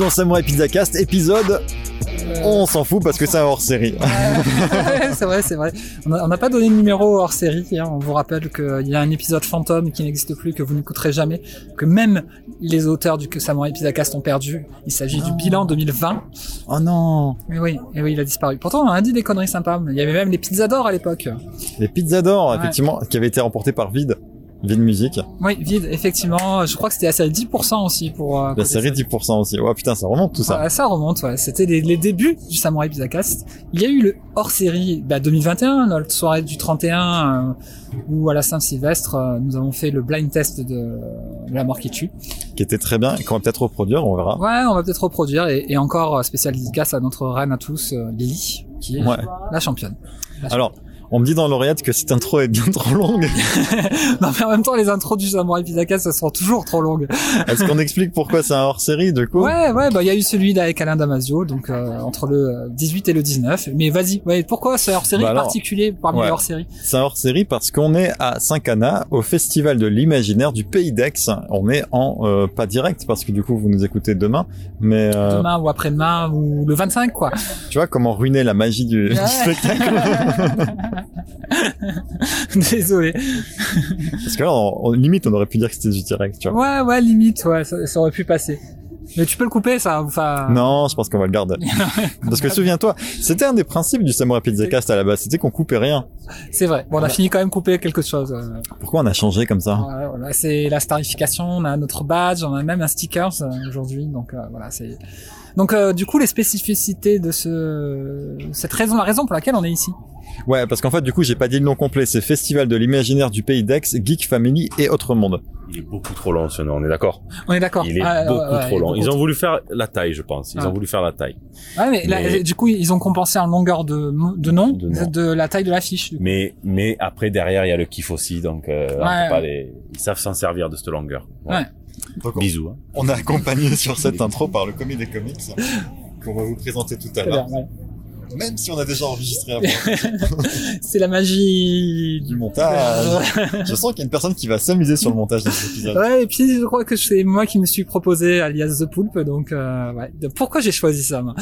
dans Samurai Pizza Cast, épisode. On s'en fout parce que c'est un hors série. c'est vrai, c'est vrai. On n'a pas donné de numéro hors série. Hein. On vous rappelle qu'il y a un épisode fantôme qui n'existe plus, que vous n'écouterez jamais, que même les auteurs du Samurai Pizza Cast ont perdu. Il s'agit du bilan 2020. Oh non Mais oui, et oui, il a disparu. Pourtant, on a dit des conneries sympas. Il y avait même les pizzas d'or à l'époque. Les pizzas d'or, Ouais. effectivement, qui avaient été remportées par Vide. Vide Musique. Oui, vide, effectivement. Je crois que c'était série 10% aussi pour... euh, La série 10% aussi. Ouais, putain, ça remonte tout ça. Ouais, ça remonte, ouais. C'était les, les débuts du Samurai Pizza Cast. Il y a eu le hors-série bah, 2021, notre soirée du 31, euh, où à la Saint-Sylvestre, euh, nous avons fait le blind test de, de La mort qui tue. Qui était très bien et qu'on va peut-être reproduire, on verra. Ouais, on va peut-être reproduire, et, et encore euh, spécial dédicace à notre reine à tous, euh, Lily, qui est Ouais. la championne. Alors, on me dit dans l'oreillette que cette intro est bien trop longue. non mais en même temps, les intros du Samurai Cast, elles sont toujours trop longues. Est-ce qu'on explique pourquoi c'est un hors série, du coup? Ouais, ouais, bah il y a eu celui là avec Alain Damasio, donc euh, entre le 18 et le 19. Mais vas-y, ouais, pourquoi ce hors-série Bah particulier parmi ouais. les hors-séries? C'est un hors série parce qu'on est à Saint-Cana, au Festival de l'Imaginaire du Pays d'Aix. On est en, euh, pas direct, parce que du coup, vous nous écoutez demain, mais euh, demain ou après-demain ou le 25 quoi. tu vois comment ruiner la magie du, du Ouais. spectacle. Désolé. Parce que là, on- on- limite, on aurait pu dire que c'était du direct, tu vois. Ouais, ouais, limite, ouais, ça, ça aurait pu passer. Mais tu peux le couper, ça. Enfin. Non, je pense qu'on va le garder. Parce que souviens-toi, c'était un des principes du Samurai Pizza Cast à la base, c'était qu'on coupait rien. C'est vrai. Bon, on a fini quand même couper quelque chose. euh. Pourquoi on a changé comme ça? Voilà, c'est la starification. On a notre badge, on a même un sticker euh, aujourd'hui. Donc euh, voilà, c'est. Donc euh, du coup, les spécificités de ce cette raison, la raison pour laquelle on est ici. Ouais, parce qu'en fait, du coup, j'ai pas dit le nom complet. C'est Festival de l'Imaginaire du Pays d'Aix, Geek Family et Autre Monde. Il est beaucoup trop long ce nom, on est d'accord On est d'accord. Il est Ah, beaucoup ouais, ouais, trop long. beaucoup Ils ont voulu faire la taille, je pense. Ils Ah. ont voulu faire la taille. Ouais, mais, là, du coup, ils ont compensé en longueur de, nom, De nom. de la taille de l'affiche. Mais mais après derrière il y a le kiff aussi, donc euh, on Ouais. peut pas les... ils savent s'en servir de cette longueur. Ouais. Bisous. hein. On est accompagné sur cette intro par le Comité des Comics qu'on va vous présenter tout à ouais. Même si on a déjà enregistré avant C'est la magie du montage. Je sens qu'il y a une personne qui va s'amuser sur le montage de cet épisode. Ouais, et puis je crois que c'est moi qui me suis proposé alias The Poulpe, donc euh, ouais. Pourquoi j'ai choisi ça moi?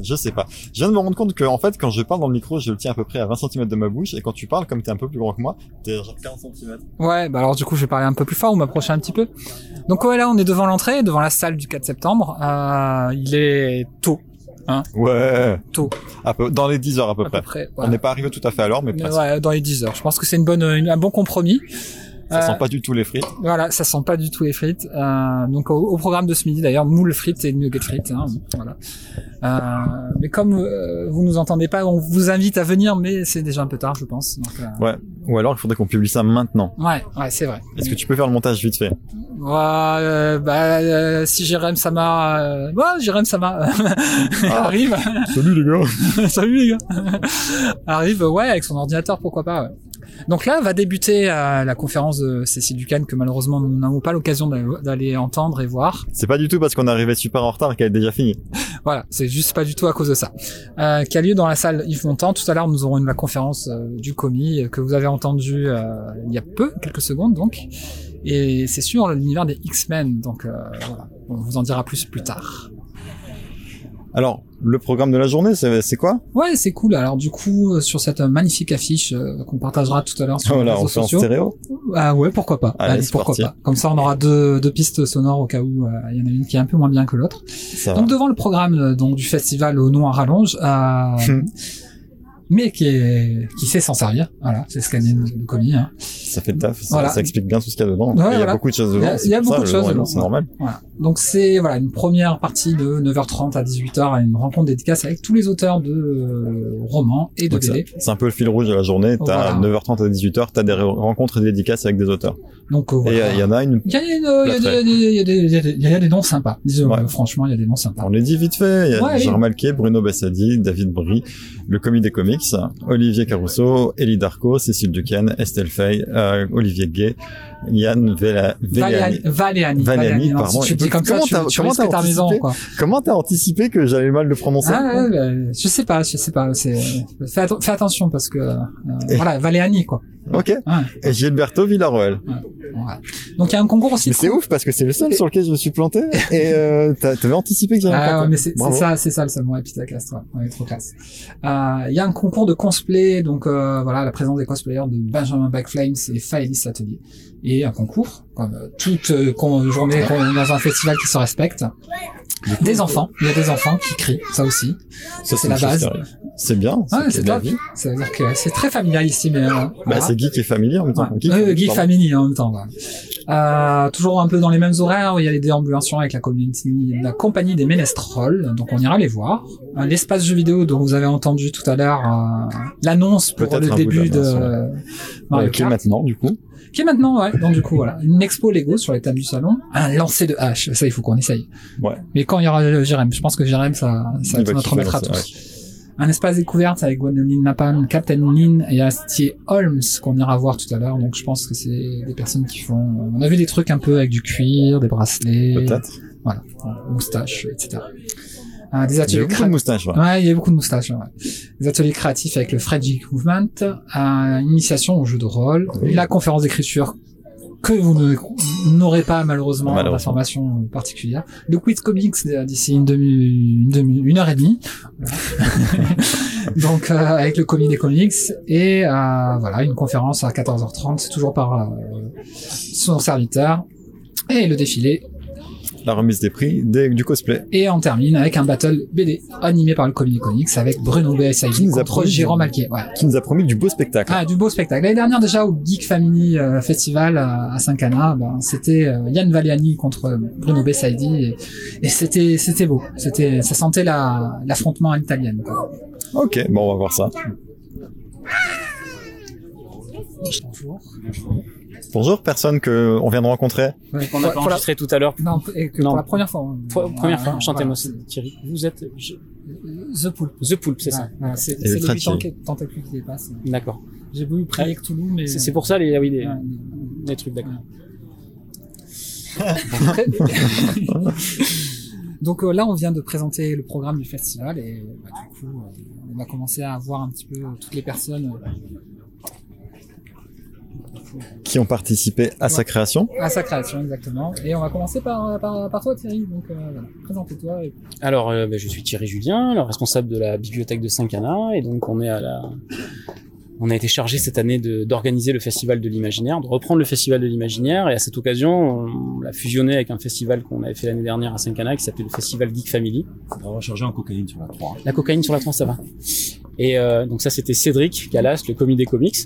Je sais pas. Je viens de me rendre compte que, en fait, quand je parle dans le micro, je le tiens à peu près à 20 cm de ma bouche, et quand tu parles, comme t'es un peu plus grand que moi, t'es genre 40 cm. Ouais, bah alors du coup je vais parler un peu plus fort ou m'approcher un petit peu. Donc ouais, là on est devant l'entrée, devant la salle du 4 septembre. Euh, il est tôt, Ouais. tôt À peu, dans les 10 heures à peu à près. peu près. On n'est pas arrivé tout à fait à l'heure, mais Mais ouais, dans les 10 heures. Je pense que c'est une bonne, une- un bon compromis. Ça Euh, sent pas du tout les frites. Voilà, ça sent pas du tout les frites. Euh, donc au, au programme de ce midi d'ailleurs, moule frites et nugget frites. Hein, voilà. Euh, mais comme euh, vous nous entendez pas, on vous invite à venir, mais c'est déjà un peu tard, je pense. Donc, euh, Ouais. Ou alors, il faudrait qu'on publie ça maintenant. ouais, ouais, c'est vrai. Est-ce que tu peux faire le montage vite fait? Ouais, euh, bah, euh, si Jérém Sama, euh, ouais, Jérém Sama arrive, Salut les gars salut les gars, arrive, ouais, avec son ordinateur, pourquoi pas. ouais. Donc là va débuter euh, la conférence de Cécile Ducan que malheureusement nous n'avons pas l'occasion d'aller- d'aller entendre et voir. C'est pas du tout parce qu'on est arrivé super en retard qu'elle est déjà finie. Voilà, c'est juste pas du tout à cause de ça. Euh, qui a lieu dans la salle Yves Montand. Tout à l'heure, nous aurons une, la conférence euh, du commis euh, que vous avez entendu euh, il y a peu, quelques secondes donc. Et c'est sur l'univers des X-Men, donc euh, voilà. On vous en dira plus plus tard. Alors, le programme de la journée, c'est quoi? Ouais, c'est cool. Alors du coup, euh, sur cette euh, magnifique affiche euh, qu'on partagera tout à l'heure sur Oh les là, réseaux on fait en sociaux. stéréo Ah ouais, pourquoi pas. Allez, pourquoi parti. pas. Comme ça, on aura deux, deux pistes sonores au cas où euh, il y en a une qui est un peu moins bien que l'autre. Va. Donc devant le programme donc du festival au nom à rallonge, euh, mais qui est qui sait s'en servir. Voilà, c'est ce qu'a dit commis. Hein. Ça fait le taf, ça, Voilà. ça explique bien tout ce qu'il y a dedans. Ouais, il y a beaucoup de choses dedans. il y a beaucoup de choses dedans, C'est normal. Voilà. Donc c'est voilà une première partie de 9h30 à 18h à une rencontre dédicace avec tous les auteurs de euh, romans et de Donc, BD. c'est- un peu le fil rouge de la journée. T'as Voilà. 9h30 à 18h, t'as des rencontres et dédicaces avec des auteurs. Donc euh, Et euh, il y en a une, Il y a, des- euh, des- des- des- des noms sympas. Disons, Ouais. euh, franchement, il y a des noms sympas. on les dit vite fait, il y a Ouais, Gérard oui. Malquier, Bruno Bessadi, David Brie, le comité des comics, Olivier Caruso, Elie Darko, Cécile Duquesne, Estelle Fay, euh, Olivier Gay, Yann Vela- Veliani. Valéani. Valéani, non, pardon. Si tu le dis comme ça, Comment tu, t'as- tu comment maison, quoi. Comment t'as anticipé que j'allais mal le prononcer? Ah, ouais, bah, je sais pas, je sais pas. C'est fais, atten- fais attention parce que euh, Et- voilà, Valéani quoi. Ok. Ouais, Et Gilberto Villarroel. ouais. Donc il y a un concours aussi. Mais c'est ouf parce que c'est le seul sur lequel je me suis planté et euh, t'avais anticipé que j'allais Ah, ouais, mais c'est ça, c'est ça le salon Epitacast, ouais. On est trop classe. Euh, Il y a un concours de cosplay, donc euh, voilà, la présence des cosplayers de Benjamin Backflames et Faelis Atelier. Et un concours, comme euh, toute euh, journée qu'on- dans un festival qui se respecte. Des enfants, il y a des enfants qui crient, ça aussi. Ça, c'est la base. C'est bien. Ouais, c'est top. vie. Ça veut dire que c'est très familial ici, mais euh, Bah, voilà. c'est geek et familier en même temps. Ouais. Geek, Euh, Geek. Family en même temps. voilà. Euh, toujours un peu dans les mêmes horaires, où il y a les déambulations avec la community, la compagnie des Ménestrels, donc on ira les voir. Euh, L'espace jeux vidéo dont vous avez entendu tout à l'heure l'annonce pour le début de Mario Kart, maintenant du coup. Qui est maintenant, ouais. Donc du coup voilà, une expo Lego sur les tables du salon, un lancer de hache, ça il faut qu'on essaye. Ouais. Mais quand il y aura Jérém, je pense que Jérém ça, ça va notre c'est tous. Un espace découverte avec Gwendoline Napalm, Captain Lynn et Astier Holmes qu'on ira voir tout à l'heure. Donc je pense que c'est des personnes qui font. On a vu des trucs un peu avec du cuir, des bracelets, Peut-être. voilà, moustaches, etc. Euh, des ateliers beaucoup de moustaches. Ouais. Ouais, il y a beaucoup de moustaches. Ouais. Des ateliers créatifs avec le Frederick Movement, euh, initiation au jeu de rôle, Oui. la conférence d'écriture que vous n'aurez pas malheureusement, Malheureusement. d'informations particulières. Le quiz comics euh, d'ici une demi, une demi, une heure et demie. Donc euh, avec le comité des comics et euh, voilà une conférence à 14h30, c'est toujours par euh, son serviteur et le défilé La remise des prix des- du cosplay. et on termine avec un battle BD animé par le comité comics avec Bruno a contre Jérôme du-. Ouais. Qui nous a promis du beau spectacle. Ah, du beau spectacle. L'année dernière déjà au Geek Family euh, Festival à, à Saint-Cana, ben, c'était euh, Yann Valiani contre Bruno Bessaidi et, et c'était c'était beau. C'était ça sentait la l'affrontement à l'italienne. quoi. Ok, bon on va voir ça. Bonjour. Bonjour, personne que on vient de rencontrer. Ouais, qu'on pour- a pas la- enregistré tout à l'heure. Non, et que Non. pour la première fois. hein. Pre- Première fois, Ouais, voilà, c'est Thierry. Vous êtes je- The Pool. The Poulpe, c'est ça. Ouais, c'est les 8 ans Thierry. qui tentacules qui dépassent. D'accord. J'ai voulu prier que Toulouse, mais C'est c'est pour ça les, ah oui, les, Ouais. les trucs, d'accord. Donc euh, là, on vient de présenter le programme du festival et bah, du coup, euh, on va commencer à voir un petit peu toutes les personnes euh, Qui ont participé à sa création. à sa création exactement. Et on va commencer par, par, par toi, Thierry. Donc euh, voilà, présente-toi. Et... Alors, euh, ben, je suis Thierry Julien, le responsable de la bibliothèque de Saint-Cana, et donc on est à la, on a été chargé cette année de- d'organiser le festival de l'imaginaire, de reprendre le festival de l'imaginaire, et à cette occasion, on l'a fusionné avec un festival qu'on avait fait l'année dernière à Saint-Cana, qui s'appelait le Festival Geek Family. On va recharger en cocaïne sur la 3. La cocaïne sur la tronc, ça va. Et euh, donc ça, c'était Cédric Calas, le commis des comics.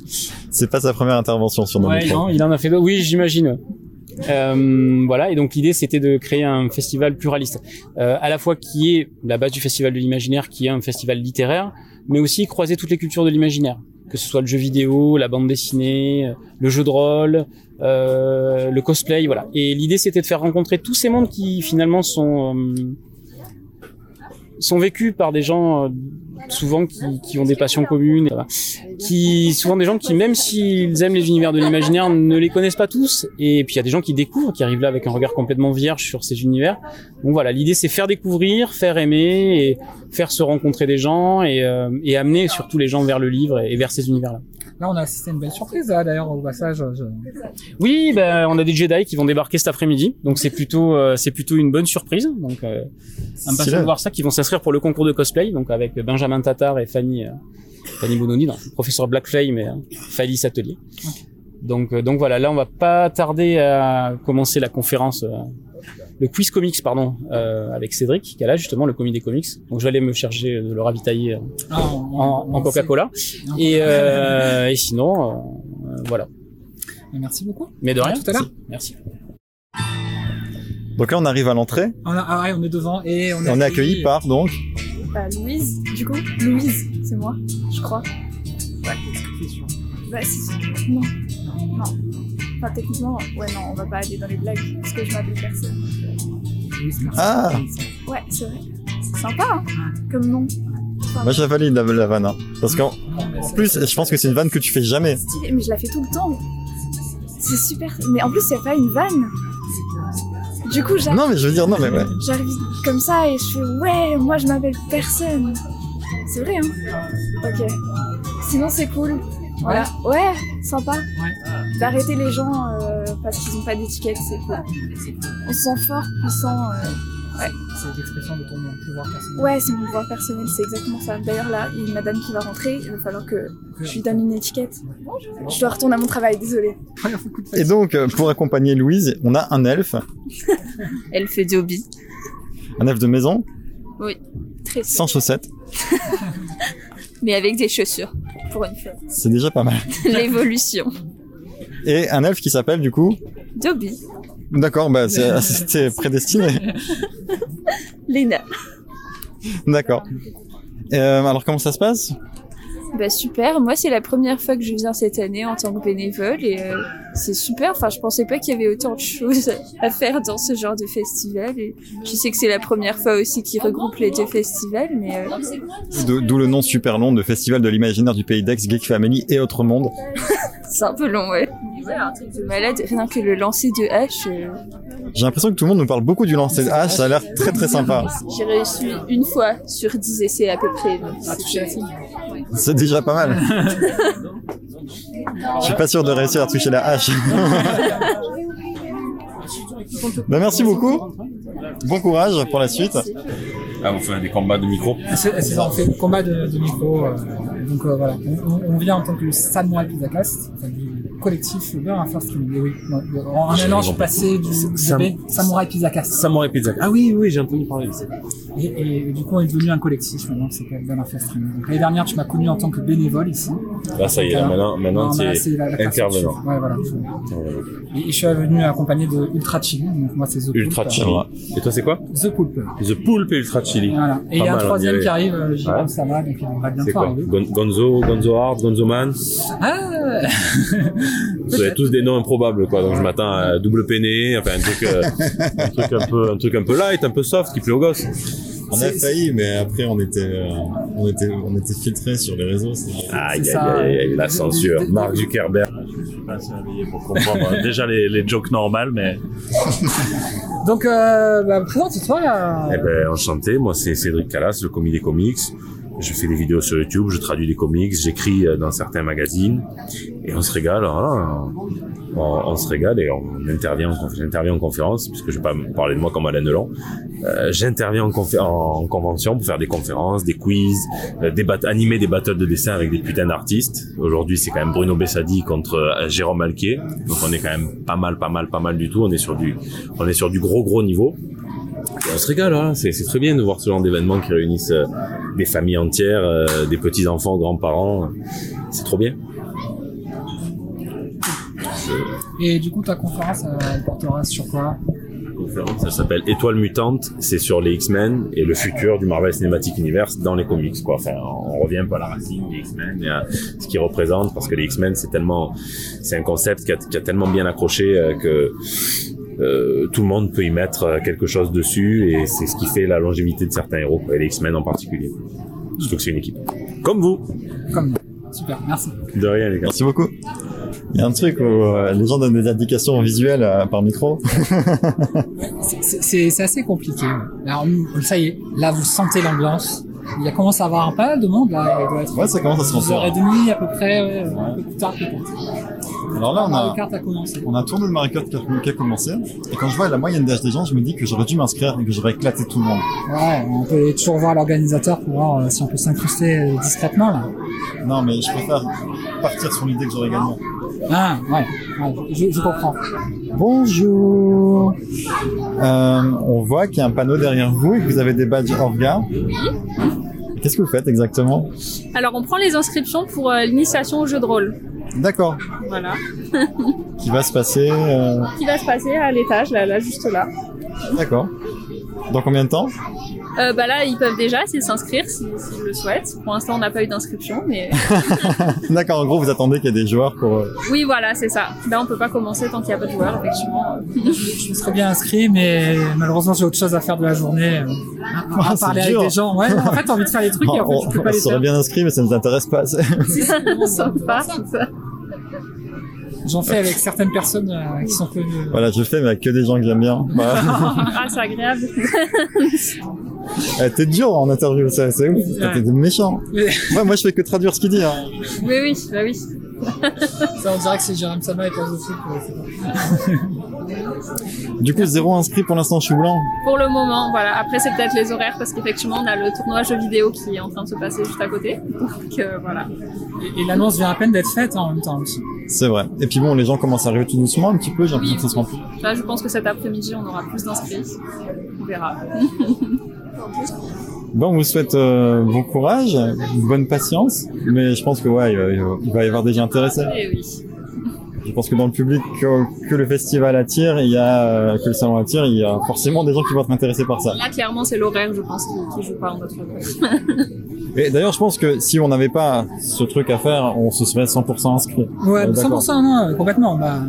C'est pas sa première intervention sur nos Ouais, micros. non, il en a fait d'autres. Oui, j'imagine. Euh, voilà, et donc l'idée c'était de créer un festival pluraliste, euh, à la fois qui est la base du festival de l'imaginaire, qui est un festival littéraire, mais aussi croiser toutes les cultures de l'imaginaire, que ce soit le jeu vidéo, la bande dessinée, le jeu de rôle, euh, le cosplay, voilà. Et l'idée c'était de faire rencontrer tous ces mondes qui finalement sont euh, sont vécus par des gens euh, souvent qui, qui ont des passions communes, qui souvent des gens qui même s'ils aiment les univers de l'imaginaire ne les connaissent pas tous. Et puis il y a des gens qui découvrent qui arrivent là avec un regard complètement vierge sur ces univers. Donc voilà, l'idée c'est faire découvrir, faire aimer et faire se rencontrer des gens et, euh, et amener surtout les gens vers le livre et, et vers ces univers-là. Là, on a assisté à une belle surprise là, d'ailleurs au passage. je- Oui, ben on a des Jedi qui vont débarquer cet après-midi, donc c'est plutôt euh, c'est plutôt une bonne surprise. Donc euh, impatient de voir ça, qui vont s'inscrire pour le concours de cosplay, donc avec Benjamin Tatar et Fanny euh, Fanny Bononi, non, professeur Black Flame et euh, Falice Atelier. Donc euh, donc voilà, là on va pas tarder à commencer la conférence. Le quiz comics, pardon, euh, avec Cédric, qui est là justement le comité des comics. Donc je vais aller me charger de le ravitailler euh, Ah, en, on Coca-Cola. Et, euh, et sinon, euh, voilà. Merci beaucoup. Mais de À rien. tout à l'heure. Merci. Donc là, on arrive à l'entrée. On, a, ah ouais, on est devant et on est, On est accueilli par donc Bah, Louise, du coup. Louise, c'est moi, je crois. C'est sûr. Bah, c'est... Non. Non. Enfin, techniquement, ouais, non, on va pas aller dans les blagues, parce que je m'appelle personne. Ah. Ouais, c'est vrai. C'est sympa, hein, comme nom. Moi, je la valide la, la vanne. hein. Parce qu'en en plus, je pense que c'est une vanne que tu fais jamais. Stylé, mais je la fais tout le temps. C'est super. Mais en plus, il a pas une vanne. Du coup, j'arrive Non, mais je veux dire, non, mais ouais. j'arrive comme ça et je fais ouais, moi je m'appelle personne. C'est vrai, hein Ok. Sinon, c'est cool. Voilà. Ouais, sympa. D'arrêter les gens euh, parce qu'ils ont pas d'étiquette, c'est cool. On se sent fort, puissant. euh, C'est l'expression de ton pouvoir personnel. Ouais, c'est mon pouvoir personnel, c'est exactement ça. D'ailleurs, là, il y a une madame qui va rentrer, il va falloir que je lui donne une étiquette. Je dois retourner à mon travail, désolée. Et donc, euh, pour accompagner Louise, on a un elfe, fait du hobby. un elfe de maison, Très sans chaussettes. Mais avec des chaussures. pour une fois. C'est déjà pas mal. L'évolution. Et un elfe qui s'appelle, du coup, Dobby. d'accord, bah, c'était prédestiné. Léna. D'accord. Euh, alors, comment ça se passe? Bah super, moi c'est la première fois que je viens cette année en tant que bénévole et euh, c'est super, enfin je pensais pas qu'il y avait autant de choses à faire dans ce genre de festival et je sais que c'est la première fois aussi qu'ils regroupent les deux festivals mais euh, D'o- D'où le nom super long de Festival de l'imaginaire du Pays d'Aix, Geek Family et Autre Monde. c'est un peu long ouais. Ouais, un truc de malade, rien que le lancer de hache, euh, J'ai l'impression que tout le monde nous parle beaucoup du lancer de hache, ça a l'air très très sympa. j'ai réussi une fois sur 10 essais à peu près. donc c'était- C'est déjà pas mal. Je suis pas sûr de réussir à toucher la hache. bah, merci beaucoup. Bon courage pour la suite. Ah, vous faites des combats de micro C'est c'est ça, on fait le combat de, de micro. euh, donc euh, voilà, on, vient en tant que Samurai Pizzacast, enfin, du collectif Beurre First Stream. Mais oui, ouais, en un an, je suis passé du, Sam- Samurai Pizzacast. Samurai Pizza. Ah oui, oui, j'ai entendu parler de ça. Et, et du coup, on est devenu un collectif maintenant qui s'appelle Beurre First Stream. Donc l'année dernière, tu m'as connu en tant que bénévole ici. Là, ça y est, là, maintenant, maintenant, tu es c'est intervenant. Ouais, voilà. Et, et je suis venu accompagné de Ultra Chili. Donc moi, c'est The Ultra. Chili. Et toi, c'est quoi? The Poulpe. The Poulpe et Ultra Chili. Voilà. Et il y a un troisième qui arrive, euh, Jérôme. Sama, donc il devrait C'est arriver. Gon- Gonzo, Gonzo Hard, Gonzo Man? Ah Vous avez tous des noms improbables, quoi. Donc je m'attends à double peiné, enfin un truc, euh, un truc un peu, un truc un peu light, un peu soft, qui plaît aux gosses. On a failli, mais après on était, euh, on était, on était filtrés sur les réseaux. Aïe, aïe, aïe, aïe, la censure. Mark Zuckerberg. Je suis pas assez réveillé pour comprendre déjà les, les jokes normales, mais Donc, euh, bah, présente-toi. Eh ben, enchanté. Moi, c'est Cédric Calas, le des comics. Je fais des vidéos sur YouTube, je traduis des comics, j'écris euh, dans certains magazines, et on se régale. hein. On, se régale et on intervient. J'interviens en conférence, puisque je vais pas parler de moi comme Alain Delon. Euh, j'interviens en, convention pour faire des conférences, des quiz, euh, animer des battles de dessin avec des putains d'artistes. Aujourd'hui, c'est quand même Bruno Bessadi contre Jérôme Alquier. Donc, on est quand même pas mal, pas mal, pas mal du tout. On est sur du gros, gros niveau. On se régale, hein. c'est très bien de voir ce genre d'événements qui réunissent euh, des familles entières, euh, des petits enfants, grands-parents. C'est trop bien. Et du coup, ta conférence, elle portera sur quoi? Conférence. Ça s'appelle Étoile mutante. C'est sur les X-Men et le futur du Marvel Cinematic Universe dans les comics. Quoi. Enfin, on revient un peu à la racine des X-Men et à ce qu'ils représentent parce que les X-Men c'est tellement, c'est un concept qui a, qui a tellement bien accroché euh, que euh, tout le monde peut y mettre euh, quelque chose dessus et c'est ce qui fait la longévité de certains héros et les X-Men en particulier. Surtout que c'est une équipe. Comme vous. Comme Super, merci. De rien les gars. Merci beaucoup. Il y a un truc où euh, les gens donnent des indications visuelles euh, par micro. C'est- assez compliqué. Alors, ça y est, là, vous sentez l'ambiance. Il y a commencé à avoir un pas mal de monde, là. Il doit être Ouais, ça commence à se 10h30 à peu près, ouais, un peu plus tard peut-être. Alors là, on a, on a un tournoi de Mario Kart qui a, commencé. Et quand je vois la moyenne d'âge des gens, je me dis que j'aurais dû m'inscrire et que j'aurais éclaté tout le monde. Ouais, on peut toujours voir l'organisateur pour voir euh, si on peut s'incruster euh, discrètement, là. Non, mais je préfère partir sur l'idée que j'aurais gagné. Ah, ouais, ouais je, je comprends. Bonjour. Euh, on voit qu'il y a un panneau derrière vous et que vous avez des badges Orga. Qu'est-ce que vous faites exactement? Alors, on prend les inscriptions pour euh, l'initiation au jeu de rôle. D'accord. Voilà. Qui va se passer euh, Qui va se passer à l'étage, là, là, juste là. D'accord. Dans combien de temps? Euh, bah là, ils peuvent déjà de s'inscrire s'ils s'ils le souhaitent. Pour l'instant, on n'a pas eu d'inscription, mais D'accord, en gros, vous attendez qu'il y ait des joueurs pour... euh, oui, voilà, c'est ça. Là, on peut pas commencer tant qu'il n'y a pas de joueurs, effectivement. Je me serais bien inscrit, mais malheureusement j'ai autre chose à faire de la journée. euh, à, à Ah, c'est parler dur. avec des gens. Ouais, non, en fait, t'as envie de faire les trucs et en fait, on, tu peux pas on les serait faire. bien inscrit, mais ça ne nous intéresse pas. C'est ça, c'est ça. J'en fais avec certaines personnes euh, qui sont connues. voilà, je fais, mais avec que des gens que j'aime bien. Ah, c'est agréable. Eh, T'es dur en interview, c'est ouf. Ouais. T'es méchant. Mais- Ouais, moi, je fais que traduire ce qu'il dit. Hein. Oui, oui, bah oui. Ça, on dirait que c'est Jérôme Sama et pas Du coup, zéro inscrit pour l'instant, je suis blanc. Pour le moment, voilà. Après, c'est peut-être les horaires parce qu'effectivement, on a le tournoi jeu vidéo qui est en train de se passer juste à côté. Donc, euh, voilà. Et, et l'annonce vient à peine d'être faite en même temps aussi. C'est vrai. Et puis bon, les gens commencent à arriver tout doucement un petit peu. J'ai l'impression Oui, que ça se remplit. Là, je pense que cet après-midi, on aura plus d'inscrits. On verra. Bon, on vous souhaite euh, bon courage, bonne patience. Mais je pense que ouais, il va, y avoir des gens intéressés. Et oui. Je pense que dans le public que, que le festival attire, il y a euh, que le salon attire, il y a forcément des gens qui vont être intéressés par ça. Là, clairement, c'est l'horaire, je pense, qui, qui joue pas en notre faveur. Et d'ailleurs, je pense que si on n'avait pas ce truc à faire, on se serait 100% inscrit. Ouais, Euh, d'accord. 100% non, euh, complètement. Bah,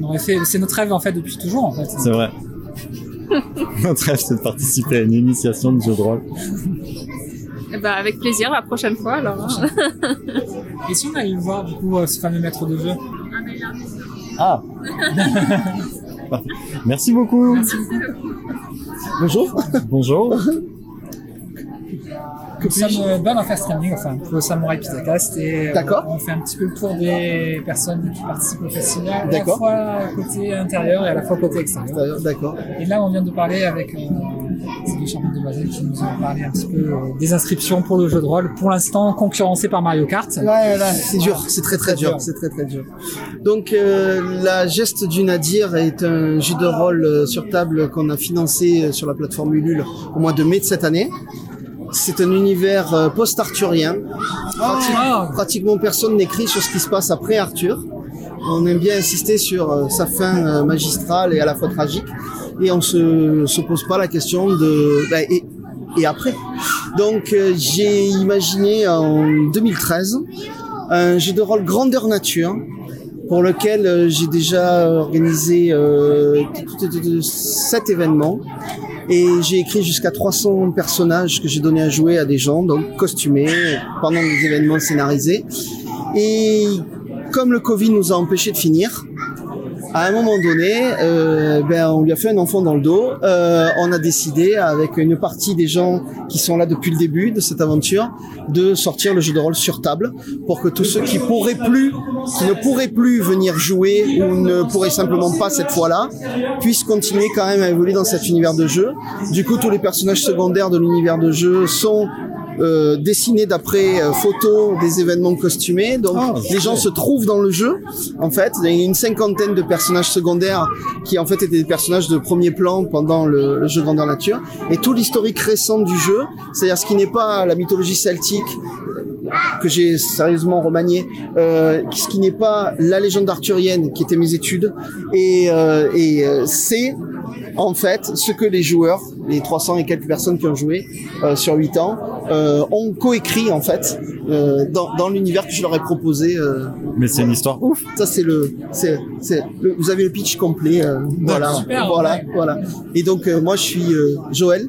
on aurait fait, c'est notre rêve en fait depuis toujours en fait. C'est vrai. Notre rêve, c'est de participer à une initiation de jeu de rôle. Et bah, avec plaisir, la prochaine fois, alors. hein. Et si on allait voir du coup euh, ce fameux maître de jeu Ah Merci beaucoup. Bonjour. Bonjour. Nous sommes euh, Burn of Streaming, enfin pour le Samurai et euh, D'accord. on fait un petit peu le tour des personnes qui participent au festival, à la fois côté intérieur et à la fois côté extérieur. D'accord. Et là, on vient de parler avec euh, ces deux charmantes demoiselles qui nous ont parlé un petit peu euh, des inscriptions pour le jeu de rôle, pour l'instant concurrencé par Mario Kart. Ouais, là, c'est dur, c'est très très dur, c'est très très dur. Donc euh, la geste du Nadir est un jeu de rôle sur table qu'on a financé sur la plateforme Ulule au mois de mai de cette année. C'est un univers euh, post-arthurien. Ah. Pratiquement personne n'écrit sur ce qui se passe après Arthur. On aime bien insister sur euh, sa fin euh, magistrale et à la fois tragique. Et on se, se pose pas la question de... bah, et, et après Donc j'ai imaginé en 2013 un jeu de rôle grandeur nature pour lequel euh, j'ai déjà organisé euh, sept événements et j'ai écrit jusqu'à 300 personnages que j'ai donné à jouer à des gens, donc costumés, pendant des événements scénarisés. Et comme le Covid nous a empêchés de finir, à un moment donné, euh, ben, on lui a fait un enfant dans le dos. Euh, on a décidé, avec une partie des gens qui sont là depuis le début de cette aventure, de sortir le jeu de rôle sur table pour que tous ceux qui pourraient plus, qui ne pourraient plus venir jouer ou ne pourraient simplement pas cette fois-là, puissent continuer quand même à évoluer dans cet univers de jeu. Du coup, tous les personnages secondaires de l'univers de jeu sont euh, dessinés d'après euh, photos des événements costumés. Donc Ah, les gens se trouvent dans le jeu. En fait, il y a une cinquantaine de personnages secondaires qui en fait étaient des personnages de premier plan pendant le, le jeu Grandeur Nature. Et tout l'historique récent du jeu, c'est-à-dire ce qui n'est pas la mythologie celtique que j'ai sérieusement remanié, euh, ce qui n'est pas la légende arthurienne qui était mes études, et, euh, et euh, c'est en fait ce que les joueurs, les 300 et quelques personnes qui ont joué euh, sur 8 ans, euh, ont coécrit en fait euh, dans, dans l'univers que je leur ai proposé. euh, Mais c'est une histoire ouf. ça c'est le, c'est, c'est le- vous avez le pitch complet, euh, voilà, super, voilà, ouais. voilà. Et donc euh, moi je suis euh, Joël,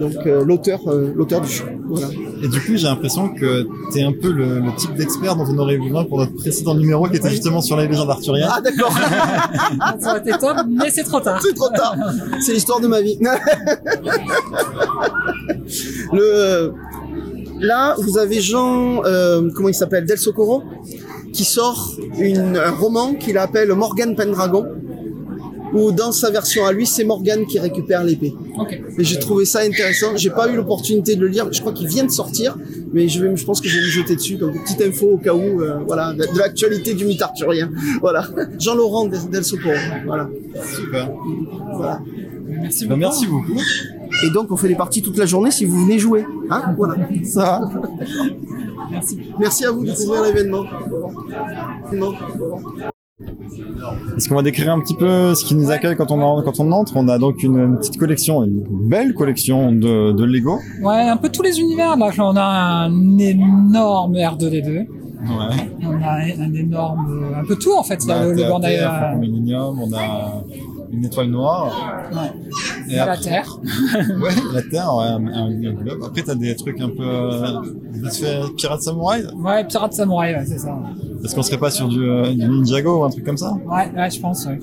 donc euh, l'auteur, euh, l'auteur du jeu, voilà. Et du coup, j'ai l'impression que t'es un peu le, le type d'expert dont on aurait besoin pour notre précédent numéro qui était justement sur les légendes arthuriennes. Ah d'accord, Ça aurait été top, mais c'est trop tard. c'est trop tard, c'est l'histoire de ma vie. le, là vous avez Jean, euh, comment il s'appelle, Del Socorro, qui sort une, un roman qu'il appelle Morgan Pendragon. Où dans sa version à lui, c'est Morgan qui récupère l'épée. Et j'ai trouvé ça intéressant. J'ai pas eu l'opportunité de le lire. Je crois qu'il vient de sortir, mais je vais, je pense que je vais me jeter dessus. Donc petite info au cas où, euh, voilà, de, de l'actualité du mythe arthurien. Voilà. Jean-Laurent Del, Del Socorro. Voilà. Super. voilà. Merci Bah, beaucoup. merci beaucoup. Et donc on fait des parties toute la journée si vous venez jouer. Hein voilà. Ça va. Merci. Merci à vous de couvrir l'événement. Est-ce qu'on va décrire un petit peu ce qui nous accueille quand on, en- quand on entre? On a donc une, une petite collection, une belle collection de, de Lego. Ouais, un peu tous les univers. Là, on a un énorme R2D2. Ouais. On a un énorme, un peu tout en fait. On a le, le TAT, Bandai, euh, on a une étoile noire. Y a la Terre. ouais, la Terre, ouais, un, un- un globe. Après, t'as des trucs un peu... euh, vite fait Pirate Samouraï Ouais, Pirate Samouraï, ouais, c'est ça. Est-ce qu'on serait pas sur du, euh, du Ninjago ou un truc comme ça Ouais, ouais, je pense. Ouais.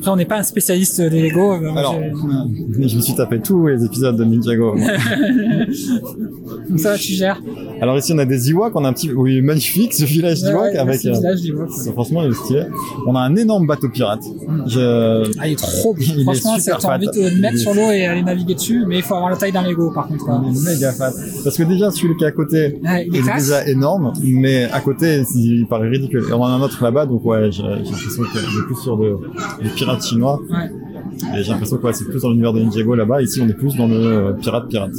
Après, on n'est pas un spécialiste des Lego. moi, Alors, j'ai- je me suis tapé tous les épisodes de Ninjago. Comme ça, tu gères. Alors ici, on a des Ewoks, on a un petit... Oui, magnifique, ce village Ouais, d'Ewok ouais, avec... euh, village c'est- Franchement, il est stylé. On a un énorme bateau pirate. Je... Ah, il est trop beau. Il Franchement, t'as envie de le mettre est- sur l'eau et aller naviguer dessus, mais il faut avoir la taille d'un Lego par contre. quoi. Il est méga fat. Parce que déjà, celui qui est à côté, Ouais, il est déjà énorme, mais à côté, il paraît ridicule. Et on en a un autre là-bas, donc ouais, j'ai j'ai l'impression qu'il est plus sur de, des chinois. Ouais. Et j'ai l'impression que ouais, c'est plus dans l'univers de Ninjago là-bas. Ici, on est plus dans le euh, pirate pirate.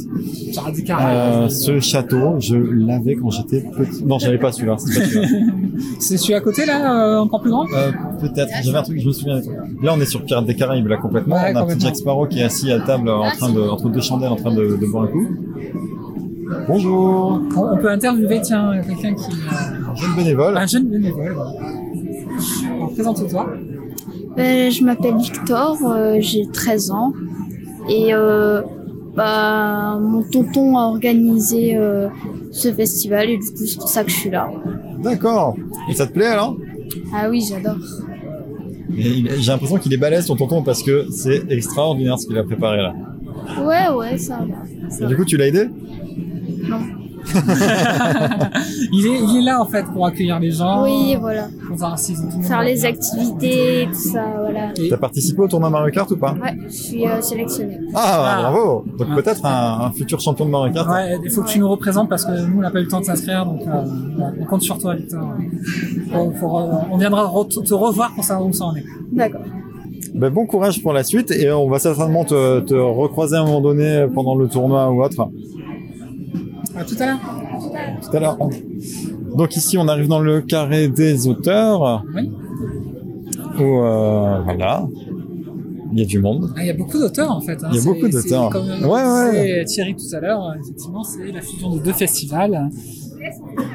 Pirate des Caraïbes. Euh, ce château, je l'avais quand j'étais petit. Non, j'avais pas celui-là. C'est pas celui-là. C'est celui à côté là, euh, encore plus grand? Euh, Peut-être. J'avais un truc, je me souviens. Là, on est sur Pirates des Caraïbes, là, complètement. Ouais, on a un petit. Jack Sparrow qui est assis à table, en train de, entre deux chandelles, en train de, de boire un coup. Bonjour. on, peut interviewer, tiens, quelqu'un qui. euh, Un jeune bénévole. Un jeune bénévole. Présente-toi. Euh, je m'appelle Victor, euh, j'ai 13 ans et euh, bah, mon tonton a organisé euh, ce festival et du coup c'est pour ça que je suis là. D'accord. Et ça te plaît alors? Ah oui, j'adore. J'ai l'impression qu'il est balèze ton tonton parce que c'est extraordinaire ce qu'il a préparé là. Ouais, ouais, ça va. Et du coup, tu l'as aidé? Non. il, est, il est là en fait pour accueillir les gens. Oui, voilà. Pour Faire les activités, tout ça, voilà. T'as participé au tournoi Mario Kart ou pas? Ouais, je suis euh, sélectionnée. ah, bravo Donc peut-être un, un futur champion de Mario Kart. Ouais, il faut que tu nous représentes parce que nous on n'a pas eu le temps de s'inscrire donc euh, on compte sur toi Victor. Faut- faut re- on viendra re- te revoir pour savoir où ça en est. D'accord. Ben, bon courage pour la suite et on va certainement te, te recroiser à un moment donné pendant le tournoi ou autre. À tout à l'heure. Tout à l'heure. Donc ici, on arrive dans le carré des auteurs. Oui. Où, euh, voilà. Il y a du monde. Ah, Il y a beaucoup d'auteurs en fait. hein. Il y a beaucoup d'auteurs. Comme Ouais, ouais. Thierry tout à l'heure, euh, effectivement, c'est la fusion de deux festivals.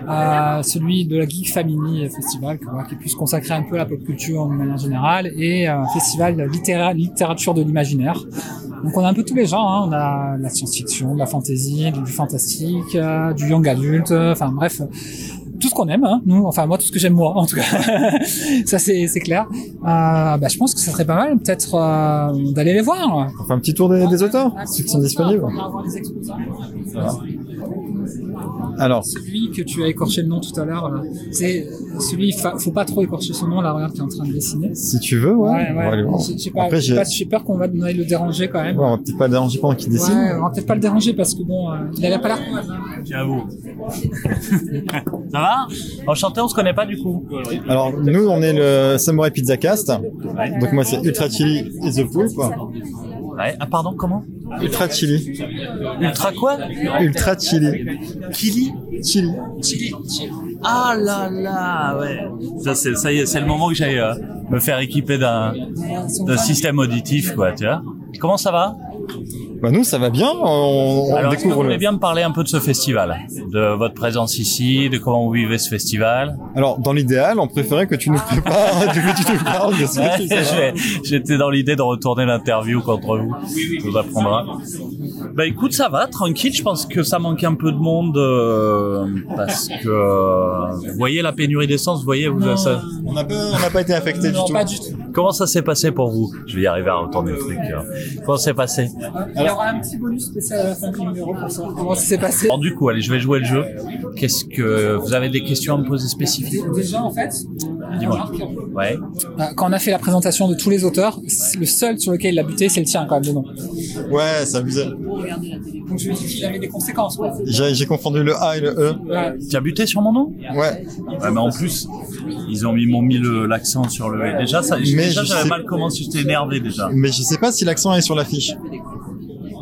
Euh, celui de la Geek Family Festival, qui est plus consacré un peu à la pop culture de manière générale, et euh, un festival littéra- littérature de l'imaginaire. Donc on a un peu tous les genres, hein. on a la science-fiction, de la fantasy, du fantastique, euh, du young adulte, euh, enfin bref, tout ce qu'on aime, hein, nous, enfin moi tout ce que j'aime moi en tout cas, ça c'est clair. Euh, bah, je pense que ça serait pas mal peut-être euh, d'aller les voir. On fait un petit tour des, des auteurs, ceux qui sont disponibles. On va voir les exposants. Alors, Celui que tu as écorché le nom tout à l'heure, là, c'est celui, fa- faut pas trop écorcher son nom, là, regarde, qui est en train de dessiner. si tu veux, ouais, Ouais, ouais. J'ai j'ai pas, Après, j'ai j'ai- pas- j'ai peur qu'on va le déranger quand même. Ouais, on va peut-être pas le déranger pendant qu'il dessine. Ouais, on va peut-être pas le déranger parce que bon, euh, il avait pas l'air vous. Ça va? Enchanté, on se connaît pas du coup. Alors, nous, on est le Samurai Pizza Cast. Donc, moi, c'est Ultra Chili et The Poulpe. Ouais. Ah pardon, comment Ultra Chili. Ultra quoi Ultra Chili. Kili Chili. Chili. Ah là là, ouais. Ça, c'est, ça y est, c'est le moment que j'aille euh, me faire équiper d'un, d'un système auditif, quoi, tu vois. Comment ça va? Bah, nous, ça va bien. On, on Alors, est-ce que vous découvre voulez le... bien me parler un peu de ce festival De votre présence ici, de comment vous vivez ce festival? Alors, dans l'idéal, on préférait que tu nous prépares, que tu nous parles de ce Ouais, J'étais dans l'idée de retourner l'interview contre vous. Je vous apprendra. Bah écoute, ça va, tranquille. Je pense que ça manque un peu de monde euh, parce que euh, vous voyez la pénurie d'essence, vous voyez vous ça. On n'a pas, on été affecté du tout. pas du tout. Comment ça s'est passé pour vous? Je vais y arriver à retourner le truc. hein. Comment ça s'est passé? Y aura un petit bonus spécial à la fin du numéro pour savoir comment ça s'est passé. Alors du coup, allez, je vais jouer le jeu. Qu'est-ce que vous avez des questions à me poser spécifiques Déjà, en fait, Dis-moi. Ouais. euh, quand on a fait la présentation de tous les auteurs, le seul sur lequel il a buté, c'est le tien, quand même, le nom. Ouais, ça abusait. Donc je dit qu'il avait des conséquences. J'ai j'ai confondu le A et le E. Ouais. Tu as buté sur mon nom Ouais. Ouais, mais en plus, ils ont mis, m'ont mis le- l'accent sur le. Déjà, ça, Mais déjà, je j'avais sais- mal commencé, j'étais énervé déjà. Mais je sais pas si l'accent est sur l'affiche.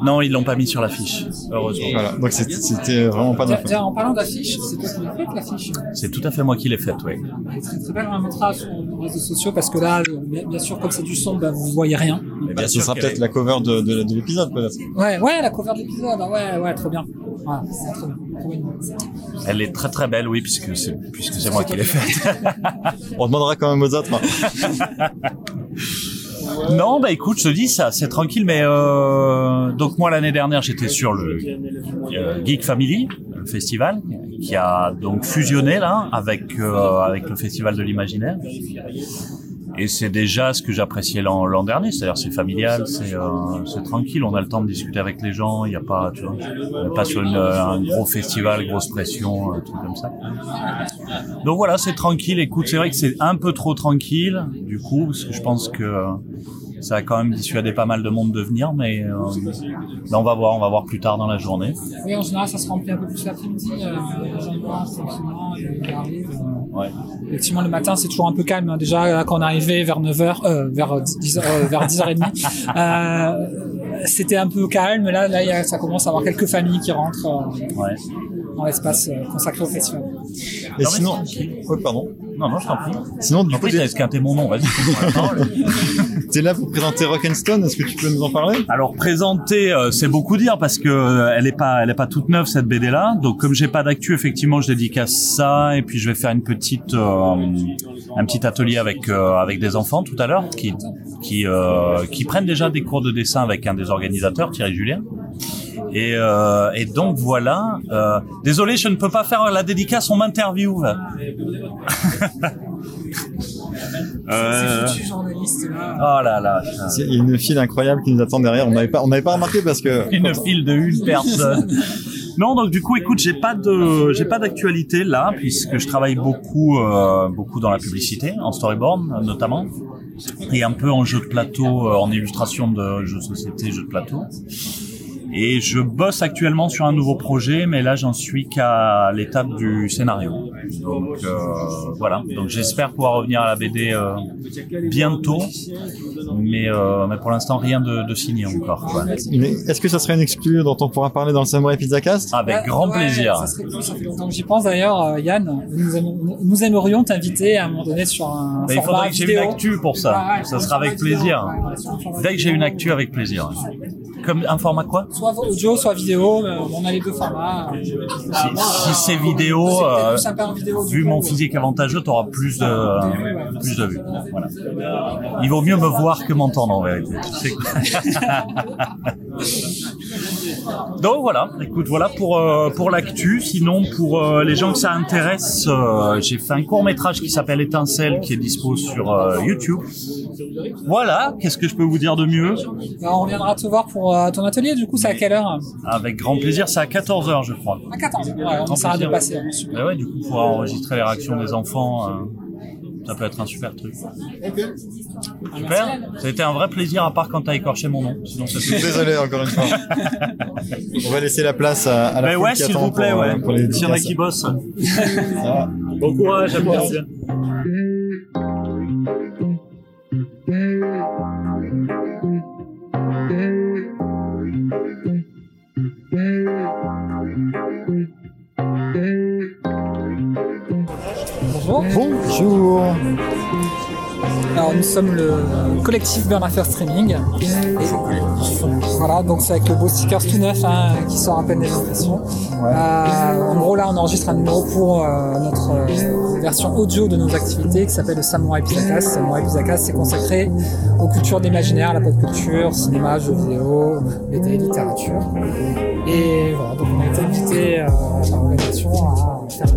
Non, ils l'ont pas mis sur l'affiche, heureusement. Voilà, donc c'était vraiment pas tiens, en parlant d'affiche, c'est toi qui l'as faite l'affiche C'est tout à fait moi qui l'ai faite, oui. Très très belle, on la mettra sur nos réseaux sociaux parce que là, bien sûr, comme c'est du son, bah, vous voyez rien. Bah, ce sera peut-être la cover de, de, de l'épisode, peut-être. Ouais, ouais, la cover de l'épisode, ah ouais, ouais, trop bien. Voilà, c'est trop bien. Elle est très très belle, oui, puisque c'est puisque c'est moi qui l'ai faite. On demandera quand même aux autres. Non, bah écoute, je te dis ça, c'est tranquille, mais euh, donc moi l'année dernière j'étais sur le euh, Geek Family le festival qui a donc fusionné là avec euh, avec le festival de l'imaginaire. Et c'est déjà ce que j'appréciais l'an dernier, c'est-à-dire c'est familial, c'est euh, c'est tranquille, on a le temps de discuter avec les gens, il n'y a pas, tu vois, on n'est pas sur une, euh, un gros festival, grosse pression, un truc comme ça. Donc voilà, c'est tranquille. Écoute, c'est vrai que c'est un peu trop tranquille, du coup, parce que je pense que euh, ça a quand même dissuadé pas mal de monde de venir, mais euh, là, on va voir, on va voir plus tard dans la journée. Oui, en général, ça se remplit un peu plus l'après-midi. Euh, les gens passent tranquillement, ils arrivent. euh. Ouais. Effectivement, le matin, c'est toujours un peu calme. hein. Déjà, quand on est arrivé vers 9h, euh, vers 10, euh, vers 10h30, euh, c'était un peu calme. Là, là, il y a- ça commence à avoir quelques familles qui rentrent euh, Ouais. dans l'espace euh, consacré au festival. Et sinon, ouais, pardon. Non, non, je t'en prie. Sinon, du En coup, t'as esquinté mon nom, vas-y. t'es là pour présenter Rock'n'Stone. Est-ce que tu peux nous en parler? Alors présenter, euh, c'est beaucoup dire parce que euh, elle est pas, elle est pas toute neuve cette BD là. Donc comme j'ai pas d'actu, effectivement, je dédicace ça et puis je vais faire une petite, euh, un petit atelier avec euh, avec des enfants tout à l'heure qui qui euh, qui prennent déjà des cours de dessin avec un des organisateurs, Thierry Julien. Et, euh, et donc voilà. Euh, désolé, je ne peux pas faire la dédicace, on m'interviewe. Euh, Ces journalistes là. Oh là là. Il y a une file incroyable qui nous attend derrière. On n'avait pas, on n'avait pas remarqué parce que. une file de une personne. Non, donc du coup, écoute, j'ai pas de, j'ai pas d'actualité là, puisque je travaille beaucoup, euh, beaucoup dans la publicité, en storyboard notamment, et un peu en jeu de plateau, en illustration de jeux de société, jeux de plateau. Et je bosse actuellement sur un nouveau projet, mais là j'en suis qu'à l'étape du scénario. Donc euh, voilà. Donc j'espère pouvoir revenir à la BD euh, bientôt, mais, euh, mais pour l'instant rien de, de signé encore. quoi. Mais Est-ce que ça serait une exclue dont on pourra parler dans le Samurai Pizza Cast? Avec grand Ouais, plaisir. Ça, serait cool, ça fait longtemps que j'y pense d'ailleurs, euh, Yann. Nous, aimons- nous aimerions t'inviter à un moment donné sur un Mais il format faudrait que j'ai une actu pour ça. Ouais, ouais, ça sera avec plaisir. Dès que j'ai une actu, avec plaisir. Comme un format quoi Soit audio, soit vidéo. euh, on a les deux formats. euh, Si, si c'est vidéo, euh, vidéo, vu mon physique avantageux, tu auras plus de, plus de vues. Voilà. Il vaut mieux me voir que m'entendre en vérité. Donc voilà, écoute, voilà pour euh, pour l'actu. Sinon, pour euh, les gens que ça intéresse, euh, j'ai fait un court métrage qui s'appelle Étincelle, qui est dispo sur YouTube. Voilà, qu'est-ce que je peux vous dire de mieux? Alors, on reviendra te voir pour ton atelier. Du coup, c'est à quelle heure? Avec grand plaisir, c'est à 14h je crois. À 14 heures. Ouais, on essaiera de passer. hein, super. Bah ouais, du coup, pouvoir enregistrer les réactions des enfants, ça peut être un super truc. Super. Ça a été un vrai plaisir, à part quand t'as écorché mon nom. Sinon, ça fait- Désolé encore une fois. on va laisser la place à, à la Mais ouais, qui s'il vous plaît, pour, euh, ouais. pour les S'il y en a qui bossent. Ça va. Bon courage, à tard. Bonjour. Bonjour. Alors nous sommes le collectif Burn Streaming. Et, voilà, donc c'est avec le beau stickers tout neuf hein, qui sort à peine des impressions. Euh, en gros là on enregistre un numéro pour euh, notre euh, version audio de nos activités qui s'appelle le Samurai Pizakas. Samurai Pizakas c'est consacré aux cultures d'imaginaire, la pop culture, cinéma, jeux vidéo, BD, littérature. Et voilà, donc on a été invité euh, par l'organisation à faire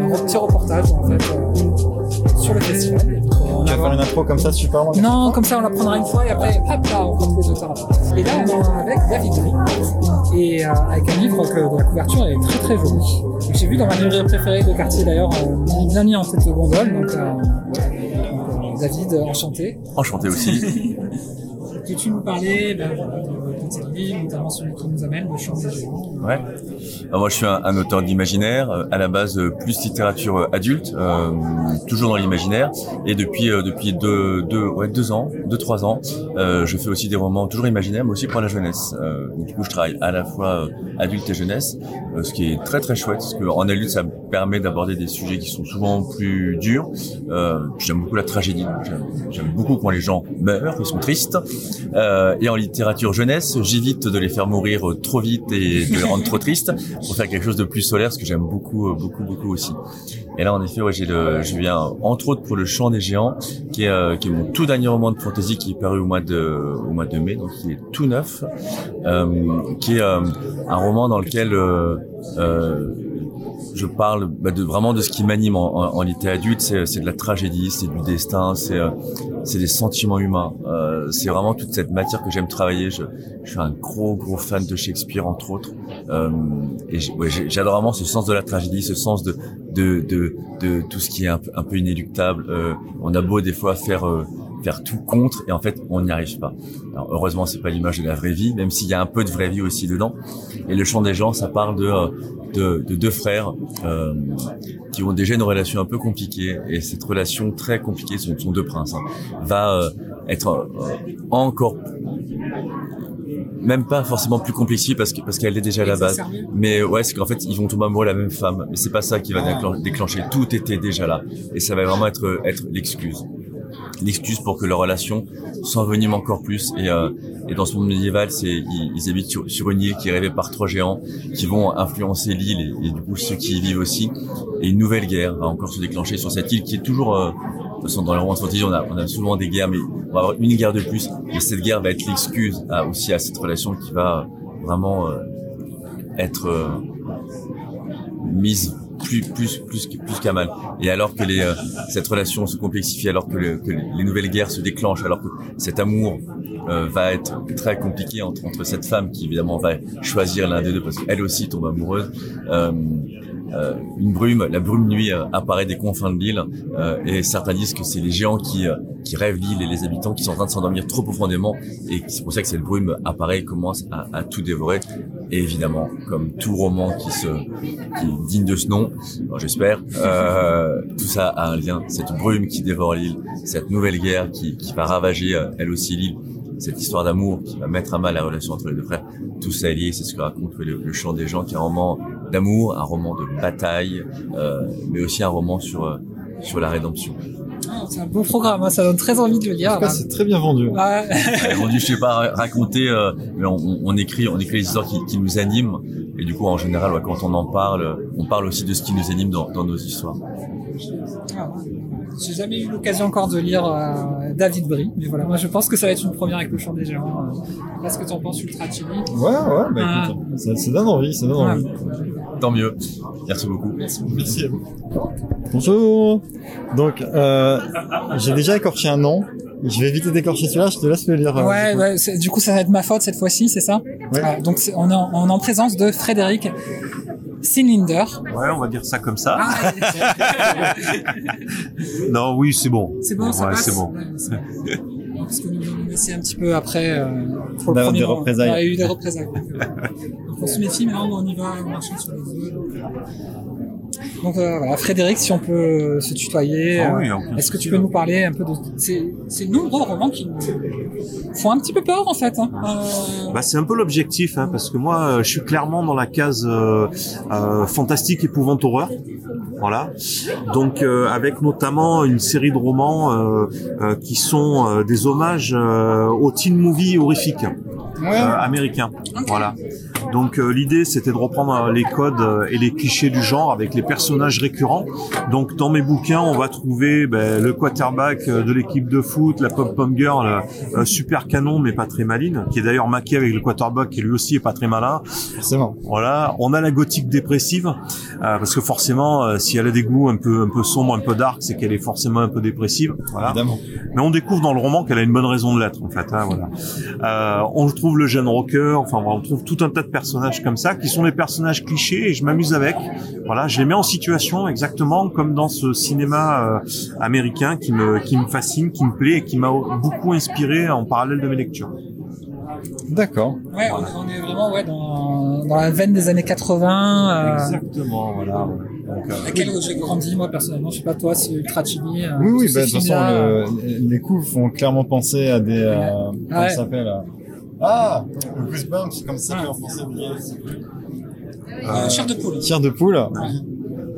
un, petit reportage en fait euh, sur le festival. Tu vas faire une intro comme ça, super long non, comme ça on la prendra une fois et après, hop là, on retrouve les auteurs après. Et là, on est avec David Gris, et euh, avec un livre que dont la couverture est très très jolie. J'ai vu dans ma librairie préférée de quartier d'ailleurs, euh, bien mis en tête de gondole, donc, euh, euh, David, enchanté. Enchanté aussi. Peux-tu nous parler ben, de, de tes livres, notamment celui qui nous amène, Le Chant des Géants? Ouais. Alors moi, je suis un, auteur d'imaginaire, euh, à la base euh, plus littérature euh, adulte, euh, toujours dans l'imaginaire, et depuis euh, depuis deux deux ouais deux ans, deux trois ans, euh, je fais aussi des romans toujours imaginaires, mais aussi pour la jeunesse. Donc, du coup, je travaille à la fois adulte et jeunesse, ce qui est très très chouette, parce que en adulte, ça me permet d'aborder des sujets qui sont souvent plus durs. J'aime beaucoup la tragédie, j'aime- beaucoup quand les gens meurent, ils sont tristes. Et en littérature jeunesse, j'évite de les faire mourir trop vite et de les rendre trop tristes pour faire quelque chose de plus solaire, ce que j'aime beaucoup, euh, beaucoup, beaucoup aussi. Et là, en effet, ouais, j'ai le, je viens entre autres pour le Chant des géants, qui est, euh, qui est mon tout dernier roman de fantasy qui est paru au mois de, au mois de mai, donc il est tout neuf, euh, qui est euh, un roman dans lequel euh, euh, je parle bah, de vraiment de ce qui m'anime en, en, en adulte, c'est de la tragédie, c'est du destin, c'est euh, des sentiments humains. Euh, c'est vraiment toute cette matière que j'aime travailler. Je, je suis un gros gros fan de Shakespeare entre autres, euh, et j'ai- ouais, j'adore vraiment ce sens de la tragédie, ce sens de de de, de tout ce qui est un, un peu inéluctable. Euh, on a beau des fois faire euh, faire tout contre et en fait on n'y arrive pas. Alors, heureusement c'est pas l'image de la vraie vie, même s'il y a un peu de vraie vie aussi dedans. Et le chant des gens, ça parle de euh, de, de deux frères euh, qui ont déjà une relation un peu compliquée et cette relation très compliquée, ce sont deux princes, hein, va euh, être euh, encore même pas forcément plus complexifiée parce que parce qu'elle est déjà à la base. Mais ouais, c'est qu'en fait ils vont tomber amoureux de la même femme. Mais c'est pas ça qui va déclen- déclencher. Tout était déjà là et ça va vraiment être être l'excuse l'excuse pour que leur relation s'envenime encore plus. Et, euh, et dans ce monde médiéval, c'est ils, ils habitent sur, sur une île qui est rêvée par trois géants qui vont influencer l'île et, du coup ceux qui y vivent aussi. Et une nouvelle guerre va encore se déclencher sur cette île qui est toujours euh, de toute façon, dans les romans on a, on a souvent des guerres, mais on va avoir une guerre de plus. Et cette guerre va être l'excuse à- aussi à cette relation qui va vraiment euh, être euh, mise plus plus plus plus qu'à mal. Et alors que les euh, cette relation se complexifie, alors que, que les nouvelles guerres se déclenchent, alors que cet amour euh, va être très compliqué entre entre cette femme qui évidemment va choisir l'un des deux parce qu'elle aussi tombe amoureuse. Euh, euh, une brume, la brume nuit euh, apparaît des confins de l'île euh, et certains disent que c'est les géants qui euh, qui rêvent l'île et les habitants qui sont en train de s'endormir trop profondément et c'est pour ça que cette brume apparaît et commence à, à tout dévorer. Et évidemment, comme tout roman qui se qui est digne de ce nom, j'espère, tout ça a un lien. Cette brume qui dévore l'île, cette nouvelle guerre qui, qui va ravager elle aussi l'île, cette histoire d'amour qui va mettre à mal la relation entre les deux frères, tout ça est lié. C'est ce que raconte le, le chant des gens, qui est un roman d'amour, un roman de bataille, euh, mais aussi un roman sur euh, sur la rédemption. Ah, C'est un beau programme, hein, ça donne très envie de le lire. En tout cas, là. c'est très bien vendu. Ouais. Rendu, je sais pas ra- raconter, euh, mais on, on- on écrit, on écrit les histoires qui, qui nous animent. Et du coup, en général, ouais, quand on en parle, on parle aussi de ce qui nous anime dans, dans nos histoires. Ah, ouais. J'ai jamais eu l'occasion encore de lire euh, David Brie, mais voilà, moi je pense que ça va être une première avec le chant des géants. Euh, Qu'est-ce que t'en penses, Ultra Chili? Ouais, ouais, bah Ah. écoute, ça, ça donne envie, ça donne Ouais. envie. Tant mieux. Merci beaucoup. Merci à vous. Bonjour. Donc, euh, j'ai déjà écorché un nom. Je vais éviter d'écorcher celui-là, je te laisse le lire. Ouais, du coup. ouais, du coup, ça va être ma faute cette fois-ci, c'est ça? Ouais. Ah, Donc, c'est- on est, en, on est en présence de Frédéric Sinlinder. Ouais, on va dire ça comme ça. Ah, non, oui, c'est bon. C'est bon, ça Ouais, passe c'est bon. Ouais, c'est bon. Parce que nous avons laissé un petit peu après euh, pour le Des- premier des roman. représailles. Y a eu des représailles. Euh, donc on se méfie, mais là on y va, on marche sur les œufs. Donc, euh, voilà, Frédéric, si on peut se tutoyer, Ah euh, oui, est-ce que tu peux nous parler un peu de ces, ces nombreux romans qui nous font un petit peu peur en fait hein. Euh, Bah, c'est un peu l'objectif, hein, parce que moi, euh, je suis clairement dans la case euh, fantastique, épouvante, horreur. Voilà. Donc, avec notamment une série de romans qui sont des hommages aux teen movies horrifiques américains. Voilà. Donc, euh, l'idée, c'était de reprendre euh, les codes euh, et les clichés du genre avec les personnages récurrents. Donc, dans mes bouquins, on va trouver ben, le quarterback de l'équipe de foot, la pom-pom girl, super canon mais pas très maline, qui est d'ailleurs maquée avec le quarterback qui lui aussi est pas très malin. Forcément. Voilà, on a la gothique dépressive euh, parce que forcément, euh, si elle a des goûts un peu un peu sombres, un peu dark, c'est qu'elle est forcément un peu dépressive. Voilà. Évidemment. Mais on découvre dans le roman qu'elle a une bonne raison de l'être en fait. hein, voilà. Euh, on trouve le jeune rocker, enfin on trouve tout un tas de personnages comme ça qui sont des personnages clichés et je m'amuse avec. Voilà, je les mets en situation exactement comme dans ce cinéma euh, américain qui me qui me fascine, qui me plaît et qui m'a beaucoup inspiré en parallèle de mes lectures. D'accord. Ouais, on, on est vraiment ouais, dans, dans la veine des années 80. euh, Exactement, voilà. Donc, euh, laquelle j'ai grandi, moi, personnellement? Je sais pas, toi, c'est Ultra Chili. euh, Oui, oui, bah, de toute façon, le- les coups font clairement penser à des. Euh, comment Ouais. ça s'appelle euh, Ah le Goosebumps, comme ça en français. euh, Chair de poule. Tir de poule.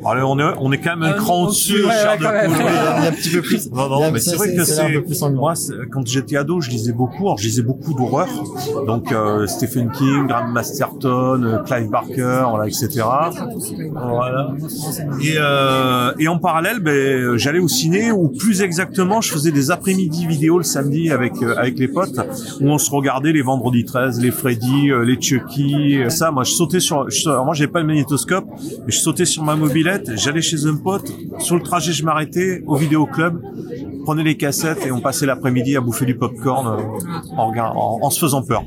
Allez, on est, on est quand même un Euh, cran au-dessus, ouais, chair ouais, de. Il y a un petit peu plus. Non, non, mais c'est vrai que c'est. Moi, quand j'étais ado, je lisais beaucoup. Alors, je lisais beaucoup d'horreur. Donc, euh, Stephen King, Graham Masterton, euh, Clive Barker, voilà, etc. Voilà. Et, euh, et en parallèle, ben, j'allais au ciné, ou plus exactement, je faisais des après-midi vidéo le samedi avec euh, avec les potes, où on se regardait les Vendredi 13, les Freddy, euh, les Chucky, ça. Moi, je sautais sur. Je, alors moi, j'avais pas le magnétoscope, mais je sautais sur ma mobilette. J'allais chez un pote. Sur le trajet, je m'arrêtais au vidéoclub, prenais les cassettes et on passait l'après-midi à bouffer du popcorn euh, en, se faisant peur.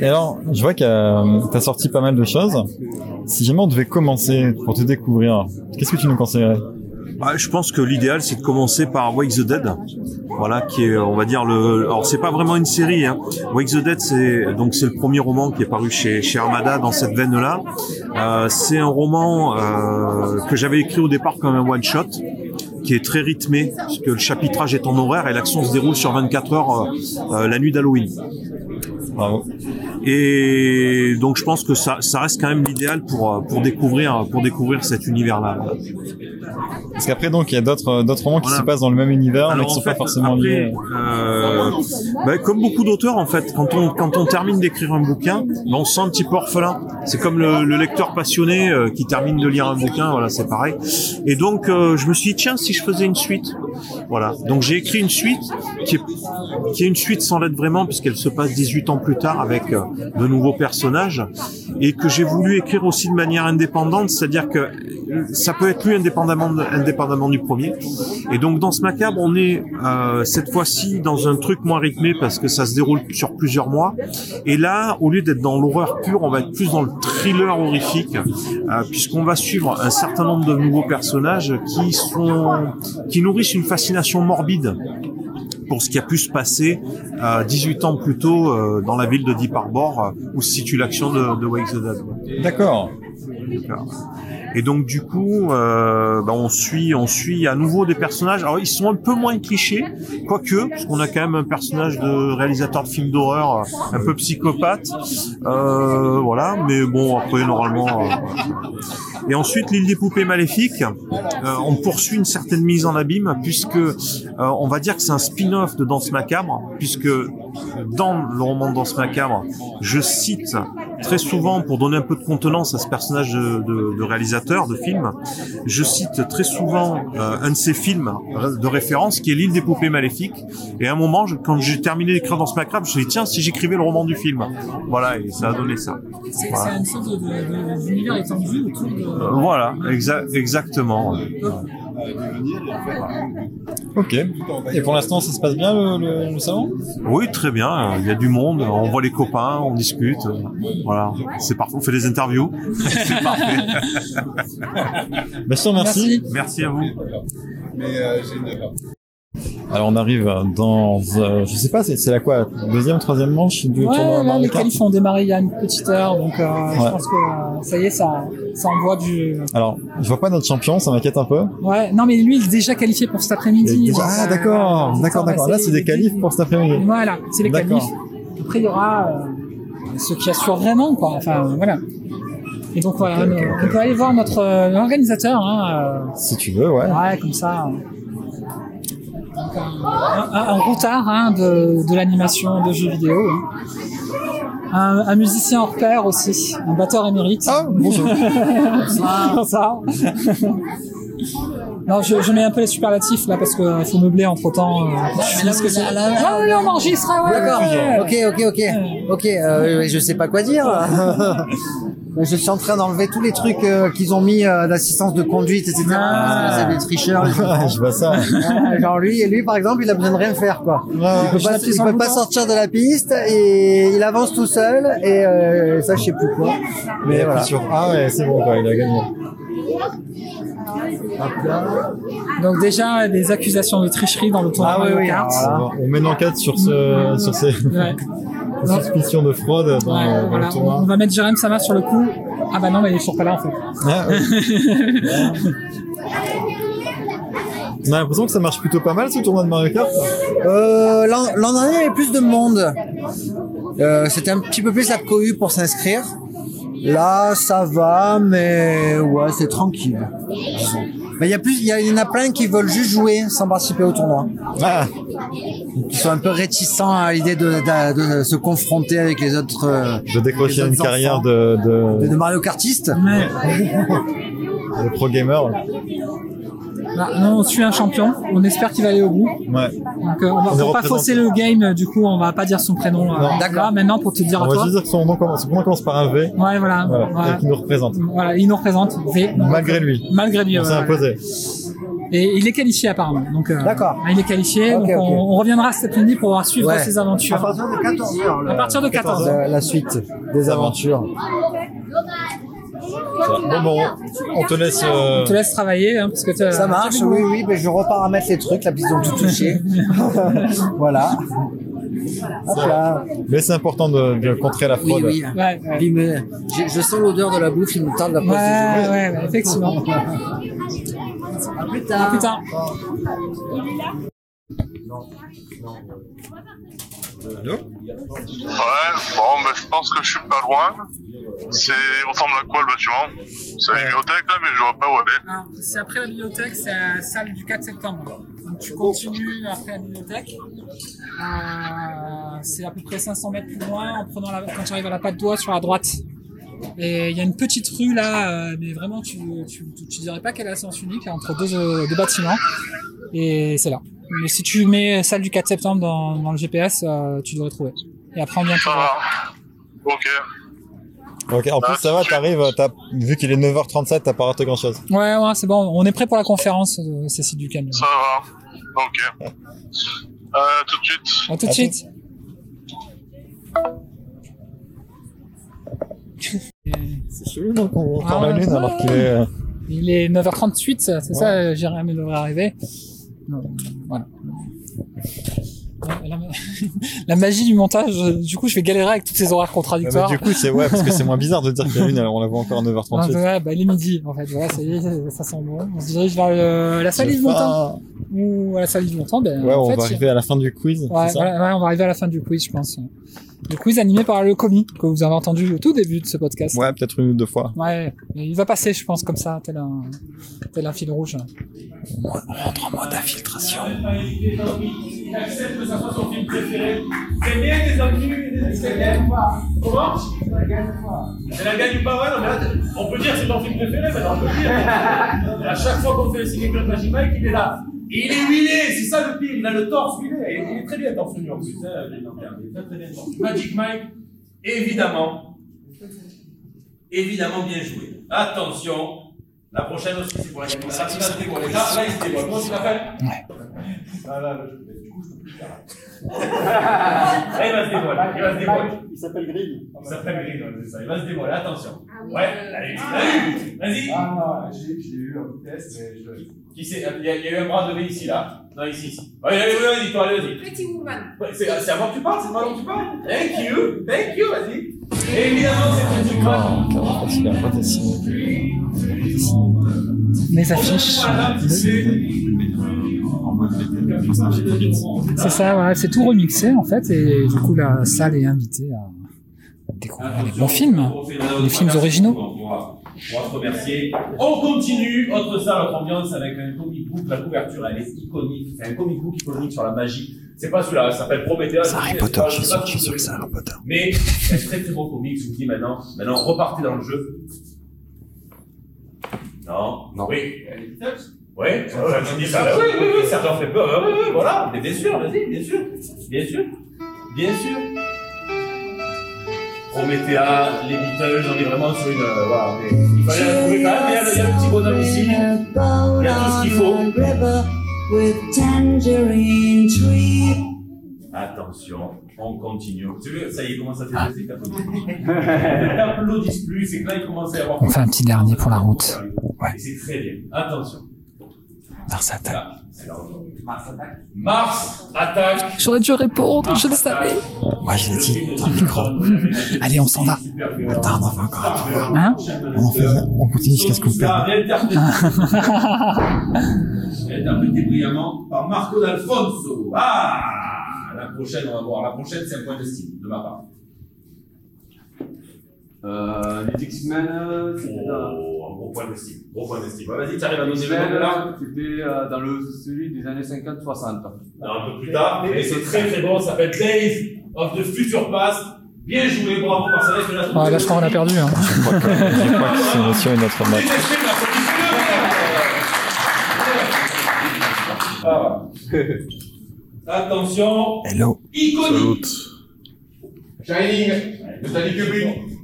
Et alors, je vois que euh, t'as sorti pas mal de choses. Si jamais on devait commencer pour te découvrir, qu'est-ce que tu nous conseillerais? Bah, je pense que l'idéal c'est de commencer par Wake the Dead, voilà qui est on va dire le alors c'est pas vraiment une série hein. Wake the Dead c'est donc c'est le premier roman qui est paru chez chez Armada dans cette veine là. Euh, c'est un roman euh, que j'avais écrit au départ comme un one shot qui est très rythmé puisque le chapitrage est en horaire et l'action se déroule sur 24 heures euh, euh, la nuit d'Halloween. Et donc je pense que ça, ça reste quand même l'idéal pour euh, pour découvrir pour découvrir cet univers là. Parce qu'après, donc, il y a d'autres d'autres romans qui Voilà. se passent dans le même univers, mais qui en sont pas forcément après, liés. euh, bah, comme beaucoup d'auteurs en fait, quand on quand on termine d'écrire un bouquin, bah, on se sent un petit peu orphelin. C'est comme le, le lecteur passionné euh, qui termine de lire un bouquin, voilà, c'est pareil. Et donc euh, je me suis dit tiens si je faisais une suite, voilà. Donc j'ai écrit une suite qui est qui est une suite sans l'être vraiment puisqu'elle se passe 18 ans plus tard avec euh, de nouveaux personnages et que j'ai voulu écrire aussi de manière indépendante, c'est-à-dire que euh, ça peut être lu indépendamment indépendamment du premier. Et donc dans ce macabre, on est euh, cette fois-ci dans un truc moins rythmé parce que ça se déroule sur plusieurs mois. Et là, au lieu d'être dans l'horreur pure, on va être plus dans le thriller horrifique, euh, puisqu'on va suivre un certain nombre de nouveaux personnages qui sont qui nourrissent une fascination morbide pour ce qui a pu se passer euh, 18 ans plus tôt euh, dans la ville de Deep Harbor euh, où se situe l'action de, de Wake the Dead. D'accord. Et donc du coup, euh, bah, on suit, on suit à nouveau des personnages. Alors ils sont un peu moins clichés, quoique, parce qu'on a quand même un personnage de réalisateur de films d'horreur euh, un peu psychopathe, euh, voilà. Mais bon, après normalement. Et ensuite, l'île des poupées maléfiques, on poursuit une certaine mise en abîme puisque on va dire que c'est un spin-off de Danse macabre, puisque dans le roman de Danse macabre, je cite très souvent pour donner un peu de contenance à ce personnage de, de- de réalisateur de film, je cite très souvent euh, un de ses films de référence qui est l'île des poupées maléfiques. Et à un moment, je- quand j'ai terminé d'écrire Danse macabre, je me suis dit tiens si j'écrivais le roman du film, voilà et ça a donné ça. C'est Voilà. une sorte d'univers étendu autour de. Euh, Voilà, exa- exactement. Ok. Et pour l'instant, ça se passe bien le, le- le salon? Oui, très bien. Il y a du monde. On voit les copains, on discute. euh, Voilà, c'est parfait. On fait des interviews. c'est parfait. Bah, je te remercie. Merci à vous. Alors on arrive dans, euh, je sais pas, c'est la quoi, deuxième, troisième manche du tournoi Ouais, là, Mario les qualifs ont démarré il y a une petite heure, donc euh, je pense que euh, ça y est, ça, ça envoie du. Alors, je vois pas notre champion, ça m'inquiète un peu. Ouais, non, mais lui, il est déjà qualifié pour cet après-midi. Déjà- ah, d'accord, on d'accord, d'accord. Là, c'est des qualifs pour cet après-midi. Voilà, c'est les qualifs. Après, il y aura euh, ceux qui assurent vraiment, quoi. Enfin, voilà. Et donc, voilà, on, peut aller voir notre euh, organisateur. Hein, Si tu veux, ouais. ouais, comme ça. Donc, un, un, un routard hein, de, de l'animation de jeux vidéo. hein. Un, un musicien hors pair aussi, un batteur émérite. Ah, bonjour. Bonsoir. Bonsoir. Non, je, je mets un peu les superlatifs là parce qu'il faut meubler entre temps. mais là, vous- là, là, Ah oui, on enregistre, ouais, D'accord. ouais. Ok, ok, ok. Ok, euh, je sais pas quoi dire. je suis en train d'enlever tous les trucs euh, qu'ils ont mis euh, d'assistance de conduite, etc. Parce que c'est des tricheurs. les je vois ça. Ouais, Genre lui, lui par exemple, il a besoin de rien faire quoi. il peut je pas, il peut pas sortir de la piste et il avance tout seul et euh, ça je sais plus quoi. Mais Mais voilà. sur Ah ouais, c'est bon, quoi, il a gagné. Donc déjà des accusations de tricherie dans le tournoi Ah oui, Mario oui, Kart. On met une enquête sur ce, sur ces. Ouais. Non. suspicion de fraude dans, Ouais, dans voilà, le tournoi. on va mettre Jérém Sama sur le coup. Ah bah non, mais il est toujours pas là en fait. Ah, oui. On a l'impression que ça marche plutôt pas mal ce tournoi de Mario Kart. Euh, L'an l'an dernier, il y avait plus de monde. Euh, C'était un petit peu plus la cohue pour s'inscrire. Là, ça va, mais ouais, c'est tranquille. Mais il y a plus, il y, en a plein qui veulent juste jouer sans participer au tournoi. Ah. Qui sont un peu réticents à l'idée de, de- de se confronter avec les autres. euh, De décrocher une carrière de, de, de, de Mario Kartiste. de pro gamer. Non, on suit un champion. On espère qu'il va aller au bout. Ouais. Donc, euh, on va, On est pour pas fausser le game, euh, du coup, on va pas dire son prénom. euh, là, maintenant, pour te dire On à va toi. juste dire que son nom commence, son nom commence par un V. Ouais, voilà. Voilà. Voilà. Et qui nous représente. Voilà, il nous représente. V. Malgré lui. Malgré lui. On s'est imposé. Et il est qualifié apparemment. Donc, euh, D'accord. Il est qualifié. Donc. On, on reviendra cet après-midi pour pouvoir suivre Ouais. ses aventures. À partir de 14 heures. À partir de 14 heures. La, la suite des aventures. Bon, bon, on te laisse. euh, On te laisse travailler hein, parce que Ça marche, oui, oui, mais je repars à mettre les trucs, là, puis ils ont tout touché. voilà. Mais c'est important de, de contrer la Oui, fraude. oui. Puis, mais, je, je sens l'odeur de la bouffe, il me tarde la pause Ouais, ouais, ouais, effectivement. À plus À tard. Tard. Allô Ouais, bon, mais je pense que je suis pas loin. C'est, ressemble à quoi le bâtiment C'est la bibliothèque là, mais je vois pas où elle est. Alors, C'est après la bibliothèque, c'est la salle du 4 septembre. Donc tu continues après la bibliothèque. Euh, c'est à peu près 500 mètres plus loin en prenant la, quand tu arrives à la patte d'oie sur la droite. Et il y a une petite rue là, euh, mais vraiment tu, tu, tu, tu dirais pas qu'elle à sens unique entre deux, euh, deux bâtiments. Et c'est là. Mais si tu mets salle du 4 septembre dans, dans le GPS, euh, tu devrais trouver. Et après on vient te voir. Ok. Ok, en plus ça va, t'arrives, t'as- vu qu'il est 9h37, t'as pas raté grand chose. Ouais, ouais, c'est bon. On est prêt pour la conférence, euh, Cécile Ducam. Ça va. Ok. Euh, tout de suite. À tout de suite. C'est chelou donc on Ah entend la ouais. lune alors qu'il est. euh, Il est 9h38, c'est ça, Jérémy devrait arriver. Non, Voilà. La, la magie du montage, euh, du coup, je vais galérer avec tous ces horaires mais contradictoires. du coup, c'est ouais, parce que c'est moins bizarre de dire qu'il y a lune, alors on la voit encore à Ah, 9h38. ouais, bah, il est midi, en fait. Voilà, ça y est, ça sent bon. On se dirige vers le- la salle Yves Montand. Ou à la salle Yves Montand, ben, Ouais, en on fait, va arriver à la fin du quiz. Ouais, ça voilà, ouais, on va arriver à la fin du quiz, je pense. Le quiz animé par le commis, que vous avez entendu au tout début de ce podcast. Ouais, peut-être une ou deux fois. Ouais, et il va passer, je pense, comme ça, tel un, tel un fil rouge. On rentre en mode infiltration. Il accepte que ça soit son film préféré. C'est bien des ennuis escaliers ou pas Comment C'est la gagne ou pas C'est la gagne ou pas Ouais, non, mais là, on peut dire que c'est ton film préféré, maintenant on peut dire. à chaque fois qu'on fait le signature de Magic Mike, il est là. Et il est huilé, c'est ça le pire, il a le torse huilé. Il est très bien torse nu en plus, les lanternes, il est très très bien torse. Magic Mike, évidemment, évidemment bien joué. Attention, la prochaine aussi c'est pour la gagne. Ça, il va se dévoiler. Là, là, il se dévoile. Comment tu l'appelles Là, là, là, je- du coup, je peux plus faire. Là, il va se dévoiler. Il va se dévoiler. Il s'appelle Green. Il s'appelle Green, ouais, c'est ça. Il va se dévoiler. Attention. Ouais, allez, allez, vas-y. Ah non, j'ai j'ai eu un test, mais je. Qui c'est il y, a, il y a eu un bras levé ici, là. Non, ici, ici. Ouais, allez, allez, vas-y, toi, allez, vas-y. Pretty Woman. Ouais, c'est moi que tu parles, c'est moi dont tu parles. Thank you, thank you, vas-y. Et évidemment, c'est Pretty Woman. Parce qu'il a pas dessiné. Les affiches. C'est ça, voilà, c'est tout remixé en fait, et du coup la salle est invitée à découvrir les bons films, les films originaux. On va, se remercier. On continue, autre salle, autre ambiance avec un comic book. La couverture, elle est iconique. C'est un comic book iconique sur la magie. C'est pas celui-là, ça s'appelle Prométhée. C'est Harry Potter, je suis sûr, je suis que c'est Harry Potter. Mais c'est un très très bon comic, je vous dis maintenant. Maintenant, repartez dans le jeu. Non Non. Oui. Oui, dis ça. Oui, oui, oui, ça leur fait peur. Oui, oui, voilà. Mais bien sûr, vas-y, bien sûr. Bien sûr. Bien sûr. Promethea, les Beatles, on est vraiment sur une. voilà, mais il fallait la trouver quand même. Il y a le, il y a le petit bonhomme ici. Il y a tout ce qu'il faut. Attention, on continue. Tu veux, ça y est, il commence à faire des T'applaudis plus, c'est que là, il commence à avoir. On fait un petit dernier pour la route. Et c'est très bien. Attention. Mars attaque. Mars attaque. J'aurais dû répondre, je le savais. Moi, je l'ai dit dans le micro. Allez, on s'en va. Attends, on en fait encore un peu. Hein On en fait, on continue jusqu'à ce qu'on perde. Interprété brillamment par Marco D'Alfonso. Ah La prochaine, on va voir. La prochaine, c'est un point d'estime de ma part. Euh, les X-Men, euh, c'était. Oh, un gros point d'estime. Gros point d'estime. Vas-y, tu arrives à X-Men, nom là c'était euh, dans le, celui des années 50-60. Alors, un peu plus tard. Mais c'est très très bon. Ça s'appelle Days of the Future Past. Bien joué, bravo Marcel. Ouais, là, je crois qu'on a perdu. Hein. Je crois que, c'est monsieur et notre match. Ah. Attention. Hello. Iconique. Shining, de Stanley Kubrick.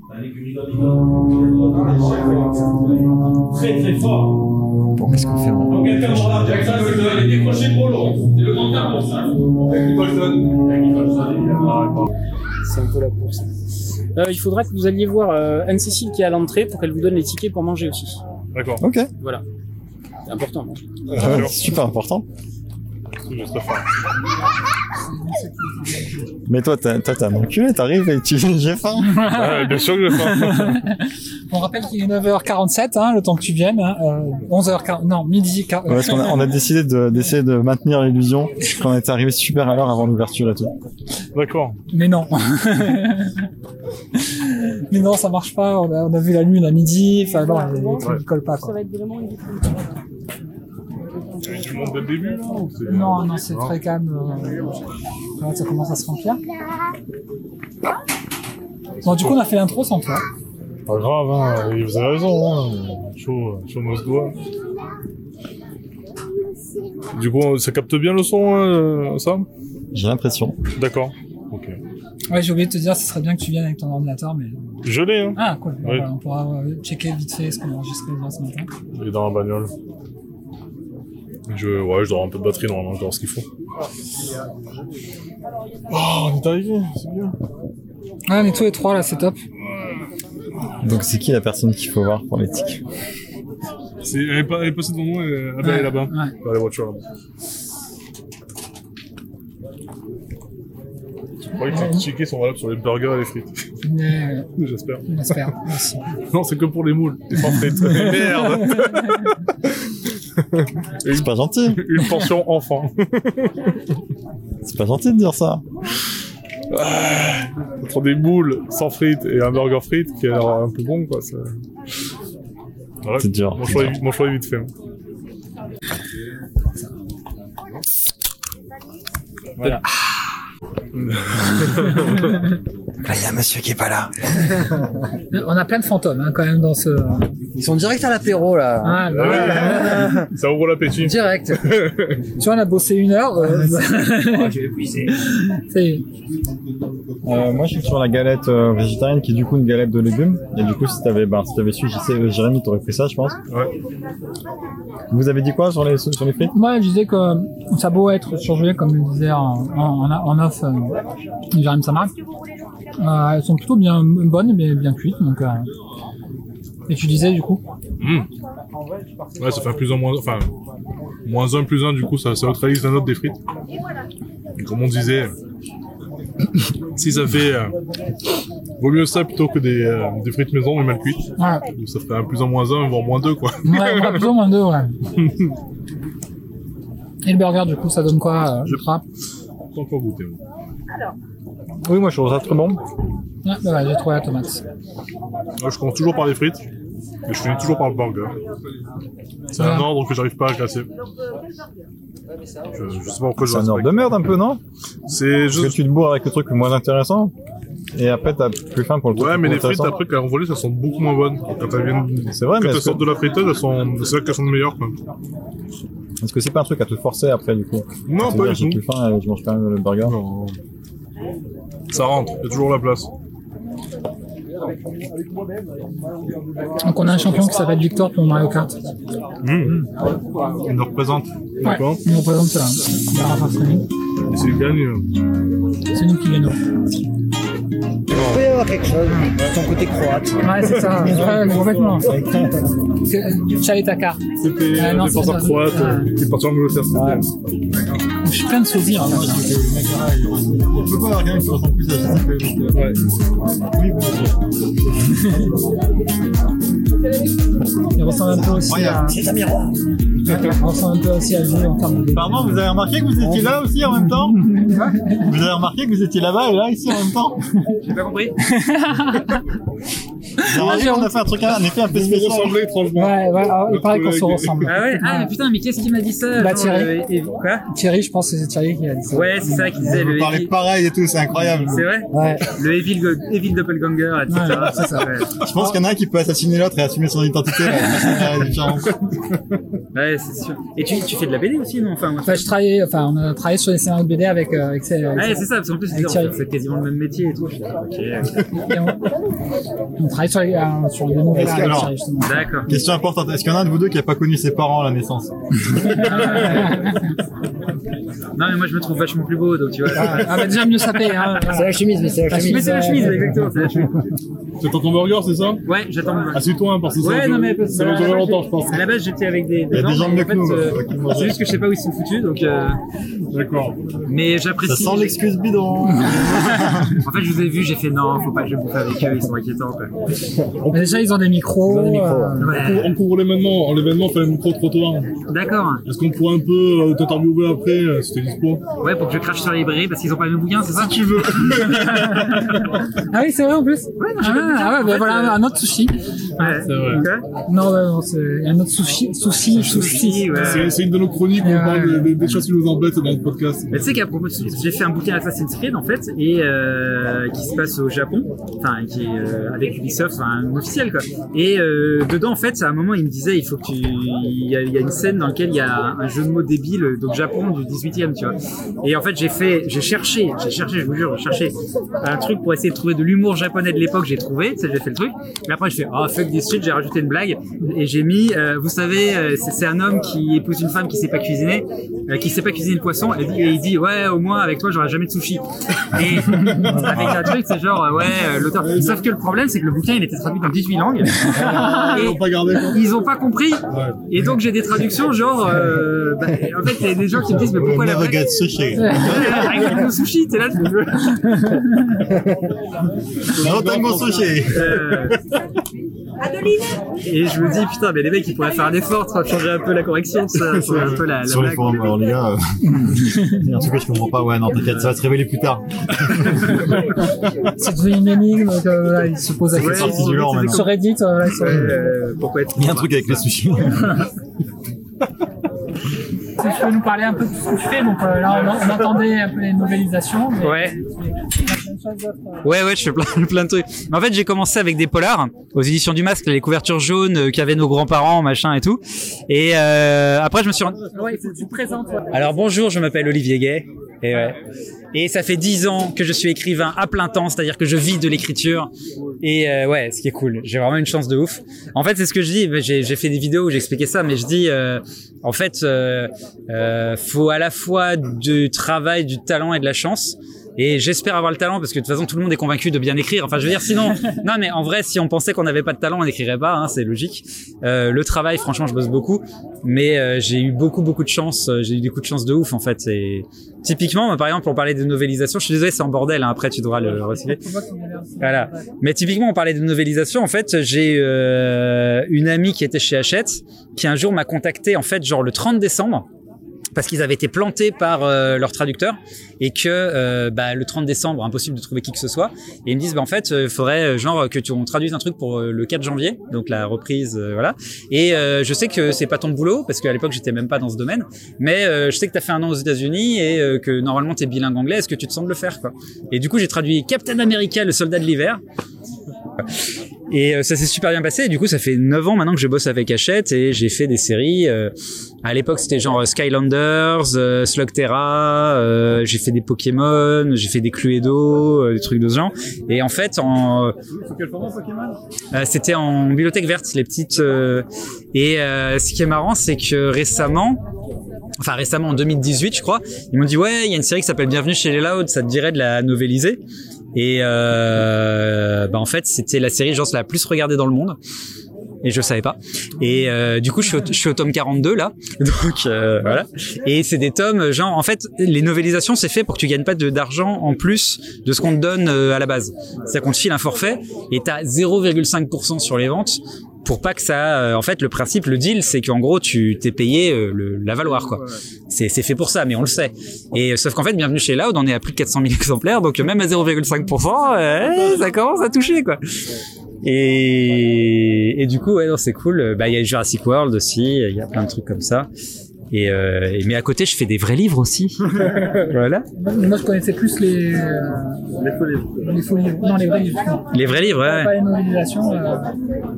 Très très fort. Bon, qu'est-ce qu'on fait en... Donc quelqu'un pour là, long. C'est le grand temps pour ça. Jack Nicholson. Jack Nicholson, évidemment. C'est un peu la course. Euh, il faudrait que vous alliez voir euh, Anne-Cécile qui est à l'entrée pour qu'elle vous donne les tickets pour manger aussi. D'accord. Ok. Voilà. C'est important. Ouais, super important. Mais toi, t'as, toi, t'as un enculé, t'arrives et tu j'ai faim. Ouais, bien sûr que j'ai faim. On rappelle qu'il est 9h47, hein, le temps que tu viennes. Hein, euh, 11h40, non, midi. quar- Ouais, parce qu'on a, on a décidé de, d'essayer de maintenir l'illusion qu'on était arrivé super à l'heure avant l'ouverture et tout. D'accord. Mais non. Mais non, ça marche pas. On a, on a vu la lune à midi. Enfin, non, les trucs ne collent pas. Quoi. va être vraiment une Dès le début, là ou c'est- Non, non, c'est très calme. euh, ça commence à se remplir. Bon, du coup, on a fait l'intro sans toi. Pas grave, hein. et Vous avez raison, hein. Chaud, chaud nos doigts. Du coup, ça capte bien le son, hein, Sam? J'ai l'impression. D'accord. Ok. Ouais, j'ai oublié de te dire, ce serait bien que tu viennes avec ton ordinateur, mais. Je l'ai, hein. Ah, cool. Bon, Oui. voilà, on pourra euh, checker vite fait ce qu'on a enregistré ce matin. Il est dans la bagnole. Je, ouais, je dois avoir un peu de batterie normalement, je dois avoir ce qu'il faut. Oh, on est arrivé, c'est bien. Ouais, on est tous les trois là, c'est top. Donc, c'est qui la personne qu'il faut voir pour l'éthique C'est, elle, est pas, elle est passée devant moi, elle, ah ben, elle est là-bas. Dans la voiture là-bas. Je croyais que les tickets sont valables sur les burgers et les frites. J'espère. on espère. Merci. Non, c'est que pour les moules, sans frites. Merde C'est pas gentil. Une pension enfant. C'est pas gentil de dire ça. Entre des moules sans frites et un burger frites qui a l'air un peu bon, quoi. ça- Voilà. C'est dur, Mon c'est choix, dur. est, mon choix est vite fait. hein. Voilà. Là, il y a un monsieur qui est pas là. On a plein de fantômes hein, quand même dans ce. Ils sont direct à l'apéro là. Ah, là. Ça ouvre l'appétit. Direct. tu vois, on a bossé une heure. euh, je vais épuiser. Euh, moi, je suis sur la galette euh, végétarienne qui est du coup une galette de légumes. Et du coup, si t'avais, ben, si t'avais su, je sais, euh, Jérémy, t'aurais pris ça, je pense. Ouais. Vous avez dit quoi sur les, sur les frites Moi, je disais que ça a beau être surgelé, comme le disait en, en, en off euh, Jérémy Samar. Euh, elles sont plutôt bien bonnes, mais bien cuites. Donc, euh, Et tu disais du coup? Mmh. Ouais, ça fait un plus un moins, enfin, moins un plus un, du coup, ça, ça neutralise la note des frites. Et comme on disait, si ça fait, euh, vaut mieux ça plutôt que des, euh, des frites maison mais mal cuites. Ouais. Donc ça ferait un plus un moins un, voire moins deux, quoi. Ouais, a plus ou moins deux, ouais. Et le burger, du coup, ça donne quoi euh, Je frappe Pas encore goûté. moi. Oui, moi, je trouve ça très bon. Ouais, bah, ouais, j'ai trouvé la tomate. Je commence toujours par les frites, je finis toujours par le burger. C'est un Ouais. ordre que j'arrive pas à casser. Je, je sais pas pourquoi je C'est un ordre de merde un peu, non? C'est juste... que tu te bourres avec le truc le moins intéressant. Et après, t'as plus faim pour le truc Ouais, mais les frites, après, quand elles volées, elles sont beaucoup moins bonnes. Quand elles viennent, C'est vrai, quand mais elles est-ce sortent que- de la friteuse, elles sont, c'est là qu'elles sont meilleures, quoi. Est-ce que c'est pas un truc à te forcer après, du coup? Non, pas du tout. J'ai plus faim et je mange quand même le burger. Ça rentre, il y a toujours la place. Donc, on a un champion qui s'appelle Victor pour Mario Kart. Mmh. Il nous représente. D'accord. Ouais, il nous représente ça. On verra pas ce que nous. Et s'il gagne, euh, C'est nous qui gagnons. peut y avoir quelque chose. Ton côté croate. Ouais, c'est ça. Ouais, complètement. Que- Tu avais ta carte. C'était Ah, un défenseur c'est croate euh, qui est parti en Angleterre. Je suis plein de souvenirs. hein. On peut pas avoir quelqu'un qui ressemble plus à. Ouais. Oui, Il ressemble un peu aussi à. C'est un miroir. Il ressemble un peu aussi à lui en termes de. Pardon, vous avez remarqué que vous étiez là aussi en même temps Vous avez remarqué que vous étiez là-bas et là ici en même temps J'ai pas compris. Vous qu'on a fait un truc, un effet un peu Vous spécial. me ressemblez étrangement. Ouais, ouais, alors, il paraît qu'on se ressemble. Ah ouais Ah mais putain, mais qu'est-ce qui m'a dit ça Bah, genre, Thierry. euh, et- Quoi Thierry, je pense que c'est Thierry qui a dit ça. Ouais, c'est ça qui disait Vous le parlez Evil. pareil et tout, c'est incroyable. C'est vrai Ouais. Le Evil, Go- Evil Doppelganger, etc. Ouais, c'est ça. Ouais, Je pense qu'il y en a un qui peut assassiner l'autre et assumer son identité. là, c'est la différence. Ouais, c'est sûr. Et tu, tu fais de la BD aussi, non? Enfin, moi, Enfin, je travaillais, enfin, on a travaillé sur les scénarios de BD avec, euh, avec, ces- avec Ouais, ces- c'est ça, parce qu'en plus, c'est quasiment le même métier et tout. Je suis là, Ok, Et on, on travaille sur les, euh, sur nouvelles que- avec alors. D'accord. Question importante, est-ce qu'il y en a un de vous deux qui a pas connu ses parents à la naissance? Non, mais moi, je me trouve vachement plus beau, donc tu vois. Ah, ah, bah, déjà mieux sapé, hein. C'est la chemise, mais c'est la chemise. Mais c'est la chemise, exactement, c'est la chemise. Tu attends ton burger, c'est ça? Ouais, j'attends mon Assieds-toi, hein, parce que ça, Ouais, va non, mais ça va durer longtemps, je pense. À la base, j'étais avec des, Il y a des gens mieux que nous, fait, euh, euh. C'est juste que je sais pas où ils sont foutus, donc. euh, D'accord. Mais Ça j'apprécie. sent l'excuse bidon. En fait, je vous ai vu, j'ai fait non, faut pas que je bouffe avec eux, ils sont inquiétants, quoi. Mais déjà, ils ont des micros. euh, On couvre- On couvre l'événement, en l'événement, on fait un micro-trottoir. D'accord. Est-ce qu'on pourrait un peu euh, t'interviewer après, euh, t'es dispo Ouais, pour que je crache sur les librairies parce qu'ils ont pas mes bouquins, c'est ça Si tu veux. Ah oui, c'est vrai en plus. Ouais, non, j'ai ah, bouquin, ah ouais, bah voilà, euh, un autre sushi. Ouais, C'est vrai. Non, non, c'est un autre sushi, sushi, sushi. ouais. C'est une de nos chroniques où on Ouais. parle des, des choses qui nous embêtent dans le podcast. Mais tu sais qu'à propos de j'ai fait un bouquin Assassin's Creed en fait, et euh, qui se passe au Japon, enfin qui est euh, avec Ubisoft, enfin un officiel quoi. Et euh, dedans en fait, à un moment il me disait il faut que tu, il y, a, il y a une scène dans laquelle il y a un jeu de mots débile, donc Japon du 18e, tu vois. Et en fait j'ai fait, j'ai cherché, j'ai cherché, je vous jure, j'ai cherché un truc pour essayer de trouver de l'humour japonais de l'époque, j'ai trouvé, j'ai fait le truc. Et après je fais oh fuck this shit, j'ai rajouté une blague et j'ai mis, euh, vous savez, euh, c'est un homme qui épouse une femme qui sait pas cuisiner, euh, qui sait pas cuisiner le poisson, et, il dit ouais au moins avec toi j'aurai jamais de sushi. Et avec un truc c'est genre ouais euh, l'auteur. Sauf que le problème c'est que le bouquin il était traduit dans 18 langues. Ils l'ont pas gardé. Ils ont pas compris. Et donc j'ai des traductions genre euh, bah, en fait il y a des gens qui me disent mais pourquoi la get sushi. Ouais, avec le sushi, t'es là, tu No tango sushi. Euh, Et je me dis, putain, mais les mecs, ils pourraient faire un effort, vois, changer un peu la correction, ça, c'est un peu la, la Sur les blague. forums, alors les gars, euh, un truc que je comprends pas. Ouais, non, t'inquiète, ça va se révéler plus tard. C'est devenu une énigme, donc euh, voilà, ils se posent la question. c'est du genre. Sur Reddit, euh, sont- Euh, pourquoi être Il y a un truc avec les sushis. Si tu peux nous parler un peu de ce que tu fais, donc euh, là on, on entendait un peu les novélisations. Mais Ouais. mais euh. Ouais, ouais, je fais plein, plein de trucs. Mais en fait, j'ai commencé avec des polars aux éditions du Masque, les couvertures jaunes euh, qu'avaient nos grands-parents, machin et tout. Et euh, après, je me suis rendu... Ouais, tu te présentes. ouais. Alors bonjour, je m'appelle Olivier Gay. Et, ouais. et ça fait dix ans que je suis écrivain à plein temps, c'est-à-dire que je vis de l'écriture. Et euh, ouais, ce qui est cool. J'ai vraiment une chance de ouf. En fait, c'est ce que je dis. J'ai j'ai fait des vidéos où j'expliquais ça, mais je dis, euh, en fait, euh, euh, faut à la fois du travail, du talent et de la chance. Et j'espère avoir le talent parce que de toute façon tout le monde est convaincu de bien écrire. Enfin, je veux dire, sinon, non, mais en vrai, si on pensait qu'on n'avait pas de talent, on n'écrirait pas. Hein, c'est logique. Euh, le travail, franchement, je bosse beaucoup, mais euh, j'ai eu beaucoup, beaucoup de chance. Euh, J'ai eu des coups de chance de ouf, en fait. Et typiquement, par exemple, on parlait de novélisation. Je suis désolé, c'est en bordel. Hein, après, tu devras le recycler. Voilà. Mais typiquement, on parlait de novélisation. En fait, j'ai euh, une amie qui était chez Hachette, qui un jour m'a contacté, en fait, genre le 30 décembre parce qu'ils avaient été plantés par euh, leur traducteur et que euh, bah, le 30 décembre impossible de trouver qui que ce soit. Et ils me disent bah en fait il faudrait euh, genre que tu on traduise un truc pour euh, le 4 janvier. Donc la reprise euh, voilà. Et euh, je sais que c'est pas ton boulot parce qu'à l'époque j'étais même pas dans ce domaine. Mais euh, je sais que tu as fait un an aux États-Unis et euh, que normalement tu es bilingue anglais. Est-ce que tu te de le faire quoi? Et du coup j'ai traduit Captain America le soldat de l'hiver et euh, ça s'est super bien passé. Et du coup, ça fait 9 ans maintenant que je bosse avec Hachette et j'ai fait des séries. euh, à l'époque, c'était genre euh, Skylanders, Slugterra, j'ai fait des Pokémon, j'ai fait des Cluedo, des trucs de ce genre. Et en fait, en, c'était en bibliothèque verte, les petites. et ce qui est marrant, c'est que récemment, enfin récemment en 2018, je crois, ils m'ont dit ouais, il y a une série qui s'appelle Bienvenue chez les Loud, ça te dirait de la novéliser. Et euh, bah en fait, c'était la série, genre, la plus regardée dans le monde. Et je savais pas. Et euh, du coup, je suis, au, je suis au tome 42 là. Donc euh, voilà. Et c'est des tomes, genre, en fait, les novélisations, c'est fait pour que tu gagnes pas d'argent en plus de ce qu'on te donne euh, à la base. C'est-à-dire qu'on te file un forfait et t'as 0,5% sur les ventes pour pas que ça euh, en fait le principe le deal c'est qu'en gros tu t'es payé euh, le, la valoir quoi. C'est c'est fait pour ça mais on le sait. Et euh, sauf qu'en fait bienvenue chez Loud on est à plus de 400 000 exemplaires donc même à 0,5% euh, ça commence à toucher quoi. Et, et du coup ouais non c'est cool. Bah il y a Jurassic World aussi il y a plein de trucs comme ça et, euh, mais à côté je fais des vrais livres aussi voilà Moi, je connaissais plus les. euh, les faux livres. Les faux livres. Non, les vrais livres. non. les vrais livres ouais. Pas les novélisations, euh,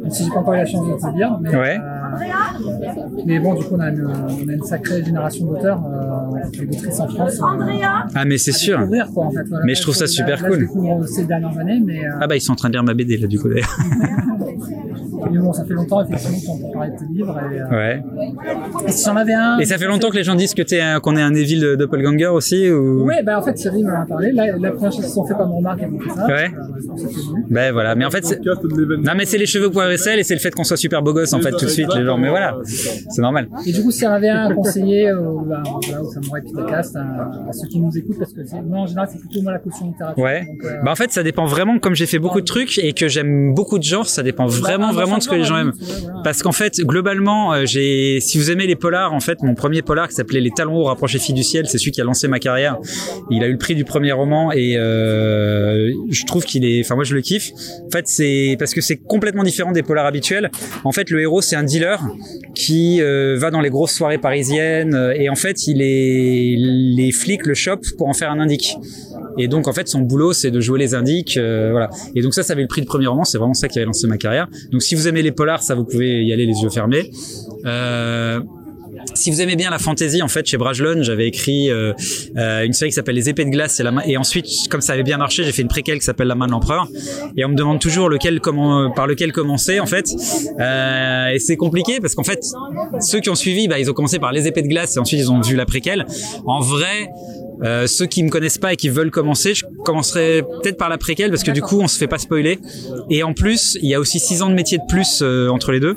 si j'ai pas encore eu la chance de te dire. Mais, Ouais. euh, mais bon, du coup, on a une, on a une sacrée génération d'auteurs, euh, et d'autrices en France. euh, ah mais c'est sûr quoi, en fait. Voilà. mais je trouve ça Là, super là, cool Je découvre ces dernières années, mais, euh, ah bah ils sont en train de lire ma BD là du coup d'ailleurs bon, ça fait longtemps, effectivement, qu'on peut parler de tes livres. Et, euh, ouais et si j'en avais un. Et ça fait longtemps que les gens disent que t'es qu'on est un Evil de Doppelganger aussi ou? Ouais, bah en fait, Thierry m'en a parlé. La, la première chose qu'ils ont fait pas me remarque, fait ça. Ouais. Ben voilà, mais en fait, c'est... non mais c'est les cheveux poivre et sel et c'est le fait qu'on soit super beau gosse en fait tout de suite les gens. Mais voilà, c'est normal. Et du coup, si y en avait un à conseiller, euh, bah, voilà, où ça m'aurait été podcast à, à ceux qui nous écoutent, parce que moi en général, c'est plutôt moi la caution littérature. Ouais. Donc, euh, Bah en fait, ça dépend vraiment. Comme j'ai fait beaucoup de trucs et que j'aime beaucoup de genres, ça dépend vraiment, bah, vraiment de ce que les gens aiment. Parce qu'en fait, globalement, euh, j'ai, si vous aimez les polars, en fait, mon premier polar qui s'appelait Les Talons hauts rapprochés filles du ciel, c'est celui qui a lancé ma carrière. Il a eu le prix du premier roman et euh, je trouve qu'il est, enfin moi je le kiffe. En fait, c'est parce que c'est complètement différent des polars habituels. En fait, le héros c'est un dealer qui euh, va dans les grosses soirées parisiennes et en fait, il est, les flics le chopent pour en faire un indique. Et donc en fait son boulot c'est de jouer les indiques, euh, voilà. Et donc ça ça avait le prix de premier roman, c'est vraiment ça qui avait lancé ma carrière. Donc si vous aimez les polars, ça vous pouvez y aller les yeux fermés. Euh, si vous aimez bien la fantasy, en fait, chez Brajlon, j'avais écrit euh, euh, une série qui s'appelle Les épées de glace et la main. Et ensuite, comme ça avait bien marché, j'ai fait une préquelle qui s'appelle La main de l'empereur. Et on me demande toujours par lequel commencer, en fait. Et c'est compliqué parce qu'en fait, ceux qui ont suivi, bah, ils ont commencé par Les épées de glace et ensuite ils ont vu la préquelle. En vrai. Euh, ceux qui me connaissent pas et qui veulent commencer, je commencerai peut-être par la préquelle parce que du coup on se fait pas spoiler. Et en plus, il y a aussi six ans de métier de plus euh, entre les deux,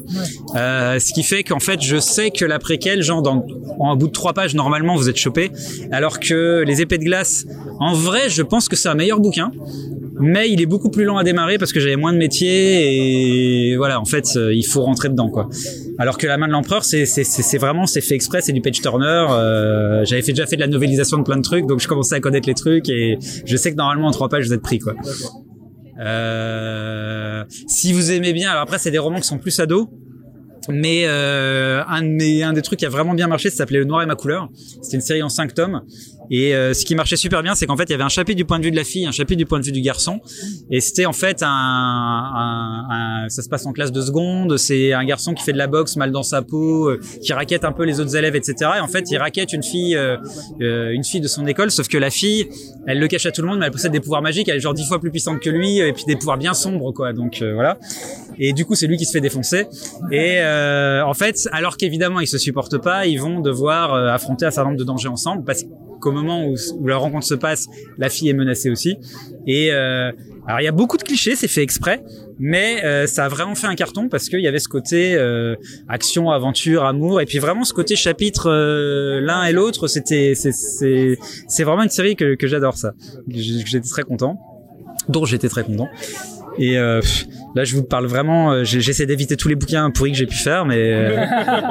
Euh, ce qui fait qu'en fait je sais que la préquelle, genre dans en un bout de trois pages normalement vous êtes chopé, alors que les épées de glace, en vrai je pense que c'est un meilleur bouquin. Mais il est beaucoup plus lent à démarrer parce que j'avais moins de métier et voilà en fait euh, il faut rentrer dedans quoi. Alors que la main de l'empereur c'est vraiment c'est fait exprès c'est du page turner. euh, j'avais déjà fait de la novélisation de plein de trucs donc je commençais à connaître les trucs et je sais que normalement en trois pages vous êtes pris quoi. Euh, si vous aimez bien alors après c'est des romans qui sont plus ados. Mais euh, un, de mes- un des trucs qui a vraiment bien marché, ça s'appelait Le Noir et ma couleur. C'était une série en cinq tomes. Et euh, ce qui marchait super bien, c'est qu'en fait, il y avait un chapitre du point de vue de la fille, un chapitre du point de vue du garçon. Et c'était en fait un, un- un- ça se passe en classe de seconde. C'est un garçon qui fait de la boxe, mal dans sa peau, euh, qui raquette un peu les autres élèves, etc. Et en fait, il raquette une fille, euh, euh, une fille de son école. Sauf que la fille, elle le cache à tout le monde, mais elle possède des pouvoirs magiques. Elle est genre dix fois plus puissante que lui, et puis des pouvoirs bien sombres, quoi. Donc euh, voilà. Et du coup, c'est lui qui se fait défoncer. Et euh, en fait, alors qu'évidemment, ils se supportent pas, ils vont devoir affronter un certain nombre de dangers ensemble parce qu'au moment où, la rencontre se passe, la fille est menacée aussi. Et euh, alors, il y a beaucoup de clichés, c'est fait exprès, mais euh, ça a vraiment fait un carton parce qu'il y avait ce côté euh, action, aventure, amour, et puis vraiment ce côté chapitre euh, l'un et l'autre. C'était, c'est, vraiment une série que, que j'adore ça. J'étais très content, dont j'étais très content. Et euh, là, je vous parle vraiment. euh, J'essaie d'éviter tous les bouquins pourris que j'ai pu faire, mais euh,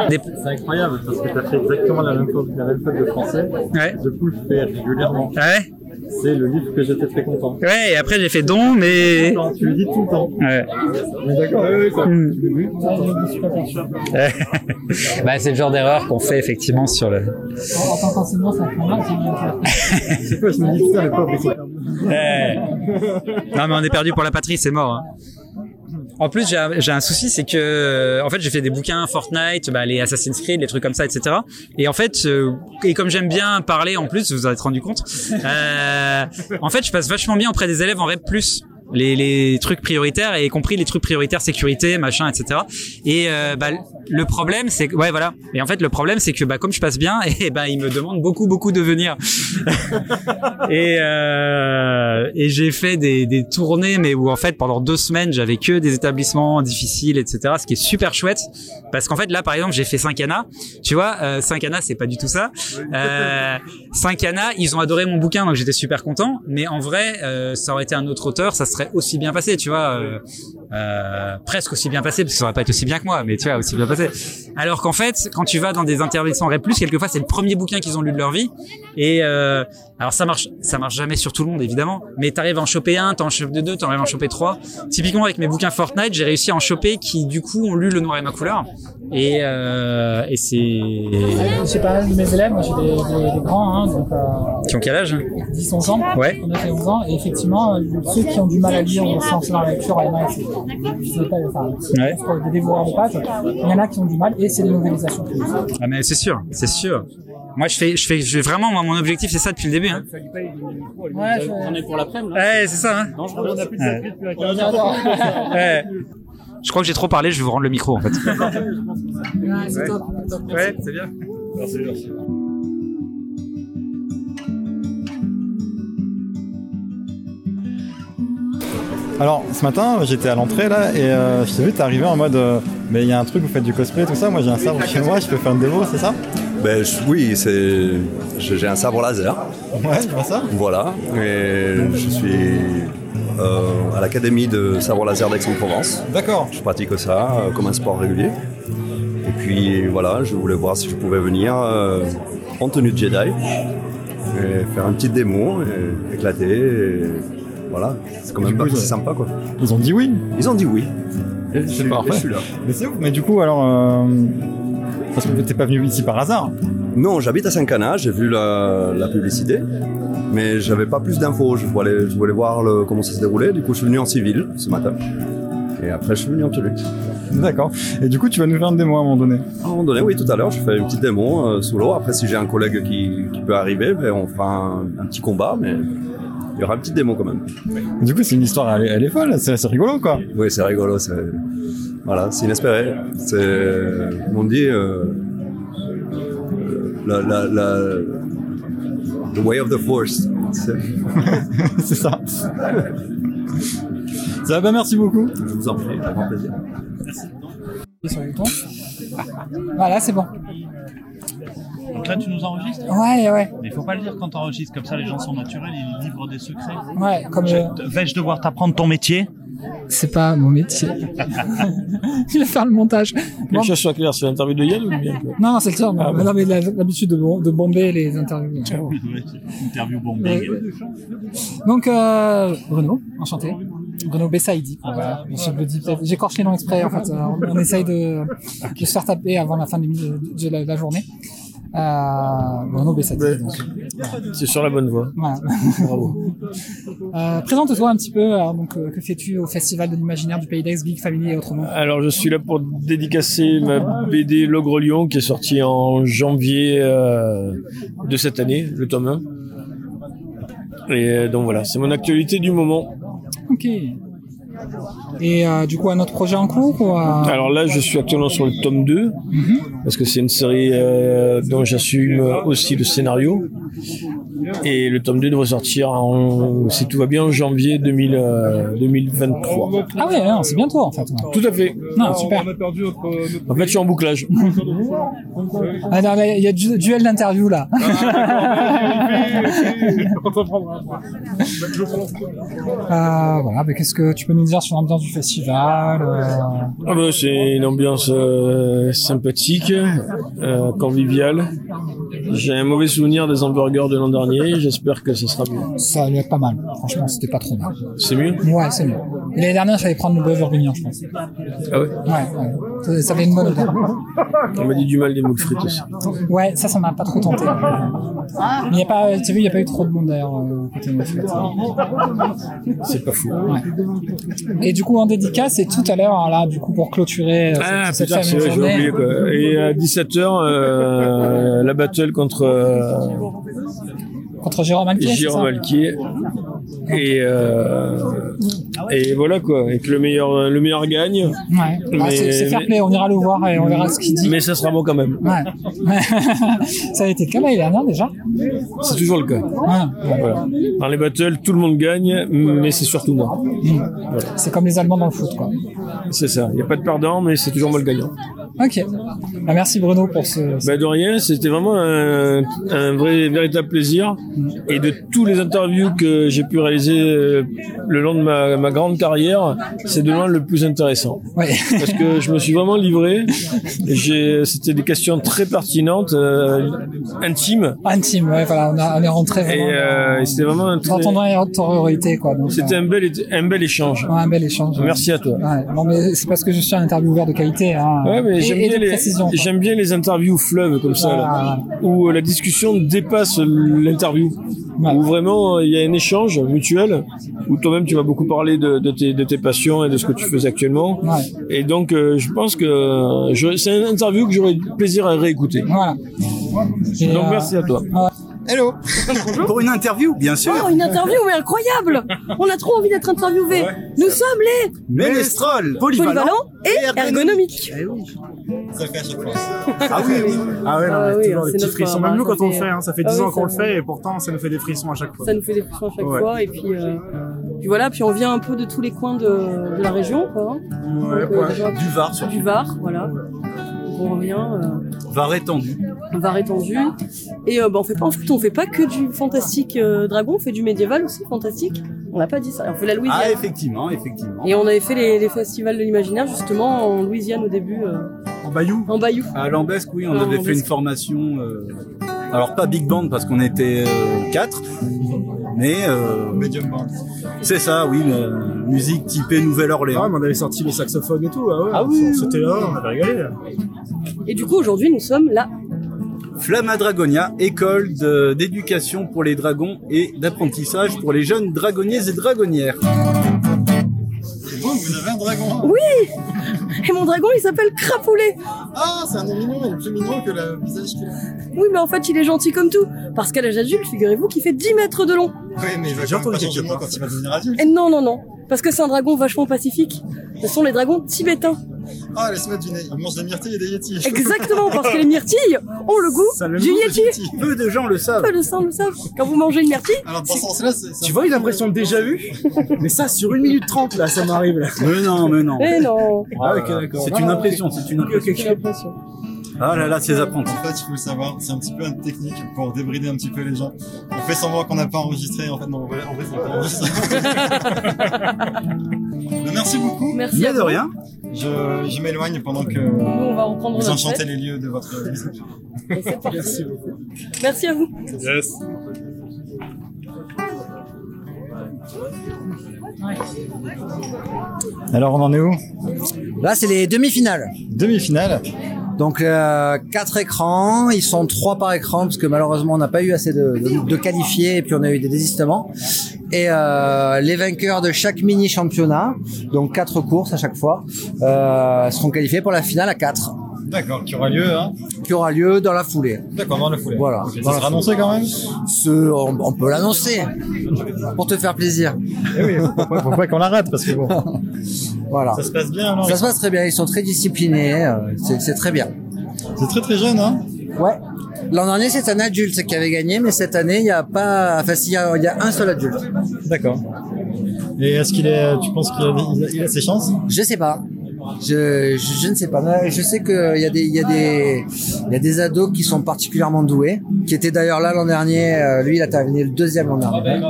des- C'est incroyable parce que tu as fait exactement la même faute, la même faute de français. Ouais. De coup, le fait régulièrement. Ah ouais? C'est le livre que j'étais très content. Ouais, et après j'ai fait don, mais. Tu le dis tout le temps. Ouais. Mais d'accord, oui, oui, ça. Hmm. Bah, c'est le genre d'erreur qu'on fait effectivement sur le. En, tant qu'enseignant, ça fait mal, c'est bien. C'est quoi, je me dis, putain, le pauvre, il s'est perdu. Ouais. Non, mais on est perdu pour la patrie, c'est mort. hein. En plus, j'ai un, souci, c'est que, en fait, j'ai fait des bouquins Fortnite, bah, les Assassin's Creed, les trucs comme ça, etc. Et en fait, euh, et comme j'aime bien parler, en plus, vous en êtes rendu compte, euh, en fait, je passe vachement bien auprès des élèves en REP+. Les, les trucs prioritaires et y compris les trucs prioritaires sécurité machin etc et euh, bah, le problème, c'est que, ouais, voilà. Et en fait, le problème, c'est que, bah, comme je passe bien, et ben, ils me demandent beaucoup, beaucoup de venir. et euh, et j'ai fait des, des tournées, mais où en fait, pendant deux semaines, j'avais que des établissements difficiles, etc. Ce qui est super chouette, parce qu'en fait, là, par exemple, j'ai fait 5 Anna. Tu vois, euh, 5 Anna, c'est pas du tout ça. Euh, 5 Anna, ils ont adoré mon bouquin, donc j'étais super content. Mais en vrai, euh, ça aurait été un autre auteur, ça serait aussi bien passé, tu vois. Euh, presque aussi bien passé parce que ça aurait pas été aussi bien que moi mais tu vois aussi bien passé. Alors qu'en fait quand tu vas dans des interventions Rep+, quelquefois c'est le premier bouquin qu'ils ont lu de leur vie. Et euh, alors ça marche ça marche jamais sur tout le monde évidemment mais t'arrives à en choper un t'en en chopes deux t'arrives à en choper trois typiquement avec mes bouquins Fortnite j'ai réussi à en choper qui du coup ont lu le noir et ma couleur et euh, et c'est J'ai pas mal de mes élèves, moi j'ai des, des- des grands, hein, donc euh, qui ont quel âge 10, 11 ans. Ouais. On a fait 11 ans, et effectivement, euh, ceux qui ont du mal à lire ou se lancer dans la lecture, en a, c'est pas, enfin, Ouais. des dévoreurs de pages. Il y en a qui ont du mal, et c'est des novélisations. plus. ah mais c'est sûr c'est sûr moi je fais je fais je fais vraiment moi, mon objectif c'est ça depuis le début hein. Ouais, je- J'en ai pour l'après-midi. Ouais, c'est ça. Hein. Non, je crois qu'on a plus de Ouais. depuis la On. Ouais. Je crois que j'ai trop parlé, je vais vous rendre le micro en fait. Ouais, c'est top, top. Ouais, c'est bien. Merci, merci. Alors, ce matin, j'étais à l'entrée là et euh, je t'ai vu, t'es arrivé en mode euh, mais il y a un truc, vous faites du cosplay, tout ça. Moi, j'ai un sabre chez moi, je peux faire une démo, c'est ça? Ben je- oui, c'est j'ai un sabre laser. Ouais, vois ça. Voilà, et je suis euh, à l'académie de sabre laser d'Aix-en-Provence. D'accord. Je pratique ça euh, comme un sport régulier. Et puis voilà, je voulais voir si je pouvais venir euh, en tenue de Jedi et faire une petite démo, et éclater. et voilà, c'est quand même coup, pas- c'est sympa quoi. Ils ont dit oui. Ils ont dit oui. Et C'est parfait. et je suis là. Mais c'est ouf. Mais du coup, alors, parce que t'es pas venu ici par hasard. Non, j'habite à Saint-Cana, j'ai vu la, la publicité, mais j'avais pas plus d'infos. Je voulais, je voulais voir le- comment ça se déroulait. Du coup, je suis venu en civil ce matin. Et après, je suis venu en tenue. D'accord. Et du coup, tu vas nous faire une démo à un moment donné. À un moment donné, oui, tout à l'heure, je fais une petite démo euh, sous l'eau. Après, si j'ai un collègue qui, qui peut arriver, ben, on fera un, un petit combat, mais il y aura une petite démo quand même. Du coup, c'est une histoire, elle est, elle est folle, c'est c'est rigolo quoi. Oui, c'est rigolo. c'est- Voilà, c'est inespéré. C'est, m'ont dit, euh, la, la, la, the way of the force. C'est ça. Ça va, bah, merci beaucoup. Je vous en prie, avec grand plaisir. Sur le bouton. Voilà, c'est bon. Donc là, tu nous enregistres Ouais, ouais. Mais il faut pas le dire quand t'enregistres, comme ça les gens sont naturels, ils livrent des secrets. Ouais, comme Je- Vais-je devoir t'apprendre ton métier? C'est pas mon métier. Il va faire le montage. Bon, Quelque chose soit clair, c'est l'interview de Yann ou bien quoi non, non, c'est le tien. Ah, bon. non, mais l'habitude de, bom- de bomber les interviews. Interview bombing. Donc, euh, Bruno, enchanté. Bruno Bessaïdi. Voilà. Je le dis peut-être. J'écorche les noms exprès, en fait. Euh, On, on essaye de, de se faire taper avant la fin de, l'émi- de la, la journée. Euh, Bruno. C'est sur la bonne voie. Voilà. Bravo. Euh, Présente-toi un petit peu. Alors, donc, euh, que fais-tu au Festival de l'imaginaire du Pays d'Aix, Geek Family et autrement? Alors, je suis là pour dédicacer ma BD L'Ogre Lion qui est sortie en janvier euh, de cette année, le tome 1. Et donc voilà, c'est mon actualité du moment. Ok. Et euh, du coup, un autre projet en cours ou, euh, Alors là, je suis actuellement sur le tome 2, parce que c'est une série euh, dont j'assume aussi le scénario. Et le tome 2 devrait sortir, en, si tout va bien, en janvier 2000, euh, 2023. Ah ouais, c'est bientôt en fait. Tout à fait. Non, super. En fait, je suis en bouclage. Ah, non, là, il y a du duel d'interview là. Euh, voilà, mais qu'est-ce que tu peux nous dire sur l'ambiance du festival euh, Ah bah, c'est une ambiance euh, sympathique, euh, conviviale. J'ai un mauvais souvenir des hamburgers de l'an dernier. J'espère que ce sera mieux. Ça allait être pas mal. Franchement, c'était pas trop mal. C'est mieux? Ouais, c'est mieux. L'année dernière, j'allais prendre le bœuf bourguignon, je pense. Ah ouais? Ouais, ouais. Ça, ça avait une bonne odeur. On m'a dit du mal des moules frites aussi. Ouais, ça, ça m'a pas trop tenté. Mais y a pas, tu vu, il y a pas eu trop de monde d'ailleurs euh. C'est pas fou. Ouais. Et du coup, en dédicace, et tout à l'heure, hein, là, du coup, pour clôturer euh, Ah cette, putain, cette c'est fameuse vrai, journée. oublié quoi. Et à 17h, euh, la battle contre euh, Contre Jérôme Alquier, Jérôme Alquier. Et, euh, et voilà quoi, et que le meilleur, le meilleur gagne. Ouais. Ah, c'est fair play, on ira le voir et on verra ce qu'il dit. Mais ça sera bon quand même. Ouais. ça a été le cas l'année dernière déjà. C'est toujours le cas. Ouais. Voilà. Dans les battles, tout le monde gagne, mais c'est surtout moi. C'est comme les Allemands dans le foot, quoi. C'est ça. Il n'y a pas de perdant, mais c'est toujours moi le gagnant. Ok. Bah, merci Bruno pour ce. Bah de rien, c'était vraiment un, un vrai, véritable plaisir. Et de tous les interviews que j'ai pu réaliser euh, le long de ma, ma grande carrière, c'est de loin le plus intéressant. Ouais. Parce que je me suis vraiment livré. Et C'était des questions très pertinentes, euh, intimes. Intime, ouais, voilà, on, a, on est rentré Et, euh, et c'était vraiment un très- intériorité, quoi. C'était euh, un bel, é- un bel échange. ouais, un bel échange. Merci à toi. Non, mais c'est parce que je suis un intervieweur de qualité. Hein, Ouais, mais et, j'aime et bien, les, précision. quoi. j'aime bien les interviews fleuves comme ça, là, où la discussion dépasse l'interview, où vraiment il y a un échange mutuel, où toi-même tu vas beaucoup parler de, de tes, de tes passions et de ce que tu fais actuellement. Et donc euh, je pense que euh, c'est une interview que j'aurais plaisir à réécouter. Voilà. donc merci à toi. Hello Pour une interview, bien sûr Oh, une interview, mais incroyable On a trop envie d'être interviewés. Nous sommes les Ménestrol Polyvalent, polyvalents et ergonomiques. Ça fait à chaque fois. Ah oui, oui. Ah ouais, non, Ah oui, toujours des c'est petits notre frissons. Même nous, quand on le fait- hein, ça fait Ah 10 oui, ans qu'on le fait et pourtant, ça nous fait des frissons à chaque fois. Ça nous fait des frissons à chaque Ouais. fois et puis, euh, puis voilà, puis on vient un peu de tous les coins de, de la région, quoi. hein. Ouais, Donc, euh, ouais, déjà- du Var, surtout. Du Var, voilà. On revient. Euh, Var étendu. Var étendu. Et euh, bah, on fait pas en foot, on fait pas que du fantastique euh, dragon, on fait du médiéval aussi, fantastique. On n'a pas dit ça. On fait la Louisiane. Ah, effectivement, effectivement. Et on avait fait les, les festivals de l'imaginaire justement en Louisiane au début. En Bayou En Bayou. À Lambesque, oui, on Ah, avait fait une formation. euh, alors pas big band parce qu'on était euh, quatre, mais euh, medium band. C'est ça, oui, la musique typée Nouvelle-Orléans. Ah, mais on avait sorti le saxophone et tout. Ah, ouais, Ah oui. C'était là, on avait rigolé. là. Et du coup aujourd'hui nous sommes là. Flamma Dragonia, école d'éducation pour les dragons et d'apprentissage pour les jeunes dragonniers et dragonnières. C'est beau, vous avez un dragon. Oui Et mon dragon il s'appelle Crapoulet. Ah, c'est un nom mignon, il est plus mignon que le visage qu'il a. Oui mais en fait il est gentil comme tout. Parce qu'à l'âge adulte, figurez-vous qu'il fait 10 mètres de long. Oui, mais il va quand même pas changer de nom quand il va devenir adulte. Et non non non. Parce que c'est un dragon vachement pacifique. Ce sont les dragons tibétains. Ah, laisse-moi du nez. Il mange des myrtilles et des yétis. Exactement, parce que les myrtilles ont le goût du yeti. Peu de gens le savent. Peu de gens le savent. Quand vous mangez une myrtille, Alors, dans ce sens-là, c'est. Tu vois, l'impression de déjà vu Mais ça, sur 1 minute 30, là, ça m'arrive. là. Mais non, mais non. Eh non. Ah, ok, d'accord. C'est une impression, c'est une impression. Ah là là, ces apprentis. En fait, il faut le savoir, c'est un petit peu une technique pour débrider un petit peu les gens. On fait semblant qu'on n'a pas enregistré, en fait, non, en vrai, c'est pas enregistré. Merci beaucoup. Merci Mais de rien. Je, je m'éloigne pendant que Nous, on va reprendre vous enchantez fête. les lieux de votre parti. Merci beaucoup. Merci à vous. Yes. Alors on en est où? Là, c'est les demi-finales. Demi-finale. Donc euh, quatre écrans, ils sont trois par écran parce que malheureusement on n'a pas eu assez de, de, de qualifiés et puis on a eu des désistements. Et euh, les vainqueurs de chaque mini championnat, donc quatre courses à chaque fois, euh, seront qualifiés pour la finale à 4 D'accord, qui aura lieu, hein qui aura lieu dans la foulée. D'accord, dans la foulée. Voilà. Ok, Dans ça sera annoncé quand même Ce, on, on peut l'annoncer pour te faire plaisir. Eh oui, faut pas, qu'on la rate parce que bon. Voilà. Ça se passe bien, alors Ça se passe très bien. Ils sont très disciplinés. euh, c'est très bien. C'est très très jeune, hein? Ouais. L'an dernier, c'est un adulte qui avait gagné, mais cette année, il n'y a pas. Enfin, s'il y a, il y a un seul adulte. D'accord. Et est-ce qu'il est, tu penses qu'il a, il ses chances? Je sais pas. Je, je, je ne sais pas. Je sais qu'il y a des, il y a des, il y a des ados qui sont particulièrement doués, qui étaient d'ailleurs là l'an dernier. Euh, Lui, il a terminé le deuxième l'an dernier.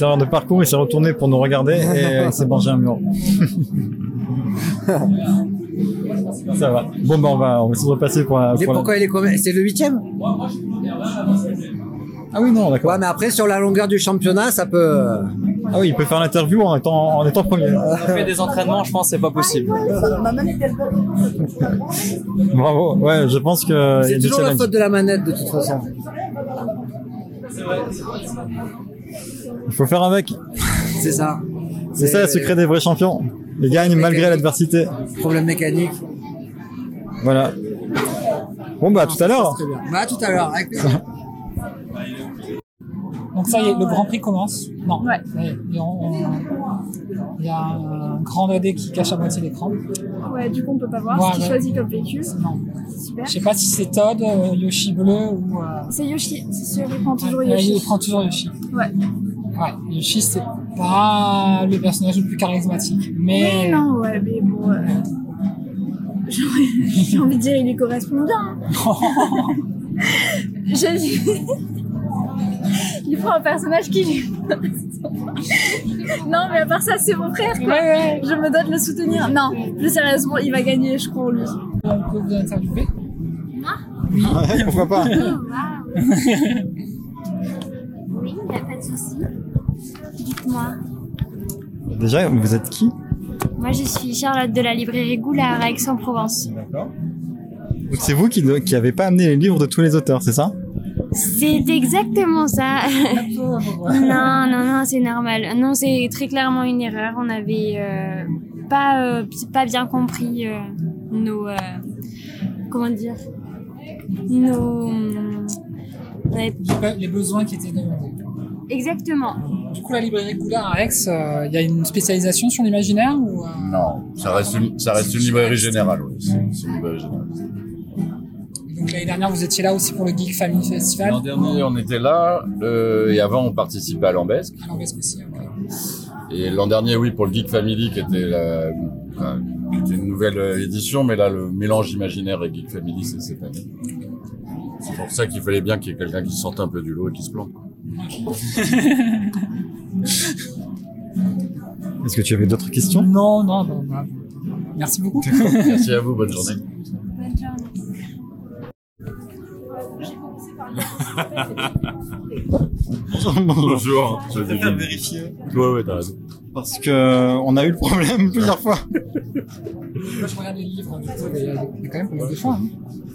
Petite erreur de parcours, il s'est retourné pour nous regarder et il s'est mangé un mur. Ça va. Bon, ben on va, on va se repasser pour la. Mais pour la- pourquoi il est combien C'est le huitième Ah oui, non, d'accord. Ouais, mais après, sur la longueur du championnat, ça peut. Ah oui, il peut faire l'interview en étant, en étant premier. On fait des entraînements, je pense c'est pas possible. Bravo. Ouais, je pense que. C'est toujours la faute de la manette, de toute façon. Il faut faire avec. C'est ça. C'est ça le secret des vrais champions. Ils gagnent malgré l'adversité. Problème mécanique. Voilà. Bon, bah, à tout à l'heure. Très bien. Bah, à tout à l'heure. Donc ça y est, le Grand Prix commence. Non. Ouais. Il y a un grand 2D qui cache à moitié l'écran. Ouais, du coup, on peut pas voir Ouais, ce qu'il choisit comme véhicule. Non. Super. Je sais pas si c'est Todd, euh, Yoshi bleu ou. euh, C'est Yoshi, c'est sûr, il prend toujours ouais, Yoshi. il prend toujours Yoshi. Ouais. Ouais, Yoshi c'est pas le personnage le plus charismatique, mais. Non, ouais, mais bon. euh, J'ai envie de dire, il lui correspond bien. hein. Je- il prend un personnage qui lui. Non, mais à part ça, c'est mon frère, quoi. Je me dois de le soutenir. Non, plus sérieusement, il va gagner, je crois en lui. Moi Oui. Ouais, pourquoi pas Oui, il n'y a pas de souci. Dites-moi. Déjà, vous êtes qui? Moi, je suis Charlotte de la librairie Goulard à Aix-en-Provence. Donc c'est vous qui qui avez pas amené les livres de tous les auteurs, c'est ça? C'est exactement ça. non, non, non, c'est normal. Non, c'est très clairement une erreur. On avait euh, pas, euh, pas bien compris euh, nos. euh, comment dire? Nos. Les besoins qui étaient demandés. Exactement. Du coup, la librairie Coulard à Aix, euh, il y a une spécialisation sur l'imaginaire ou euh, Non, ça reste une, ça reste une librairie générale. oui. C'est une librairie générale. Donc l'année dernière, vous étiez là aussi pour le Geek Family Festival L'an dernier, on était là, euh, et avant, on participait à l'Ambesque. À l'Ambesque aussi, ok. Et l'an dernier, oui, pour le Geek Family, qui était, la- enfin, qui était une nouvelle euh, édition, mais là, le mélange imaginaire et Geek Family, c'est cette année. C'est pour ça qu'il fallait bien qu'il y ait quelqu'un qui sorte un peu du lot et qui se plante. Est-ce que tu avais d'autres questions? Non, non, non. Merci beaucoup. Merci à vous, bonne journée. Bonjour. Je vais faire vérifier. Ouais, ouais, t'as raison. Parce que euh, on a eu le problème plusieurs fois. Moi, je regarde les livres, du coup, il y a il y a quand même pas mal de choix. hein.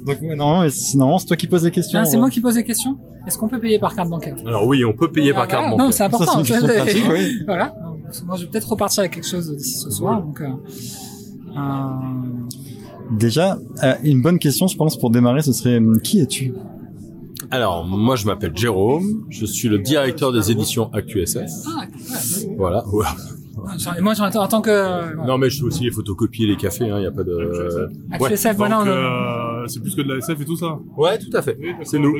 Donc normalement, c'est normalement, c'est toi qui poses les questions. Ah, c'est moi qui pose les questions? Est-ce qu'on peut payer par carte bancaire? Alors oui, on peut payer par Ah, carte voilà. bancaire. Non, c'est important. Ça, c'est une question pratique, oui. Voilà. Moi, je vais peut-être repartir avec quelque chose d'ici ce soir. Donc, euh, euh, Déjà, euh, une bonne question, je pense, pour démarrer, ce serait hum, qui es-tu? Alors, moi, je m'appelle Jérôme. Je suis le directeur des éditions ActuSF. Ah, ouais. Voilà. Ouais. Et moi, j'en en tant que. voilà. Non, mais je fais aussi les photocopies et les cafés. Il n'y a pas de. ActuSF, voilà, Donc, on- euh, c'est plus que de la SF et tout ça. Ouais, tout à fait. C'est nous.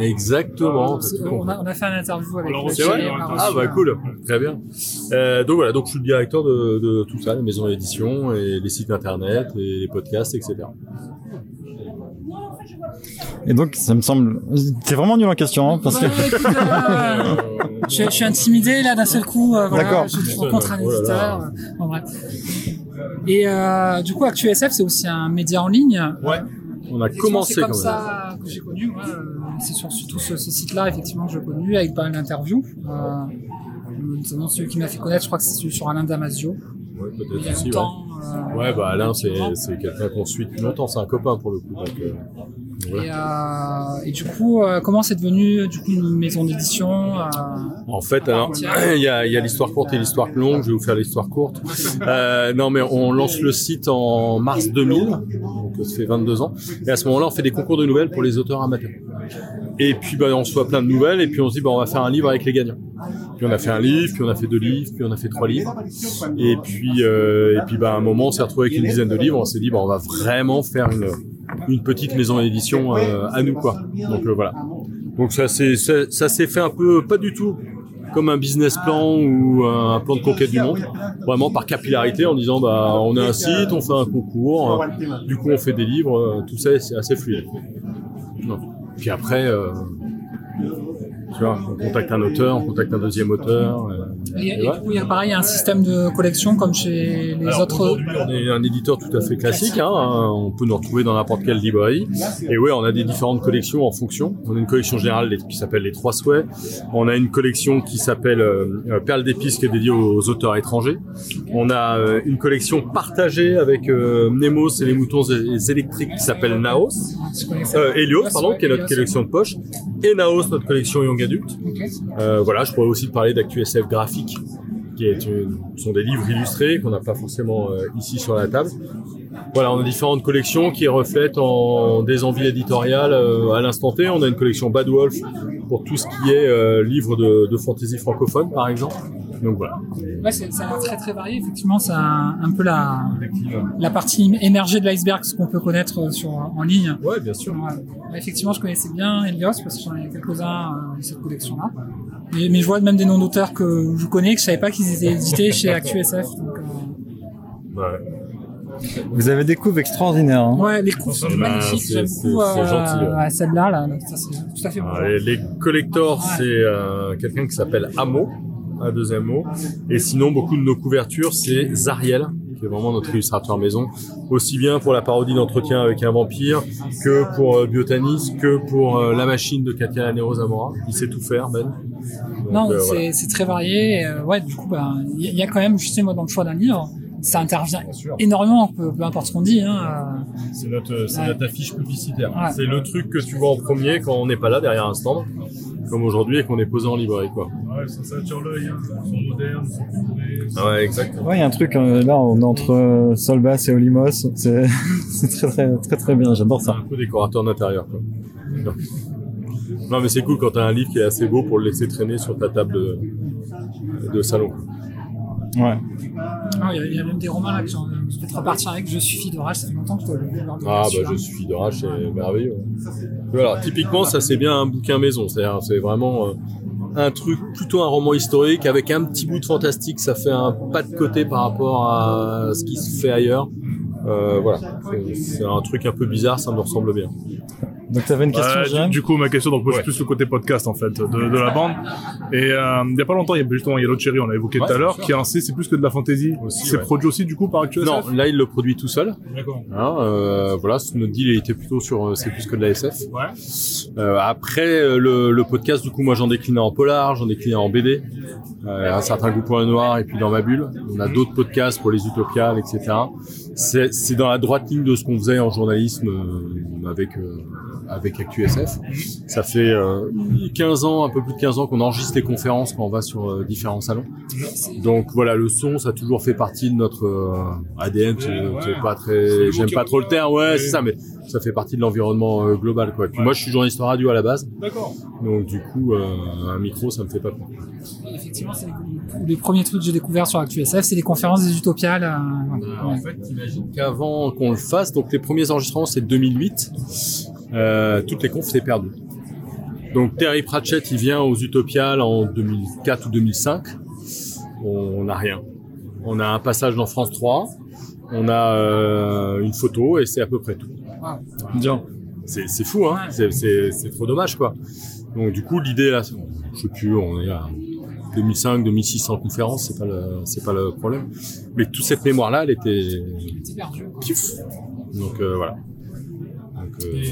Exactement. tout on, a, on a fait un interview avec Alors, C'est vrai Ah bah cool, très bien. Euh, donc voilà, donc je suis le directeur de, de tout ça, les maisons d'édition et les sites internet et les podcasts, etc. Et donc, ça me semble... T'es vraiment nul en question, hein, parce que... Ouais, écoute, euh, je, je suis intimidé là d'un seul coup. euh, voilà, D'accord. Je, rencontre un Oh là là. éditeur. euh, bon, bref. Et euh, du coup, ActuSF, c'est aussi un média en ligne. Ouais. On a commencé C'est comme comme ça que j'ai connu. C'est sur surtout ce, ce site-là, effectivement, que j'ai connu avec pas mal d'interviews. Euh, notamment celui qui m'a fait connaître, je crois que c'est celui sur Alain Damasio. Ouais, peut-être aussi. Ouais. euh, ouais, bah Alain, c'est quelqu'un qu'on suit depuis longtemps, c'est un copain pour le coup. Donc, euh, voilà. Et, euh, et du coup, euh, comment c'est devenu du coup une maison d'édition En fait, alors, il y a, il y a l'histoire courte et l'histoire longue. Je vais vous faire l'histoire courte. Non, mais on lance le site en mars 2000, donc ça fait 22 ans. Et à ce moment-là, on fait des concours de nouvelles pour les auteurs amateurs. Et puis, bah, on reçoit plein de nouvelles, et puis on se dit, bah, on va faire un livre avec les gagnants. Puis on a fait un livre, puis on a fait deux livres, puis on a fait trois livres. Et puis, euh, et puis, bah, à un moment, on s'est retrouvé avec une dizaine de livres. On s'est dit, bah, on va vraiment faire une, une petite maison d'édition euh, à nous, quoi. Donc euh, voilà. Donc ça s'est ça, ça fait un peu pas du tout comme un business plan ou un plan de conquête du monde, vraiment par capillarité en disant bah on a un site, on fait un concours, euh, du coup on fait des livres, tout ça c'est assez fluide. Puis après, tu vois, on contacte un auteur, on contacte un deuxième auteur. euh, Et, et du coup, il y a pareil, il y a un système de collection comme chez les Alors, autres. on est un éditeur tout à fait classique. Hein, on peut nous retrouver dans n'importe quelle librairie. Et ouais, on a des différentes collections en fonction. On a une collection générale qui s'appelle les Trois Souhaits. On a une collection qui s'appelle euh, euh, Perles d'épices qui est dédiée aux auteurs étrangers. On a euh, une collection partagée avec euh, Nemos et les moutons électriques qui s'appelle Naos. Helios, pardon, qui est notre collection de poche. Et Naos, notre collection Young Adult. Voilà, je pourrais aussi parler d'ActuSF graphique, qui est une- sont des livres illustrés qu'on n'a pas forcément euh, ici sur la table. voilà, on a différentes collections qui reflètent en des envies éditoriales euh, à l'instant T. On a une collection Bad Wolf pour tout ce qui est euh, livre de, de fantasy francophone, par exemple. Donc voilà. Ouais, c'est- ça a très très varié. Effectivement, c'est un, un peu la, la partie émergée de l'iceberg, ce qu'on peut connaître euh, sur, en ligne. Ouais, bien sûr. Effectivement, je connaissais bien Elios parce que j'en ai quelques-uns de cette collection-là. Mais, mais je vois même des noms d'auteurs que je connais que je savais pas qu'ils étaient édités chez ActuSF. Donc, euh, Vous avez des couves extraordinaires. hein. ouais, les coups sont ben, magnifiques. c'est- J'aime beaucoup c'est euh, gentil, ouais. ouais, celle-là. Là, ça, c'est tout à fait bon. Ah, les, les collectors, c'est euh, quelqu'un qui s'appelle Amo, un deuxième mot. Et sinon, beaucoup de nos couvertures, c'est Zariel, qui est vraiment notre illustrateur maison. Aussi bien pour la parodie d'entretien avec un vampire, que pour euh, Biotanis, que pour euh, la machine de Katia Nero Zamora. Il sait tout faire, Ben. Donc, Non, euh, c'est voilà. très varié. et, euh, ouais, du coup, ben, il y, a- il y a quand même, je sais moi, dans le choix d'un livre, ça intervient énormément, peu, peu importe ce qu'on dit. Hein, C'est notre, c'est Ouais. notre affiche publicitaire. Ouais. C'est le truc que tu vois en premier quand on n'est pas là derrière un stand, comme aujourd'hui, et qu'on est posé en librairie, quoi. Ouais, ça, attire l'œil, hein. Sont modernes, ils sont colorés. Ah ouais, exactement. Ouais, il y a un truc euh, là, on est entre euh, Solbass et Olimos. C'est très, très très très bien. J'adore ça. Un peu décorateur d'intérieur, quoi. Non. Non, mais c'est cool quand t'as un livre qui est assez beau pour le laisser traîner sur ta table de, de salon. Ouais. Ah, Il y, a- il y a même des romans là je vais te repartir avec. Je suis d'orage, ça fait longtemps que je dois le le- le- Ah, bah, je suis d'orage, c'est merveilleux. Voilà, typiquement, ça c'est bien un bouquin maison. C'est-à-dire, c'est vraiment euh, un truc, plutôt un roman historique avec un petit bout de fantastique. Ça fait un pas de côté par rapport à ce qui se fait ailleurs. Euh, voilà, c'est un truc un peu bizarre, ça me ressemble bien. Donc t'avais une question, Ouais, du, coup, ma question, donc moi, plus le côté podcast, en fait, de, de la bande. Et euh, il y a pas longtemps, il y a justement Yellow Cherry, on l'a évoqué Ouais, tout à l'heure, qui est un C, c'est plus que de la fantasy. c'est ouais. produit aussi, du coup, par ActuSF Non, là il le produit tout seul. D'accord. Hein, euh, voilà, notre deal il était plutôt sur euh, c'est plus que de la SF. Ouais. Euh, après euh, le, le podcast, du coup, moi j'en déclinais en polar, j'en déclinais en BD, euh, un certain goût pour le noir et puis dans ma bulle. On a d'autres podcasts pour les utopiales, etc. C'est c'est dans la droite ligne de ce qu'on faisait en journalisme euh, avec euh, avec ActuSF. Ça fait euh, 15 ans, un peu plus de 15 ans qu'on enregistre les conférences quand on va sur euh, différents salons. Donc voilà, le son, ça a toujours fait partie de notre euh, ADN. c'est- c'est pas très, j'aime pas trop le terme, ouais, c'est ça, mais ça fait partie de l'environnement euh, global, quoi. Et puis moi, je suis journaliste radio à la base. D'accord. Donc du coup, euh, un micro, ça me fait pas peur. Effectivement, c'est les, les premiers trucs que j'ai découverts sur ActuSF, c'est les conférences des Utopiales. euh, voilà. En fait, imagine qu'avant qu'on le fasse, donc les premiers enregistrements, c'est 2008. Euh, toutes les confs, c'est perdu. Donc Terry Pratchett, il vient aux Utopiales en 2004 ou 2005. On n'a rien. On a un passage dans France 3. On a euh, une photo et c'est à peu près tout. C'est c'est fou, hein. C'est- trop dommage, quoi. Donc du coup, l'idée là, c'est- je sais plus, on est à 2005, 2600 conférences, c'est pas le, c'est pas le problème. Mais toute cette mémoire-là, elle était pif. Donc euh, voilà. Donc, euh,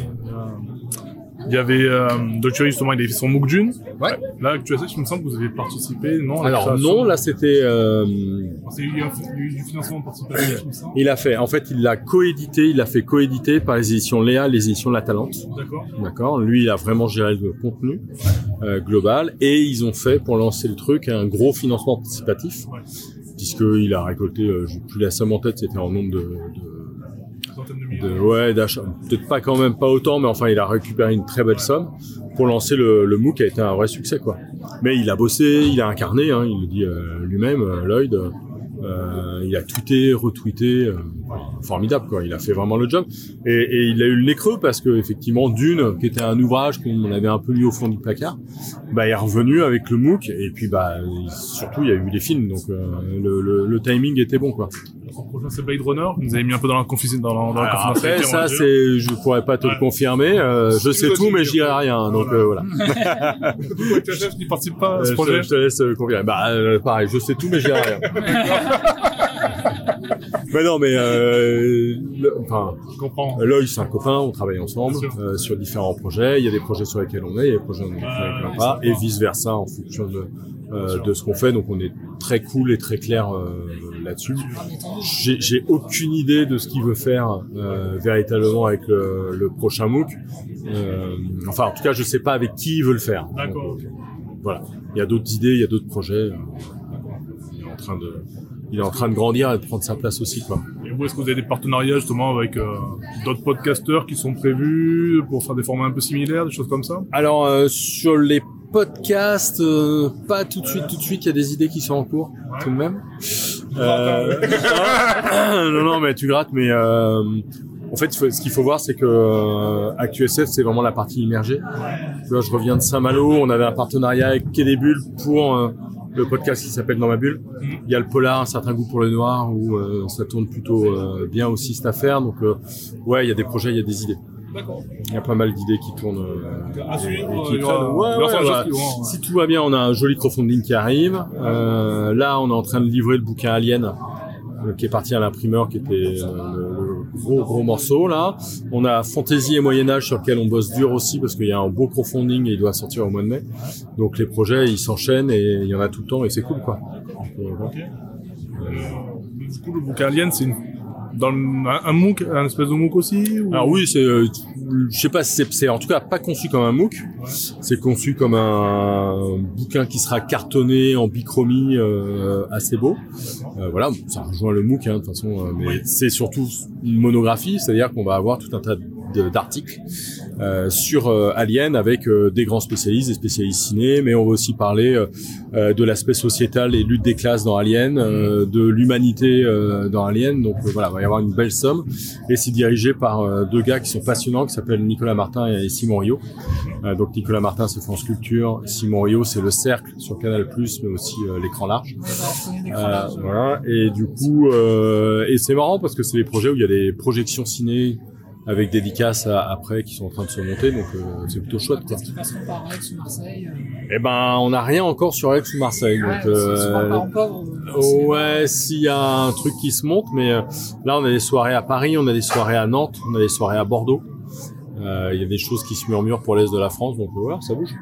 Il y avait euh. Cherry, justement, il avait fait son MOOC June. Ouais. Là, ActuSF, il me semble que vous avez participé, non à la Alors création non, là c'était. euh, C'est- Il y a eu du financement participatif, il me semble. il a fait, en fait, il l'a coédité, il l'a fait coéditer par les éditions Léa, les éditions La Talente. D'accord. D'accord. Lui, il a vraiment géré le contenu euh, global et ils ont fait pour lancer le truc un gros financement participatif, puisqu'il a récolté, euh, j'ai plus la somme en tête, c'était en nombre de, de, de- ouais d'achat, peut-être pas quand même pas autant, mais enfin il a récupéré une très belle somme pour lancer le, le MOOC qui a été un vrai succès quoi. Mais il a bossé, il a incarné, hein, il le dit euh, lui-même, euh, Lloyd. euh, il a tweeté, retweeté, euh, formidable quoi. Il a fait vraiment le job et, et il a eu le nez creux parce que effectivement Dune, qui était un ouvrage qu'on avait un peu mis au fond du placard, bah il est revenu avec le MOOC et puis bah surtout il y a eu des films donc euh, le, le, le timing était bon quoi. Son prochain, c'est Blade Runner. Vous nous avez mis un peu dans la confiance, dans, la- dans la Alors confidentialité, après ça c'est je pourrais pas te le confirmer, euh, je sais tout mais je dirai rien donc euh, voilà. ActuSF qui participe pas à ce je, projet. te, je te laisse euh, confirmer. Bah euh, pareil, je sais tout mais je dirai rien. mais non mais euh, le- enfin je comprends. Loïc c'est un copain, on travaille ensemble euh, sur différents projets. Il y a des projets sur lesquels on est, il y a des projets sur lesquels on n'est pas, et vice versa en fonction de euh, de ce qu'on fait. Donc on est très cool et très clair euh, là-dessus. J'ai aucune idée de ce qu'il veut faire euh, véritablement avec le, le prochain MOOC. Euh, enfin en tout cas je sais pas avec qui il veut le faire. D'accord. Voilà. Il y a d'autres idées, il y a d'autres projets. euh, Il est en train de il est en train de grandir et de prendre sa place aussi quoi. Et vous, vous, est-ce que vous avez des partenariats justement avec euh, d'autres podcasteurs qui sont prévus pour faire des formats un peu similaires, des choses comme ça? Alors euh, sur les podcasts, euh, pas tout de suite, tout de suite. Il y a des idées qui sont en cours, tout de même. Euh, non, non, mais tu grattes. Mais euh, en fait, ce qu'il faut voir, c'est que euh, ActuSF, c'est vraiment la partie immergée. Vois, je reviens de Saint-Malo. On avait un partenariat avec Quai pour euh, le podcast qui s'appelle Dans ma bulle. Il y a le polar, un certain goût pour le noir, où euh, ça tourne plutôt bien aussi cette affaire. Donc, ouais, il y a des projets, il y a des idées. D'accord. Il y a pas mal d'idées qui tournent. euh, À suivre, qui. Ouais, ouais, bah, Si tout va bien, on a un joli crowdfunding qui arrive. Euh, là, on est en train de livrer le bouquin Alien, euh, qui est parti à l'imprimeur, qui était euh, le, gros gros morceau là. On a Fantasy et Moyen Âge sur lequel on bosse dur aussi parce qu'il y a un beau crowdfunding et il doit sortir au mois de mai. Donc les projets ils s'enchaînent et il y en a tout le temps et c'est cool quoi. Euh. Du coup, le bouquin Alien, c'est une... dans le- un, un MOOC, un espèce de MOOC aussi ou- Alors oui, c'est, euh, je sais pas, c'est, c'est en tout cas pas conçu comme un MOOC. C'est conçu comme un bouquin qui sera cartonné en bichromie, euh, assez beau. Euh, voilà, ça rejoint le MOOC, hein, de toute façon, euh, mais c'est surtout une monographie, c'est-à-dire qu'on va avoir tout un tas d'articles euh, sur euh, Alien avec euh, des grands spécialistes, des spécialistes ciné, mais on va aussi parler euh, de l'aspect sociétal et lutte des classes dans Alien, euh, de l'humanité euh, dans Alien. Donc voilà, il va y avoir une belle somme. Et c'est dirigé par euh, deux gars qui sont passionnants, qui s'appellent Nicolas Martin et Simon Rio. Euh, donc Nicolas Martin, c'est France Culture. Simon Rio, c'est Le Cercle sur Canal+, mais aussi euh, l'écran large. Euh, voilà. Et du coup, euh, et c'est marrant parce que c'est des projets où il y a des projections ciné avec dédicaces à- après qui sont en train de se monter, donc euh, c'est plutôt chouette. Peut-être qu'ils passeront par Aix ou Marseille. euh. Eh ben, on n'a rien encore sur Aix ou Marseille. Ouais, donc, euh, pas en pauvre, euh, ouais, s'il y a un truc qui se monte, mais euh, là, on a des soirées à Paris, on a des soirées à Nantes, on a des soirées à Bordeaux. Euh, Il y a des choses qui se murmurent pour l'est de la France, donc voilà, ça bouge.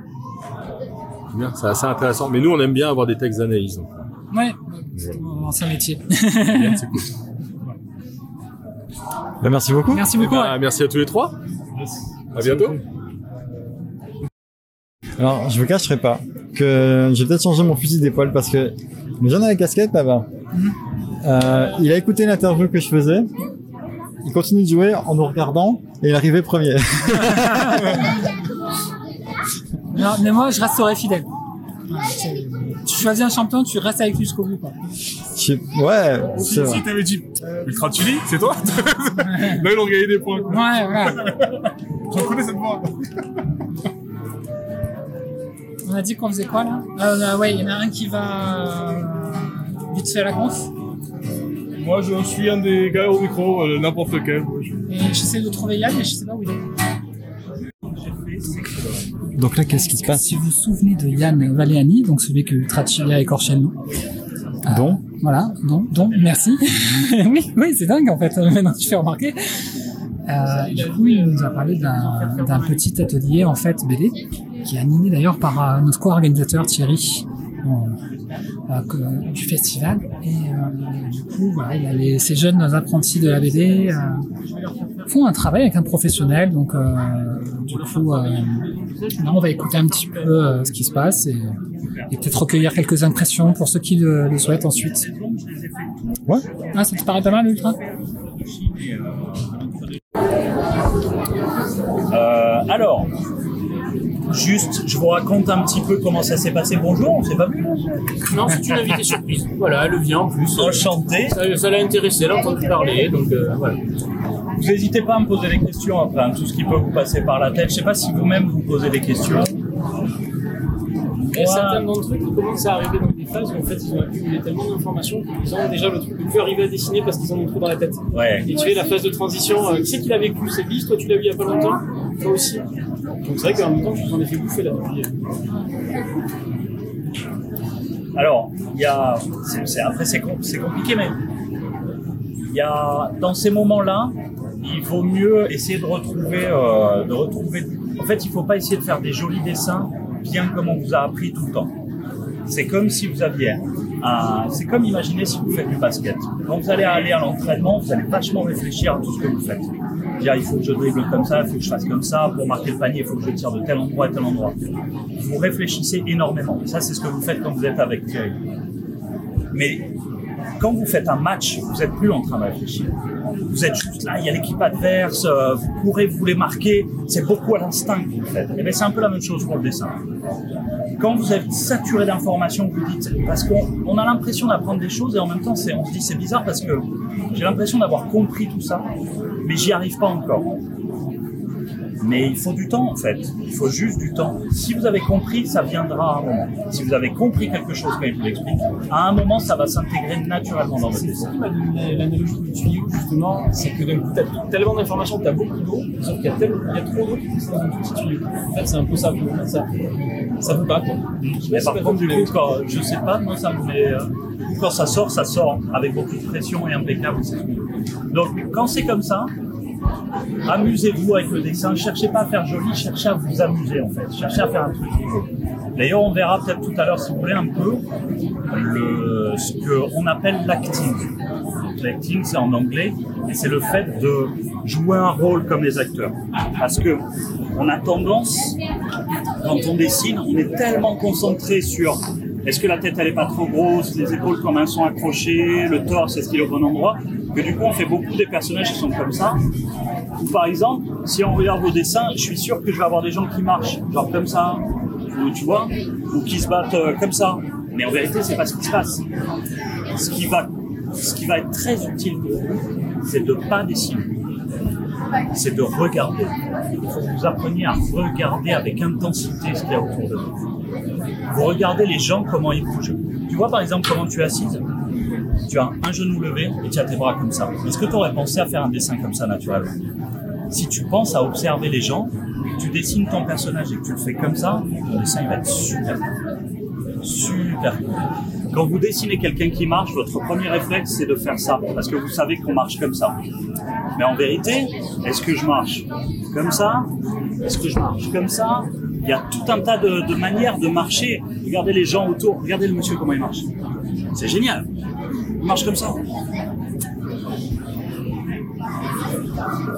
C'est bien, c'est assez intéressant. Mais nous, on aime bien avoir des textes d'analyse. Ouais, c'est mon ancien métier. c'est cool. Ben, merci beaucoup. Merci beaucoup. Eh ben, Merci à tous les trois. À bientôt. Alors, je vous cacherai pas que j'ai peut-être changé mon fusil d'épaule parce que le jeune à la casquette là-bas, euh, il a écouté l'interview que je faisais, il continue de jouer en nous regardant et il arrivé premier. Non, mais moi, je resterai fidèle. Tu choisis un champion, tu restes avec lui jusqu'au bout. Quoi. Je- ouais, Si, vrai. si t'avais dit Ultra Tully, c'est toi Là, ils ont gagné des points. quoi. Ouais, voilà. Je reconnais cette voix. On a dit qu'on faisait quoi là euh, euh, Ouais, il y en a un qui va euh, vite fait à la conf. Moi, je suis un des gars au micro, euh, n'importe lequel. Et j'essaie de trouver Yann, mais je sais pas où il est. Donc là, qu'est-ce qui se passe Si vous vous souvenez de Yann Valéani, donc celui que Trachili a écorché le nom. Bon. Voilà, donc, donc merci. oui, oui, c'est dingue en fait, maintenant que tu fais remarquer. Euh, du coup, il nous a parlé d'un petit atelier en fait BD, qui est animé d'ailleurs par euh, notre co-organisateur Thierry euh, euh, que- du festival. Et euh, du coup, voilà, il a les, ces jeunes apprentis de la BD euh, font un travail avec un professionnel. Donc, euh, du coup, euh, là, on va écouter un petit peu euh, ce qui se passe et, et peut-être recueillir quelques impressions pour ceux qui le, le souhaitent ensuite. Ouais. Ah, ça te paraît pas mal, Ultra? Euh, alors, juste, je vous raconte un petit peu comment ça s'est passé. Bonjour, on s'est pas vu Non, c'est une invitée surprise. Voilà, elle vient en plus. Enchanté. Ça ça l'a intéressé, elle a entendu parler, donc euh, voilà. Vous n'hésitez pas à me poser des questions après, hein, tout ce qui peut vous passer par la tête. Je sais pas si vous-même vous posez des questions. Il y a certains d'entre eux qui commencent à arriver dans des phases où en fait ils ont accumulé tellement d'informations qu'ils ont déjà le truc le plus arrivé à dessiner parce qu'ils en ont trop dans la tête. Ouais. Et tu fais la phase de transition, euh, qui c'est qui l'a vécu C'est Lise, toi tu l'as vu il y a pas longtemps Toi aussi. Donc c'est vrai qu'en même temps je vous en ai fait bouffer là depuis. euh, Alors, il y a, après c'est com- c'est compliqué, mais il y a dans ces moments-là, il vaut mieux essayer de retrouver, euh, de retrouver. En fait, il faut pas essayer de faire des jolis dessins bien comme on vous a appris tout le temps. C'est comme si vous aviez, c'est comme imaginer si vous faites du basket. Quand vous allez aller à l'entraînement, vous allez vachement réfléchir à tout ce que vous faites. Dire, il faut que je dribble comme ça, il faut que je fasse comme ça, pour marquer le panier, il faut que je tire de tel endroit à tel endroit. Vous réfléchissez énormément. Ça, c'est ce que vous faites quand vous êtes avec Thierry. Mais Quand vous faites un match, vous êtes plus en train de réfléchir. Vous êtes juste là, il y a l'équipe adverse, euh, vous courez, vous voulez marquer. C'est beaucoup à l'instinct que vous faites. Et bien c'est un peu la même chose pour le dessin. Quand vous êtes saturé d'informations, vous dites, parce qu'on on a l'impression d'apprendre des choses et en même temps, on se dit c'est bizarre parce que j'ai l'impression d'avoir compris tout ça, mais j'y arrive pas encore. Mais il faut du temps en fait. Il faut juste du temps. Si vous avez compris, ça viendra à un moment. Si vous avez compris quelque chose quand il vous l'explique, à un moment, ça va s'intégrer naturellement dans votre C'est ça m'a donné l'analogie du tuyau, justement, c'est que d'un coup, t'as tellement d'informations, t'as beaucoup d'eau, sauf qu'il y a, tellement- il y a trop d'eau qui pousse dans un petit tuyau. En fait, c'est un peu ça, ça, ça veut pas, quoi. Mais par contre, du coup, quand, je sais pas, moi, ça me met, euh, quand ça sort, ça sort avec beaucoup de pression et impeccable. c'est Donc, quand c'est comme ça, amusez-vous avec le dessin. Cherchez pas à faire joli, cherchez à vous amuser, en fait. Cherchez à faire un truc. D'ailleurs, on verra peut-être tout à l'heure, si vous voulez, un peu ce qu'on appelle l'acting. L'acting, c'est en anglais, et c'est le fait de jouer un rôle comme les acteurs. Parce que on a tendance, quand on dessine, on est tellement concentré sur est-ce que la tête elle est pas trop grosse, les épaules comment elles sont accrochées, le torse est-ce qu'il est au bon endroit, que du coup on fait beaucoup des personnages qui sont comme ça. Ou par exemple, si on regarde vos dessins, je suis sûr que je vais avoir des gens qui marchent, genre comme ça, ou tu vois, ou qui se battent euh, comme ça. Mais en vérité, c'est pas ce qui se passe. Ce qui va, ce qui va être très utile pour vous, c'est de pas dessiner. C'est de regarder. Il faut que vous appreniez à regarder avec intensité ce qu'il y a autour de vous. Vous regardez les gens, comment ils bougent. Tu vois par exemple comment tu es assise Tu as un genou levé et tu as tes bras comme ça. Est-ce que tu aurais pensé à faire un dessin comme ça naturellement? Si tu penses à observer les gens, tu dessines ton personnage et que tu le fais comme ça, ton dessin il va être super. Super cool. Quand vous dessinez quelqu'un qui marche, votre premier réflexe c'est de faire ça, parce que vous savez qu'on marche comme ça. Mais en vérité, est-ce que je marche comme ça? Est-ce que je marche comme ça? Il y a tout un tas de, manières de marcher. Regardez les gens autour, regardez le monsieur comment il marche. C'est génial. Il marche comme ça.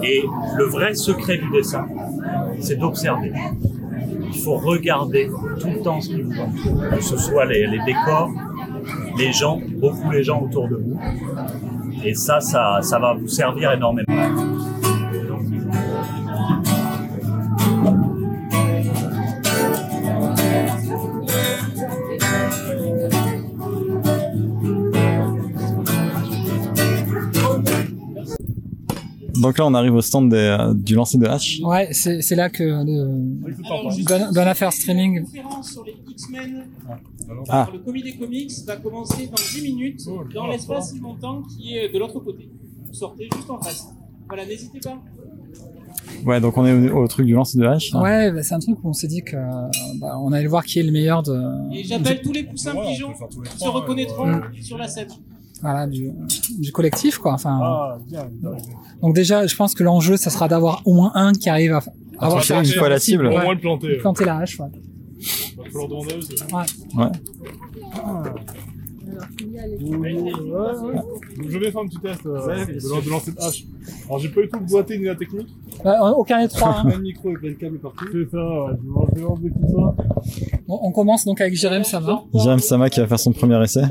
Et le vrai secret du dessin, c'est d'observer. Il faut regarder tout le temps ce qui vous entoure, que ce soit les décors, les gens, beaucoup les gens autour de vous. Et ça, ça, ça va vous servir énormément. Donc là, on arrive au stand des, euh, du lancer de hache. Ouais, c'est là que le bonne, bonne affaire streaming. Ah. le comité comics va commencer dans 10 minutes dans l'espace Ymontan qui est de l'autre côté. Vous sortez juste en face. Voilà, n'hésitez pas. Ouais, donc on est au, au truc du lancer de hache. Ouais, bah, c'est un truc où on s'est dit que bah, on allait voir qui est le meilleur de. Et j'appelle tous les poussins pigeons qui se reconnaîtront sur la scène. Voilà, du, du collectif, quoi. Enfin. Ah, bien, bien. Donc déjà, je pense que l'enjeu, ça sera d'avoir au moins un qui arrive à À avoir fois la cible. Au moins le planter. Planter la hache, ouais. Va falloir demander à eux, c'est- Ouais. Ouais. Donc, je vais faire un petit test euh, de, de lancer de hache. Alors j'ai pas du tout le doigté ni la technique. Bah, aucun des trois. hein. De micro et plein de câbles partout. C'est ça, ouais. je vais- je vais enlever tout ça. Bon, on commence donc avec Jérém Sama. Jérém Sama qui va faire son premier essai.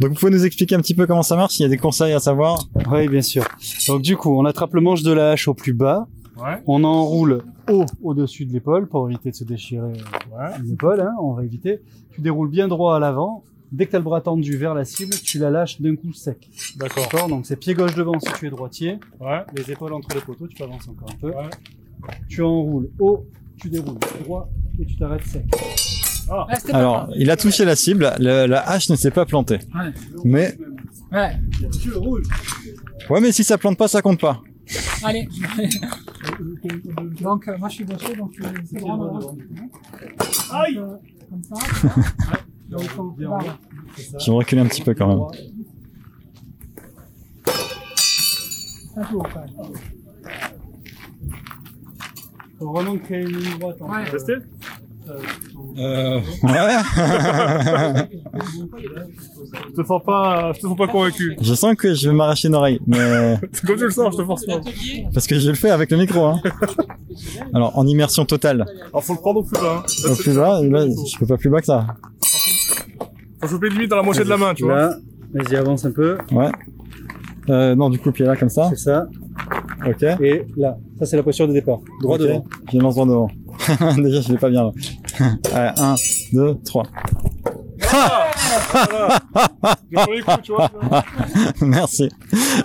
Donc vous pouvez nous expliquer un petit peu comment ça marche, s'il y a des conseils à savoir? Oui, bien sûr. Donc du coup, on attrape le manche de la hache au plus bas. Ouais. On enroule haut au-dessus de l'épaule pour éviter de se déchirer euh, l'épaule. Hein, on va éviter. Tu déroules bien droit à l'avant. Dès que tu as le bras tendu vers la cible, tu la lâches d'un coup sec. D'accord. Donc c'est pied gauche devant si tu es droitier. Ouais. Les épaules entre les poteaux, tu avances encore un peu. Tu enroules haut, tu déroules droit et tu t'arrêtes sec. Ah. Alors, il a touché la cible, le- la hache ne s'est pas plantée. Ouais. Mais, Ouais. ouais, mais si ça plante pas, ça compte pas. Allez. donc euh, moi je suis gaucher, donc euh, c'est droit dans le- Aïe euh, Comme ça. Donc, il faut- voilà. Je vais reculer un petit peu quand même. Un haut, quand même. Faut vraiment créer une ligne droite. entre, Ouais. euh, Tester Euh, ouais. Je te sens pas, je te sens pas convaincu. je sens que je vais m'arracher une oreille, mais C'est comme tu le sens, je te force pas. parce que je le fais avec le micro. Hein. Alors en immersion totale. Alors faut le prendre au plus bas. Hein. Au plus bas, là, je peux pas plus bas que ça. Faut choper limite dans la moitié de la main, tu vois. Là, Vas-y, avance un peu. Ouais. Euh, non, du coup, pied là, comme ça. C'est ça. Ok. Et là, ça c'est la posture de départ. Droit Ok. devant. Je lance droit devant. Déjà, je l'ai pas bien là. Allez, 1, 2, 3. Merci.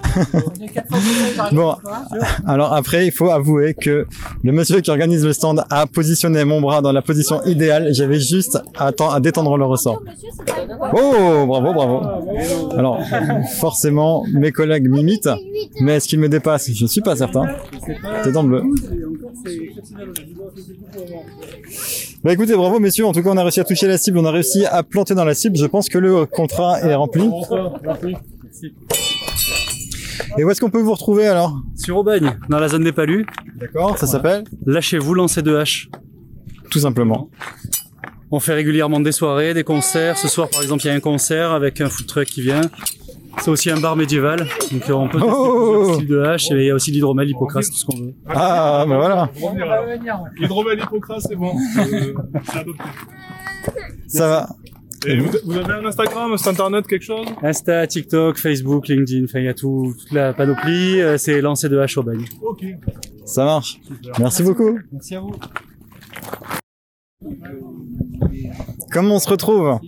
bon, alors après, il faut avouer que le monsieur qui organise le stand a positionné mon bras dans la position idéale. J'avais juste à, temps- à détendre le ressort. Oh, bravo, bravo. Alors, forcément, mes collègues m'imitent, mais est-ce qu'ils me dépassent Je ne suis pas certain. C'est dans bleu. Bah écoutez, bravo messieurs, en tout cas on a réussi à toucher la cible, on a réussi à planter dans la cible, je pense que le contrat est rempli. Et où est-ce qu'on peut vous retrouver alors? Sur Aubagne, dans la zone des palus. D'accord, ça s'appelle? Lâchez-vous, lancez de hache. Tout simplement. On fait régulièrement des soirées, des concerts. Ce soir, par exemple, il y a un concert avec un food truck qui vient. C'est aussi un bar médiéval, donc euh, on peut tester plusieurs styles de hache. Et il y a aussi l'hydromel, l'hypocrase, tout ce qu'on veut. Ah, bah voilà. Hydromel Hippocrate, c'est bon. Euh. Ça va. Et vous, vous avez un Instagram, un site internet, quelque chose? Insta, TikTok, Facebook, LinkedIn, enfin il y a tout, toute la panoplie. Euh, C'est lancé de hache Aubagne. Ok. Ça marche. Merci beaucoup. Merci à vous. Comment on se retrouve?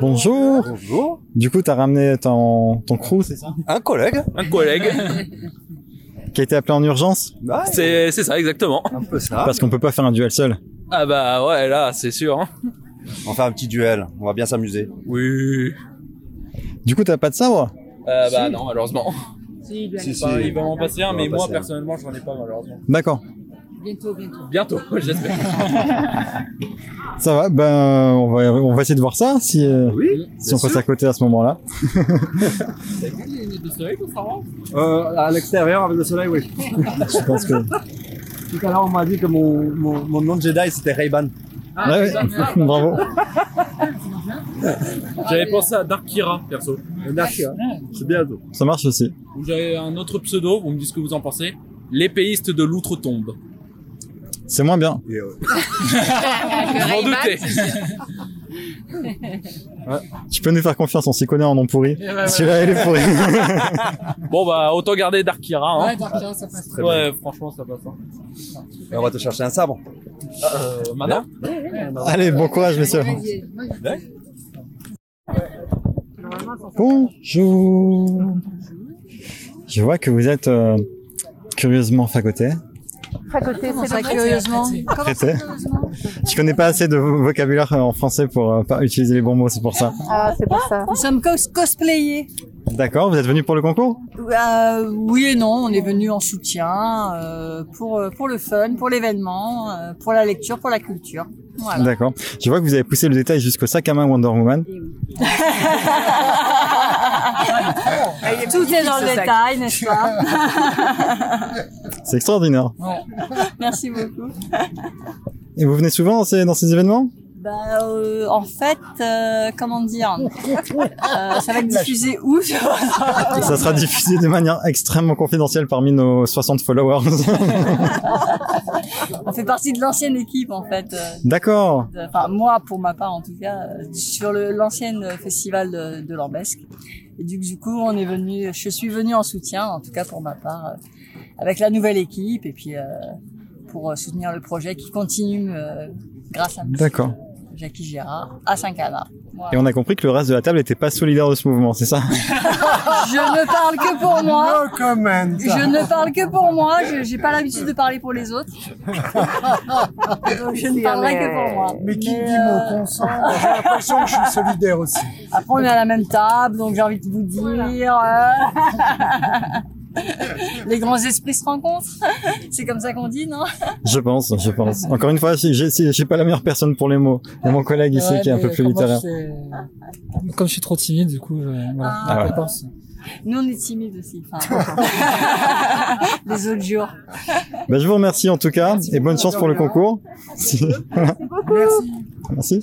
Bonjour. Bonjour. Du coup, t'as ramené ton, ton crew, c'est ça Un collègue. Un collègue. Qui a été appelé en urgence C'est c'est ça, exactement. Un peu ça. Parce qu'on peut pas faire un duel seul. Ah bah ouais, là, c'est sûr. Hein. On fait un petit duel, on va bien s'amuser. Oui. Du coup, t'as pas de sabre? Euh, bah non, malheureusement. Si, si. Bah, il va m'en passer un, Il va mais moi, passer un. personnellement, j'en ai pas, malheureusement. D'accord. Bientôt, bientôt. Bientôt, j'espère. Ça va, ben on va on va essayer de voir ça si euh, si on passe à côté à ce moment-là. Euh, à l'extérieur, avec le soleil, oui. Je pense que Tout à l'heure, on m'a dit que mon, mon, mon nom de Jedi, c'était Ray-Ban. Ah, Ouais, ouais. Bravo. J'avais pensé à Dark Kira, perso. Dark Kira, c'est bientôt. Ça marche aussi. J'avais un autre pseudo, vous me dites ce que vous en pensez. L'épéiste de l'outre-tombe. C'est moins bien. Je m'en doutais. Tu peux nous faire confiance, on s'y connaît en nom pourri. Ouais, Celui-là, ouais. il est pourri. bon bah autant garder Dark Kira. Hein. Ouais, Dark Kira, ça passe très Ouais, bien. franchement ça passe. hein. Et on va te chercher un sabre. Euh, maintenant Allez, bon courage, messieurs. Bonjour. Je vois que vous êtes euh, curieusement fagoté. Fagoté, c'est pas curieusement. Prêté. Je connais pas assez de vocabulaire en français pour euh, pas utiliser les bons mots, c'est pour ça. Ah, c'est pour ça. Nous sommes cos cosplayés. D'accord, vous êtes venu pour le concours? Euh, oui et non, on est venu en soutien euh, pour euh, pour le fun, pour l'événement, euh, pour la lecture, pour la culture. Voilà. D'accord. Je vois que vous avez poussé le détail jusqu'au sac à main Wonder Woman. Tout est dans le détail, n'est-ce pas? C'est extraordinaire. Merci beaucoup. Et vous venez souvent dans ces, dans ces événements? Bah, euh, en fait, euh, comment dire, euh, ça va être diffusé où? Ça sera diffusé de manière extrêmement confidentielle parmi nos 60 followers. On fait partie de l'ancienne équipe en fait. D'accord. Enfin moi pour ma part en tout cas sur le l'ancienne festival de, de Lambesque. Et du, coup on est venu, je suis venu en soutien en tout cas pour ma part avec la nouvelle équipe et puis euh, pour euh, soutenir le projet qui continue euh, grâce à monsieur D'accord. Jackie Gérard à Saint-Cana. Voilà. Et on a compris que le reste de la table n'était pas solidaire de ce mouvement, c'est ça? Je ne parle que pour moi. No comment. Je ne parle que pour moi. Je j'ai pas l'habitude de parler pour les autres. Donc je ne parlerai que pour moi. Mais qui Mais, dit euh, mon consent? J'ai l'impression que je suis solidaire aussi. Après, on est à la même table, donc j'ai envie de vous dire. Les grands esprits se rencontrent. C'est comme ça qu'on dit, non? Je pense, je pense. Encore une fois, j'ai- j'ai pas la meilleure personne pour les mots. Il y a mon collègue ici Ouais, qui est un peu plus littéraire. je Comme je suis trop timide, du coup, voilà. Ah. je pense. Nous, on est timides aussi. enfin. Les autres jours. Bah, je vous remercie en tout cas et bonne chance pour le concours. Merci. Merci.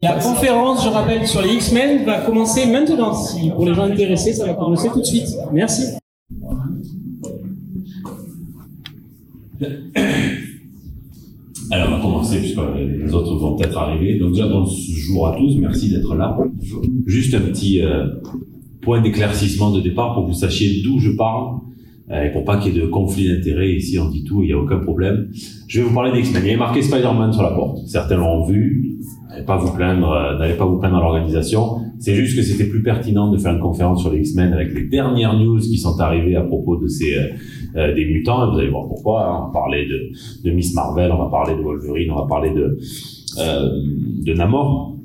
La conférence, je rappelle, sur les X-Men va commencer maintenant. Pour les gens intéressés, ça va commencer tout de suite. Merci. Alors, on va commencer, puisque les autres vont peut-être arriver. Donc, déjà, bonjour à tous, merci d'être là. Juste un petit euh, point d'éclaircissement de départ pour que vous sachiez d'où je parle et pour pas qu'il y ait de conflit d'intérêts. Ici, on dit tout, il n'y a aucun problème. Je vais vous parler d'X-Men. Il y a marqué Spider-Man sur la porte. Certains l'ont vu. N'allez pas vous plaindre, euh, n'allez pas vous plaindre à l'organisation. C'est juste que c'était plus pertinent de faire une conférence sur les X-Men avec les dernières news qui sont arrivées à propos de ces euh, euh, des mutants. Et vous allez voir pourquoi. hein. On va parler de, de Miss Marvel, on va parler de Wolverine, on va parler de euh, de Namor.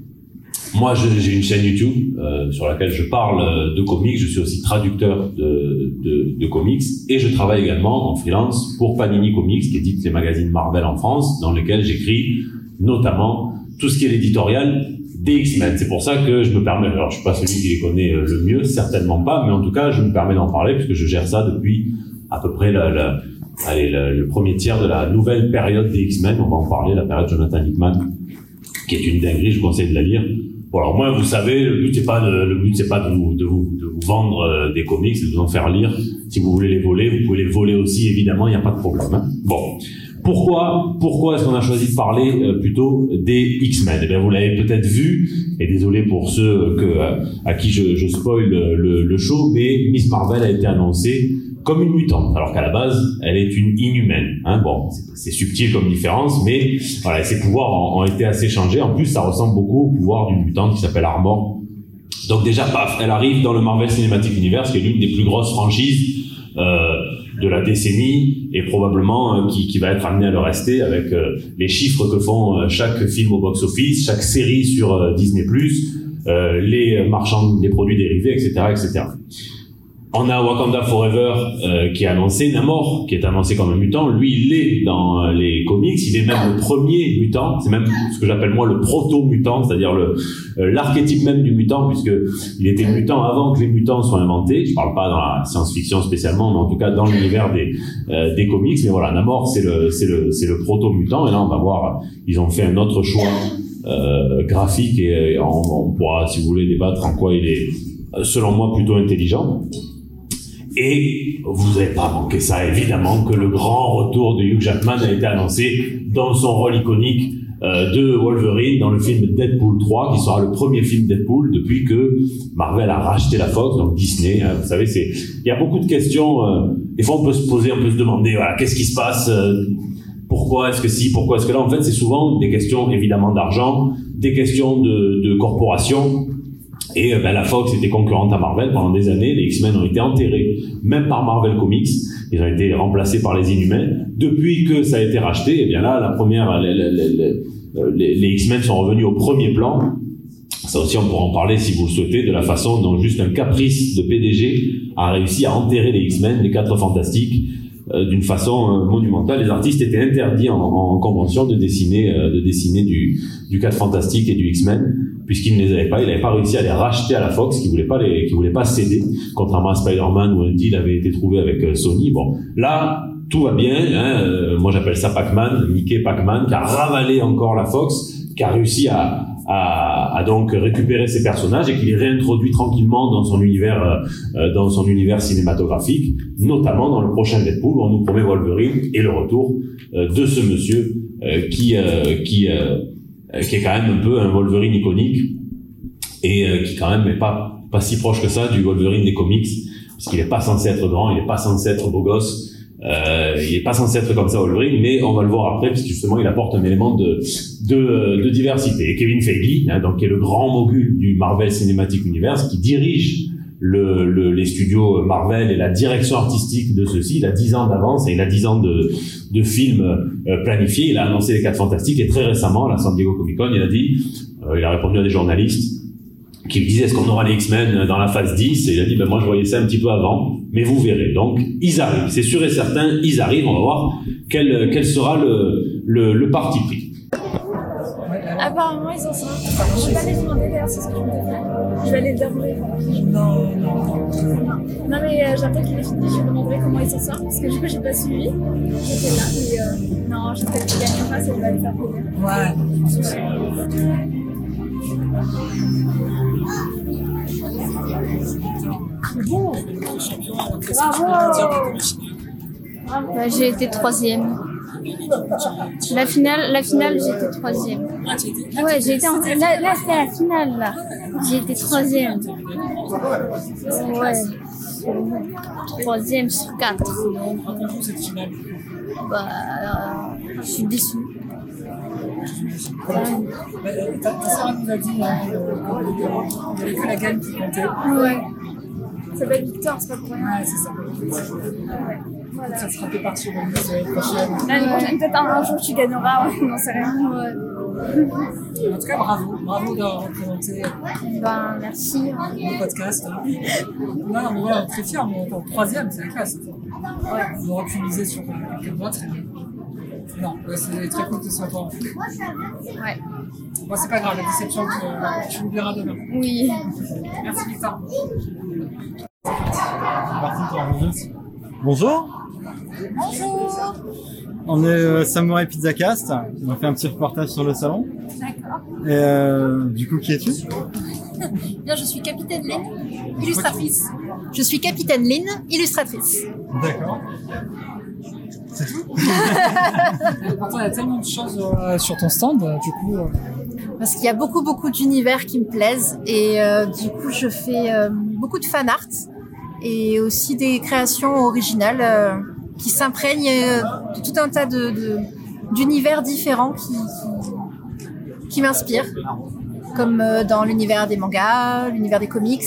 Moi, j'ai une chaîne YouTube euh, sur laquelle je parle euh, de comics. Je suis aussi traducteur de, de, de comics et je travaille également en freelance pour Panini Comics, qui édite les magazines Marvel en France, dans lesquels j'écris notamment tout ce qui est l'éditorial des X-Men. C'est pour ça que je me permets, alors je suis pas celui qui les connaît euh, le mieux, certainement pas, mais en tout cas, je me permets d'en parler puisque je gère ça depuis à peu près la, la- allez, le, le premier tiers de la nouvelle période des X-Men. On va en parler, la période Jonathan Hickman, qui est une dinguerie, je vous conseille de la lire. Bon, alors moi, vous savez, le but c'est pas de, le but c'est pas de vous, de vous, de vous vendre euh, des comics, c'est de vous en faire lire. Si vous voulez les voler, vous pouvez les voler aussi, évidemment, il n'y a pas de problème. hein. Bon. Pourquoi, pourquoi est-ce qu'on a choisi de parler euh, plutôt des X-Men? Eh bien, vous l'avez peut-être vu, et désolé pour ceux que, euh, à qui je, je spoil le, le- le show, mais Miss Marvel a été annoncée comme une mutante, alors qu'à la base, elle est une inhumaine. Hein. Bon, c'est- subtil comme différence, mais voilà, ses pouvoirs ont, été assez changés. En plus, ça ressemble beaucoup au pouvoir d'une mutante qui s'appelle Armor. Donc déjà, paf, elle arrive dans le Marvel Cinematic Universe, qui est l'une des plus grosses franchises euh, de la décennie et probablement euh, qui, qui va être amenée à le rester avec euh, les chiffres que font euh, chaque film au box-office, chaque série sur euh, Disney+, euh, les marchands des produits dérivés, etc., etc. On a Wakanda Forever euh, qui est annoncé, Namor qui est annoncé comme un mutant. Lui, il est dans euh, les comics, il est même le premier mutant. C'est même ce que j'appelle moi le proto-mutant, c'est-à-dire le euh, l'archétype même du mutant, puisque il était mutant avant que les mutants soient inventés. Je parle pas dans la science-fiction spécialement, mais en tout cas dans l'univers des euh, des comics. Mais voilà, Namor c'est le c'est le c'est le proto-mutant. Et là, on va voir, ils ont fait un autre choix euh, graphique et on, on pourra, si vous voulez, débattre en quoi il est, selon moi, plutôt intelligent. Et vous n'avez pas manqué ça, évidemment, que le grand retour de Hugh Jackman a été annoncé dans son rôle iconique euh, de Wolverine dans le film Deadpool 3, qui sera le premier film Deadpool depuis que Marvel a racheté la Fox, donc Disney. hein, vous savez, c'est il y a beaucoup de questions. euh, des fois, on peut se poser, on peut se demander, voilà, qu'est-ce qui se passe euh, pourquoi est-ce que si, pourquoi est-ce que là, en fait, c'est souvent des questions évidemment d'argent, des questions de, de corporation. Et euh, ben, la Fox était concurrente à Marvel pendant des années. Les X-Men ont été enterrés, même par Marvel Comics. Ils ont été remplacés par les Inhumains. Depuis que ça a été racheté, et bien là, la première, les, X-Men sont revenus au premier plan. Ça aussi, on pourra en parler si vous le souhaitez, de la façon dont juste un caprice de PDG a réussi à enterrer les X-Men, les quatre fantastiques, euh, d'une façon euh, monumentale. Les artistes étaient interdits en, en convention de dessiner, de dessiner du, du 4 fantastique et du X-Men, puisqu'ils ne les avaient pas. Il n'avait pas réussi à les racheter à la Fox, qui voulait pas les, qui voulait pas céder, contrairement à Spider-Man où un deal avait été trouvé avec euh, Sony. Bon, là, tout va bien. Hein, euh, moi, j'appelle ça Pac-Man, Mickey Pac-Man, qui a ravalé encore la Fox, qui a réussi à, à, à donc récupérer ses personnages et qui les réintroduit tranquillement dans son univers, euh, euh, dans son univers cinématographique, notamment dans le prochain Deadpool où on nous promet Wolverine et le retour euh, de ce monsieur euh, qui, qui, qui est quand même un peu un Wolverine iconique et euh, qui quand même n'est pas pas si proche que ça du Wolverine des comics parce qu'il n'est pas censé être grand, il n'est pas censé être beau gosse. Euh, il est pas censé être comme ça Wolverine, mais on va le voir après, puisque justement il apporte un élément de, de, de diversité. Et Kevin Feige, hein, donc, qui est le grand mogul du Marvel Cinematic Universe, qui dirige le, le- les studios Marvel et la direction artistique de ceux-ci. Il a 10 ans d'avance et il a 10 ans de, films euh, planifiés. Il a annoncé les 4 Fantastiques et très récemment, à la San Diego Comic Con, il a dit, euh, il a répondu à des journalistes qui lui disaient est-ce qu'on aura les X-Men dans la phase 10 et il a dit ben moi je voyais ça un petit peu avant mais vous verrez donc ils arrivent c'est sûr et certain ils arrivent on va voir quel, quel sera le, le, parti pris Apparemment, ils en sont. Je vais pas les demander d'ailleurs, c'est ce que je voulais faire. Je vais aller le demander. Non, non. Non, mais euh, j'attends qu'il ait fini, je lui demanderai comment il s'en sort, parce que du coup, j'ai pas suivi. J'étais là, mais euh, non, j'espère qu'il gagnera, ça va lui faire plaisir. Ouais. Bravo! Bah, j'ai été troisième. La finale, la finale, j'étais troisième. Ouais, j'ai été en... Là, là c'était la finale, là. J'ai été troisième. Ouais. Troisième sur quatre. Bah, euh, je suis déçue. Bah, ta, sœur nous a dit qu'il n'y avait que la gagne qui comptait. Ouais. Ça s'appelle Victor, c'est pas pour rien. Ouais, c'est ça. Voilà. Ça sera préparé sur l'année prochaine. L'année prochaine, peut-être un, un jour tu gagneras, ouais, non, c'est rien. En tout cas, bravo. Bravo d'avoir représenté Ben, merci. le podcast. hein. Non, non, mais ouais, on est très fiers. Mais attends, troisième, c'est la classe. Ouais. Vous aurez pu miser sur euh, quelqu'un d'autre. Non, ouais, c'est très cool que ce soit toi. Ouais. Bon, c'est pas grave, la déception, tu, tu l'oublieras demain. Oui. Merci, Victor. Bonjour. Bonjour. On est euh, Samurai Pizza Cast. On a fait un petit reportage sur le salon. D'accord. Et euh, du coup, qui es-tu? Bien, je suis capitaine Lynn, illustratrice. Je suis capitaine Lynn, illustratrice. D'accord. Pourtant, il y a tellement de choses euh, sur ton stand, euh, du coup. euh, Parce qu'il y a beaucoup, beaucoup d'univers qui me plaisent. Et euh, du coup, je fais euh, beaucoup de fan art et aussi des créations originales euh, qui s'imprègnent euh, de tout un tas d'univers différents qui, m'inspirent. Comme euh, dans l'univers des mangas, l'univers des comics,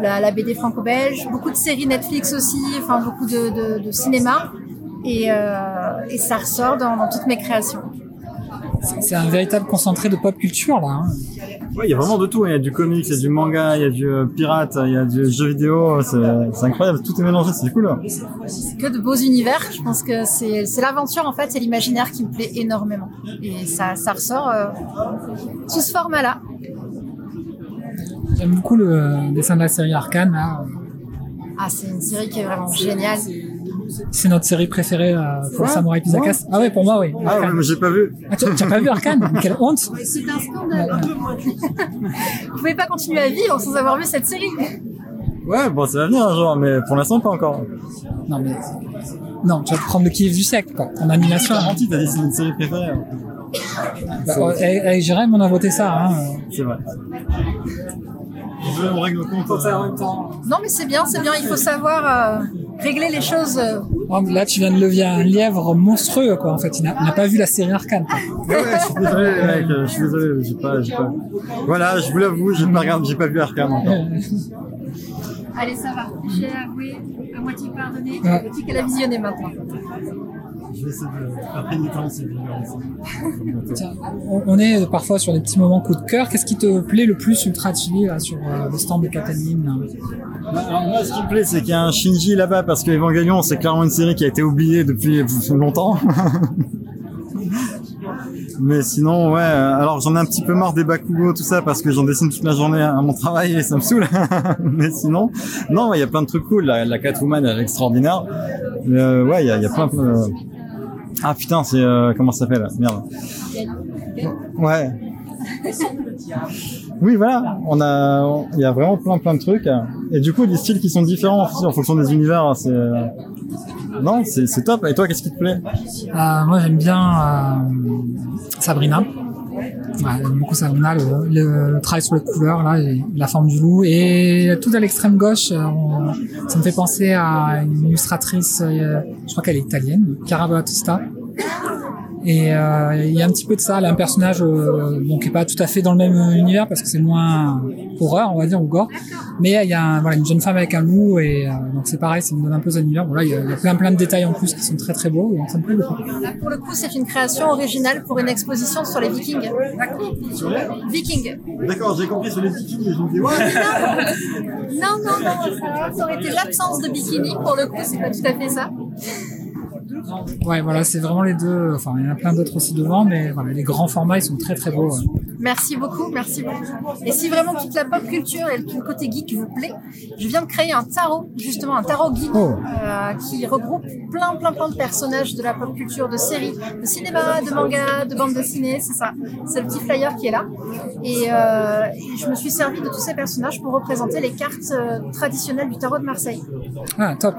la, BD franco-belge, beaucoup de séries Netflix aussi, enfin beaucoup de, cinéma. Et, euh, et ça ressort dans toutes mes créations. C'est- un véritable concentré de pop culture, là. hein. Ouais, il y a vraiment de tout. Il y a du comics, il y a du manga, il y a du euh, pirate, il y a du jeu vidéo. C'est incroyable. Tout est mélangé. C'est cool. C'est que de beaux univers. Je pense que c'est c'est l'aventure en fait, c'est l'imaginaire qui me plaît énormément. Et ça, ça ressort euh, sous ce format-là. J'aime beaucoup le dessin de la série Arcane, là. Ah, c'est une série qui est vraiment géniale. C'est notre série préférée euh, pour Quoi Samurai Cast. Ah ouais, pour moi, oui. Ah ouais, mais j'ai pas vu. Ah, tu tu as pas vu Arcane? Quelle honte C'est un scandale. Vous pouvez pas continuer à vivre sans avoir vu cette série. Ouais, bon, ça va venir un jour, mais pour l'instant pas encore. Non mais non, tu vas te prendre le kiff du sec, quoi. En animation. Garanti, t'as dit c'est une série préférée. Bah, euh, avec avec Jérém, on a voté ça. Hein. C'est vrai. On règle le compte. en même temps. Non, mais c'est bien, c'est bien. Il faut savoir euh, régler les choses. euh, Oh, Là, tu viens de lever un lièvre monstrueux, quoi. En fait, il n'a pas vu la série Arcane. Ouais, ouais, je suis désolé, mecs, euh, je suis désolé, j'ai pas, j'ai pas. Voilà, je vous l'avoue, j'ai pas pas vu Arkham encore. Allez, ça va. J'ai avoué, à moitié pardonné. Ouais. Je dis qu'elle a visionné maintenant. Je vais essayer de faire Tiens, on, est parfois sur des petits moments coup de cœur. Qu'est-ce qui te plaît le plus Ultra Chili là, sur euh, le stand de Cataline Alors moi, ce qui me plaît, c'est qu'il y a un Shinji là-bas, parce que Evangelion, c'est clairement une série qui a été oubliée depuis longtemps. Mais sinon, ouais, alors j'en ai un petit peu marre des Bakugo, tout ça, parce que j'en dessine toute la journée à mon travail et ça me saoule. Mais sinon, non, ouais, il y a plein de trucs cool. La, la Catwoman, elle est extraordinaire. Euh, ouais, il y a, y a plein de... Ah putain, c'est... euh, comment ça s'appelle? Merde. Ouais. Oui, voilà, on a, il y a vraiment plein plein de trucs. Et du coup, des styles qui sont différents en fonction des univers, c'est, non, c'est c'est top. Et toi, qu'est-ce qui te plaît? Euh, Moi, j'aime bien euh, Sabrina. Ouais, beaucoup le, le, travail sur les couleurs, là, la forme du loup. Et tout à l'extrême gauche, euh, ça me fait penser à une illustratrice, euh, je crois qu'elle est italienne, Cara Battista. Et euh, il y a un petit peu de ça, a un personnage euh, bon, qui est pas tout à fait dans le même univers parce que c'est moins horreur, on va dire, ou gore. Mais il y a un- voilà, une jeune femme avec un loup et euh, donc c'est pareil, ça me donne un peu cet univers. Il y, a- il y a plein plein de détails en plus qui sont très très beaux, donc ça me plaît beaucoup. Là, pour le coup, c'est une création originale pour une exposition sur les Vikings. Sur les Vikings. D'accord, j'ai compris sur les bikinis. Je me dis, ouais. Non, non, non, ça, ça aurait été l'absence de bikini. Pour le coup, c'est pas tout à fait ça. Ouais, voilà, c'est vraiment les deux. Enfin, il y en a plein d'autres aussi devant, mais voilà, les grands formats, ils sont très très beaux. Merci beaucoup, merci beaucoup. Et si vraiment toute la pop culture et tout le côté geek vous plaît, je viens de créer un tarot, justement un tarot geek, Oh. euh, qui regroupe plein plein plein de personnages de la pop culture, de séries, de cinéma, de manga, de bande dessinée, c'est ça. C'est le petit flyer qui est là. Et, euh, et je me suis servi de tous ces personnages pour représenter les cartes euh, traditionnelles du tarot de Marseille. Ah, top.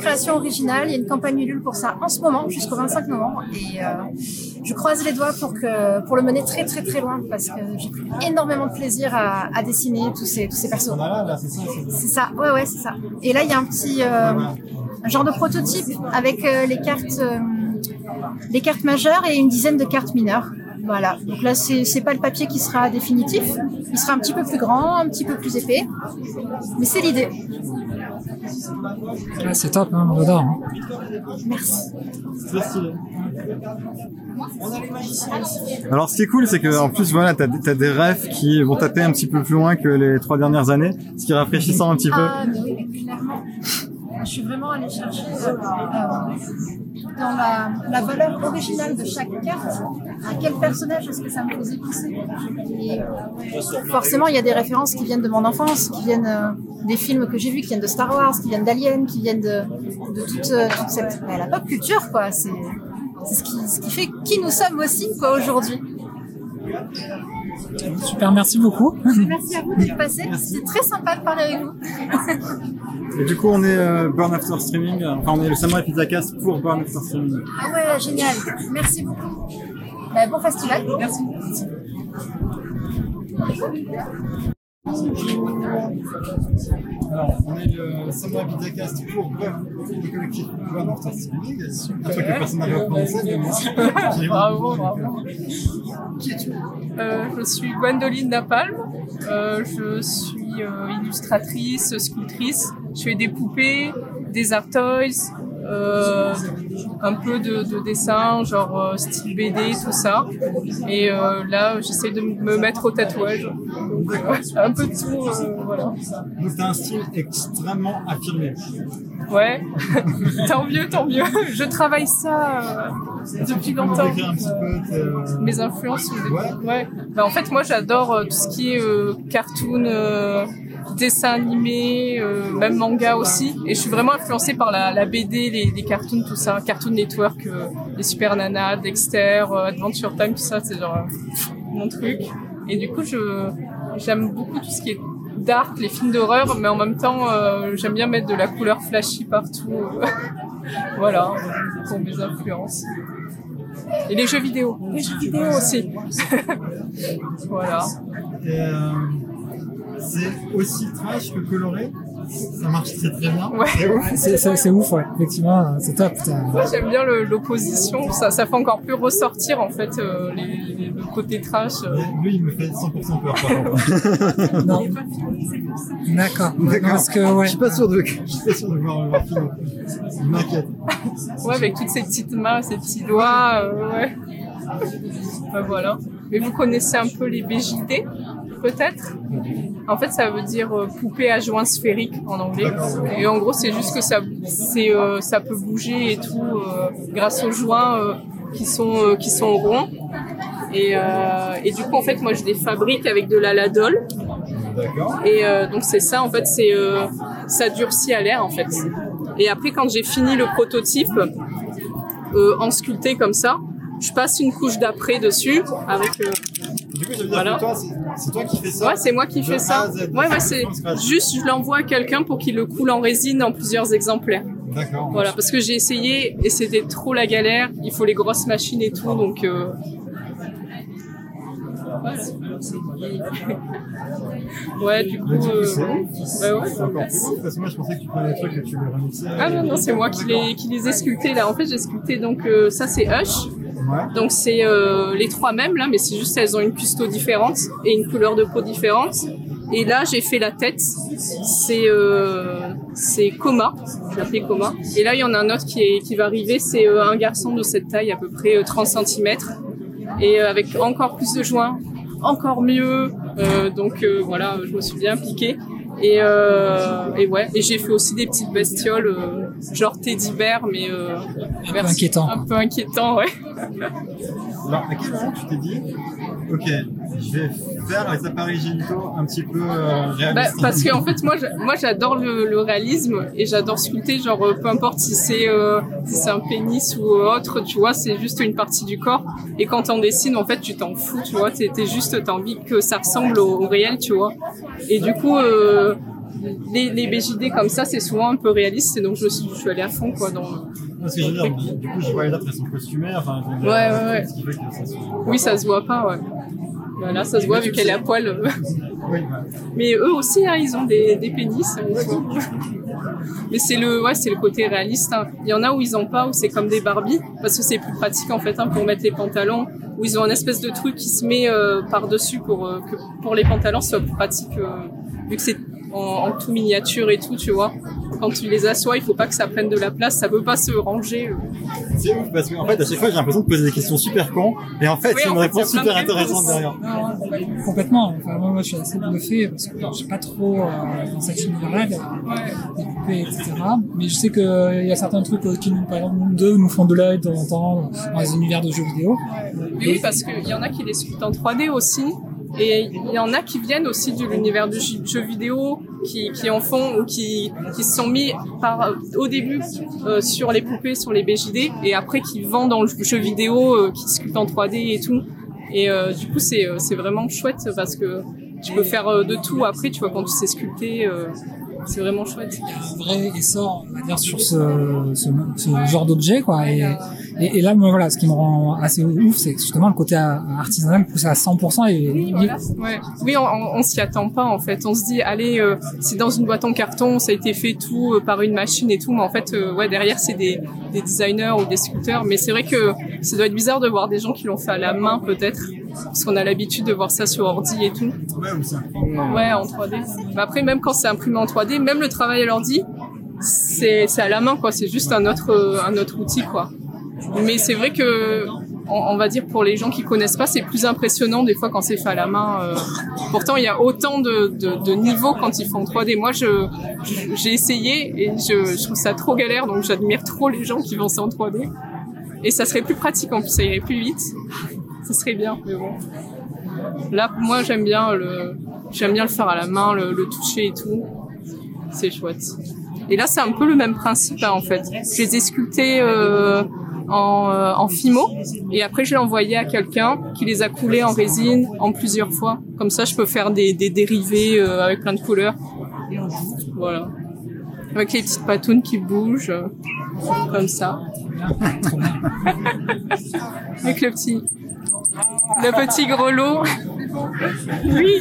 Création originale, il y a une campagne Ulule pour ça en ce moment, jusqu'au 25 novembre. Et euh, je croise les doigts pour, que, pour le mener très très très loin parce que j'ai pris énormément de plaisir à, à dessiner tous ces, tous ces persos. C'est ça, ouais, ouais, c'est ça. Et là, il y a un petit euh, genre de prototype avec euh, les cartes, euh, les cartes majeures et une dizaine de cartes mineures. Voilà. Donc là, c'est pas le papier qui sera définitif. Il sera un petit peu plus grand, un petit peu plus épais. Mais c'est l'idée. Ouais, c'est top, hein, j'adore. hein. Merci. Alors, ce qui est cool, c'est que en plus, voilà, t'as as des refs qui vont taper un petit peu plus loin que les trois dernières années, ce qui est rafraîchissant un petit peu. Ah, mais oui, mais clairement. Je suis vraiment allée chercher euh, euh, dans la, valeur originale de chaque carte, à quel personnage est-ce que ça me faisait penser? Et forcément, il y a des références qui viennent de mon enfance, qui viennent euh, des films que j'ai vus, qui viennent de Star Wars, qui viennent d'Alien, qui viennent de, de toute, euh, toute cette la pop culture, quoi. C'est c'est ce qui, ce qui fait qui nous sommes aussi, quoi, aujourd'hui. Super, merci beaucoup. Merci à vous d'être passé. C'était très sympa de parler avec vous. Et du coup, on est euh, Burn After Streaming, euh, enfin, on est le Samurai Pizza Cast pour Burn After Streaming. Ah ouais, génial. Merci beaucoup. Bah, bon festival. Merci. Alors, on est le Samurai Pizza Cast pour Burn, le collectif Burn After Streaming. Un truc que personne n'avait prononcé, mais moi, Bravo, bravo. Qui es-tu? Euh, je suis Gwendoline Napalm. Euh, je suis euh, illustratrice, sculptrice. Je fais des poupées, des art toys, euh, un peu de, de dessin, genre euh, style BD, tout ça. Et euh, là, j'essaie de me mettre au tatouage. Donc, un peu de tout, euh, voilà. Donc, t'as un style extrêmement affirmé. Ouais, tant mieux, tant mieux. Je travaille ça depuis longtemps. Mes influences. Ouais. Bah, en fait, moi, j'adore tout ce qui est cartoon, dessin animé, euh, même manga aussi. Et je suis vraiment influencée par la, la BD, les, les cartoons, tout ça. Cartoon Network, euh, les Super Nana, Dexter, euh, Adventure Time, tout ça, c'est genre euh, mon truc. Et du coup, je j'aime beaucoup tout ce qui est dark, les films d'horreur, mais en même temps, euh, j'aime bien mettre de la couleur flashy partout. euh. voilà, pour mes influences. Et les jeux vidéo. Les jeux vidéo aussi. voilà. C'est aussi trash que coloré. Ça marche très très bien. Ouais. C'est ouf. C'est ouf, ouais. Effectivement, c'est top. Moi, j'aime bien le- l'opposition. Ça, ça fait encore plus ressortir, en fait, euh, les, les- le côté trash. euh. Lui, il me fait 100% peur par contre. Non. D'accord. Parce que, ouais. Je suis pas sûr de, je suis pas sûr de voir voir film. Il m'inquiète. Ouais, avec toutes ces petites mains, ces petits doigts, euh, ouais. Ben voilà. Mais vous connaissez un peu les BJD, peut-être En fait, ça veut dire euh, poupée à joint sphérique en anglais. Et en gros, c'est juste que ça, c'est, euh, ça peut bouger et tout euh, grâce aux joints qui sont qui sont ronds. Et, et du coup, en fait, moi, je les fabrique avec de la ladol. Et donc c'est ça en fait, c'est ça durcit à l'air en fait. Et après quand j'ai fini le prototype en sculpté comme ça, je passe une couche d'après dessus avec. euh, Du coup, ça veut dire Voilà. que toi, c'est- toi qui fais ça Ouais, c'est moi qui fais A ça. Ouais, ouais, c'est juste je l'envoie à quelqu'un pour qu'il le coule en résine en plusieurs exemplaires. D'accord. Voilà, parce que j'ai essayé et c'était trop la galère. Il faut les grosses machines et tout, donc. euh, voilà. ouais, du coup. Euh, bah ouais. C'est encore plus parce que moi, je pensais que tu prenais des trucs et que tu les remixais. Ah non, non, c'est moi qui les, qui les ai sculptés là. En fait, j'ai sculpté donc euh, ça c'est Hush. Donc c'est euh, les trois mêmes là, mais c'est juste elles ont une custo différente et une couleur de peau différente. Et là, j'ai fait la tête. C'est euh, c'est Coma. J'ai appelé Coma. Et là, il y en a un autre qui va arriver. C'est euh, un garçon de cette taille, à peu près euh, 30 cm, et avec encore plus de joints, encore mieux. Donc voilà, je me suis bien piquée. Et, ouais, et j'ai fait aussi des petites bestioles, genre teddy bear, mais euh, peu version- inquiétant. Un peu inquiétant, ouais. Alors, à quel moment tu t'es dit, ok, je vais faire les appareils génitaux un petit peu euh, réalistes Bah, parce qu'en fait, moi, moi, j'adore le, le réalisme et j'adore sculpter. Genre, euh, peu importe si c'est euh, si c'est un pénis ou autre, tu vois, c'est juste une partie du corps. Et quand t'en dessines, en fait, tu t'en fous, tu vois. T'es t'es juste, t'as envie que ça ressemble au, au réel, tu vois. Et du coup, euh, les, les BJD comme ça, c'est souvent un peu réaliste, et donc je suis, je suis allée à fond quoi dans. Parce que je veux dire, du coup, je vois les autres, elles sont costumées, enfin, Ouais, ouais, ouais. Ce qui fait que ça se... Oui, ça se voit pas, ouais. Voilà, ça se voit vu qu'elle est à poil. Mais eux aussi, hein, ils ont des, des pénis. voit. Mais c'est le, ouais, c'est le côté réaliste. hein. Il y en a où ils ont pas, où c'est comme des Barbie, parce que c'est plus pratique en fait hein, pour mettre les pantalons, où ils ont un espèce de truc qui se met euh, par dessus pour euh, que pour les pantalons ce soit plus pratique, euh, vu que c'est en, en tout miniature et tout, tu vois. Quand tu les assois, il faut pas que ça prenne de la place, ça peut pas se ranger. euh. C'est ouf parce qu'en fait, à chaque fois, j'ai l'impression de poser des questions super cons et en fait, Oui, c'est une fait, il y a réponse de super intéressante derrière. Non, complètement. Enfin, moi, moi, je suis assez bluffé parce que je suis pas trop euh, dans cet univers-là, poupées, etc. Mais je sais qu'il y a certains trucs euh, qui, nous, par exemple, nous deux, nous font de l'œil de temps en temps dans les univers de jeux vidéo. Mais oui, parce qu'il y en a qui les sculptent en 3D aussi. Et il y en a qui viennent aussi de l'univers du jeu vidéo, qui, qui en font ou qui, qui se sont mis par, au début euh, sur les poupées, sur les BJD, et après qui vendent dans le jeu vidéo, euh, qui sculptent en 3D et tout. Et euh, du coup, c'est euh, c'est vraiment chouette parce que tu peux faire euh, de tout après, tu vois, quand tu sais sculpter, euh, c'est vraiment chouette. un vrai essor, on va dire, sur ce, ce, ce genre d'objet, quoi. Et, et, et là, moi, voilà, ce qui me rend assez ouf, c'est justement le côté artisanal poussé à 100% et, Oui, voilà. Ouais. Oui, on, on, on s'y attend pas en fait. On se dit, allez, euh, c'est dans une boîte en carton, ça a été fait tout euh, par une machine et tout, mais en fait, euh, ouais, derrière c'est des, des designers ou des sculpteurs. Mais c'est vrai que ça doit être bizarre de voir des gens qui l'ont fait à la main peut-être, parce qu'on a l'habitude de voir ça sur ordi et tout. Ouais, en 3D. Mais après, même quand c'est imprimé en 3D, même le travail à l'ordi, c'est c'est à la main quoi. C'est juste un autre un autre outil quoi. Mais c'est vrai que on, va dire pour les gens qui connaissent pas, c'est plus impressionnant des fois quand c'est fait à la main. euh. Pourtant, il y a autant de, de, niveaux quand ils font en 3D. Moi, je j'ai essayé et je, trouve ça trop galère, donc j'admire trop les gens qui font ça en 3D. Et ça serait plus pratique en plus, ça irait plus vite. Ça serait bien, mais bon. Là, moi, j'aime bien le, j'aime bien le faire à la main, le, le toucher et tout. C'est chouette. Et là, c'est un peu le même principe, hein, en fait. Je les ai sculptés euh, en, euh, en Fimo, et après, je l'ai envoyé à quelqu'un qui les a coulés en résine en plusieurs fois. Comme ça, je peux faire des, des dérivés euh, avec plein de couleurs. Voilà. Avec les petites patounes qui bougent, euh, comme ça. avec le petit, le petit grelot. Oui.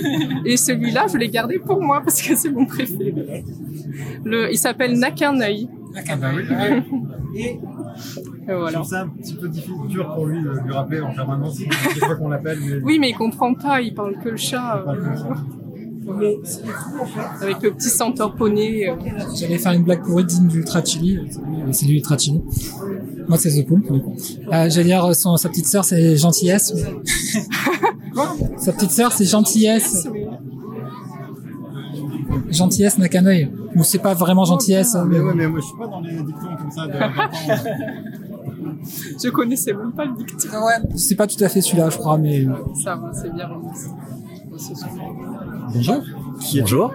Et celui-là, je l'ai gardé pour moi parce que c'est mon préféré. Le, il s'appelle Nakanai. Et Je voilà. trouve ça un petit peu difficile, dur pour lui de lui rappeler en permanence chaque fois qu'on l'appelle. mais- Oui, mais il comprend pas, il parle que le chat. euh, Avec le petit centaure poney. euh. J'allais faire une blague pourrie digne d'Ultra Chili. euh, C'est du Ultra Chili. Moi, c'est The Pool. Euh, J'allais dire, son, sa petite sœur, c'est Gentillesse. Quoi? Sa petite sœur, c'est Gentillesse. Gentillesse Nakanoï. Ou c'est pas vraiment Gentillesse. hein, Mais ouais, mais moi je suis pas dans les dictons comme ça. De... Je connaissais même pas le dicton. C'est pas tout à fait celui-là, je crois, mais. Ça va, c'est bien remis. Bonjour. Bonjour.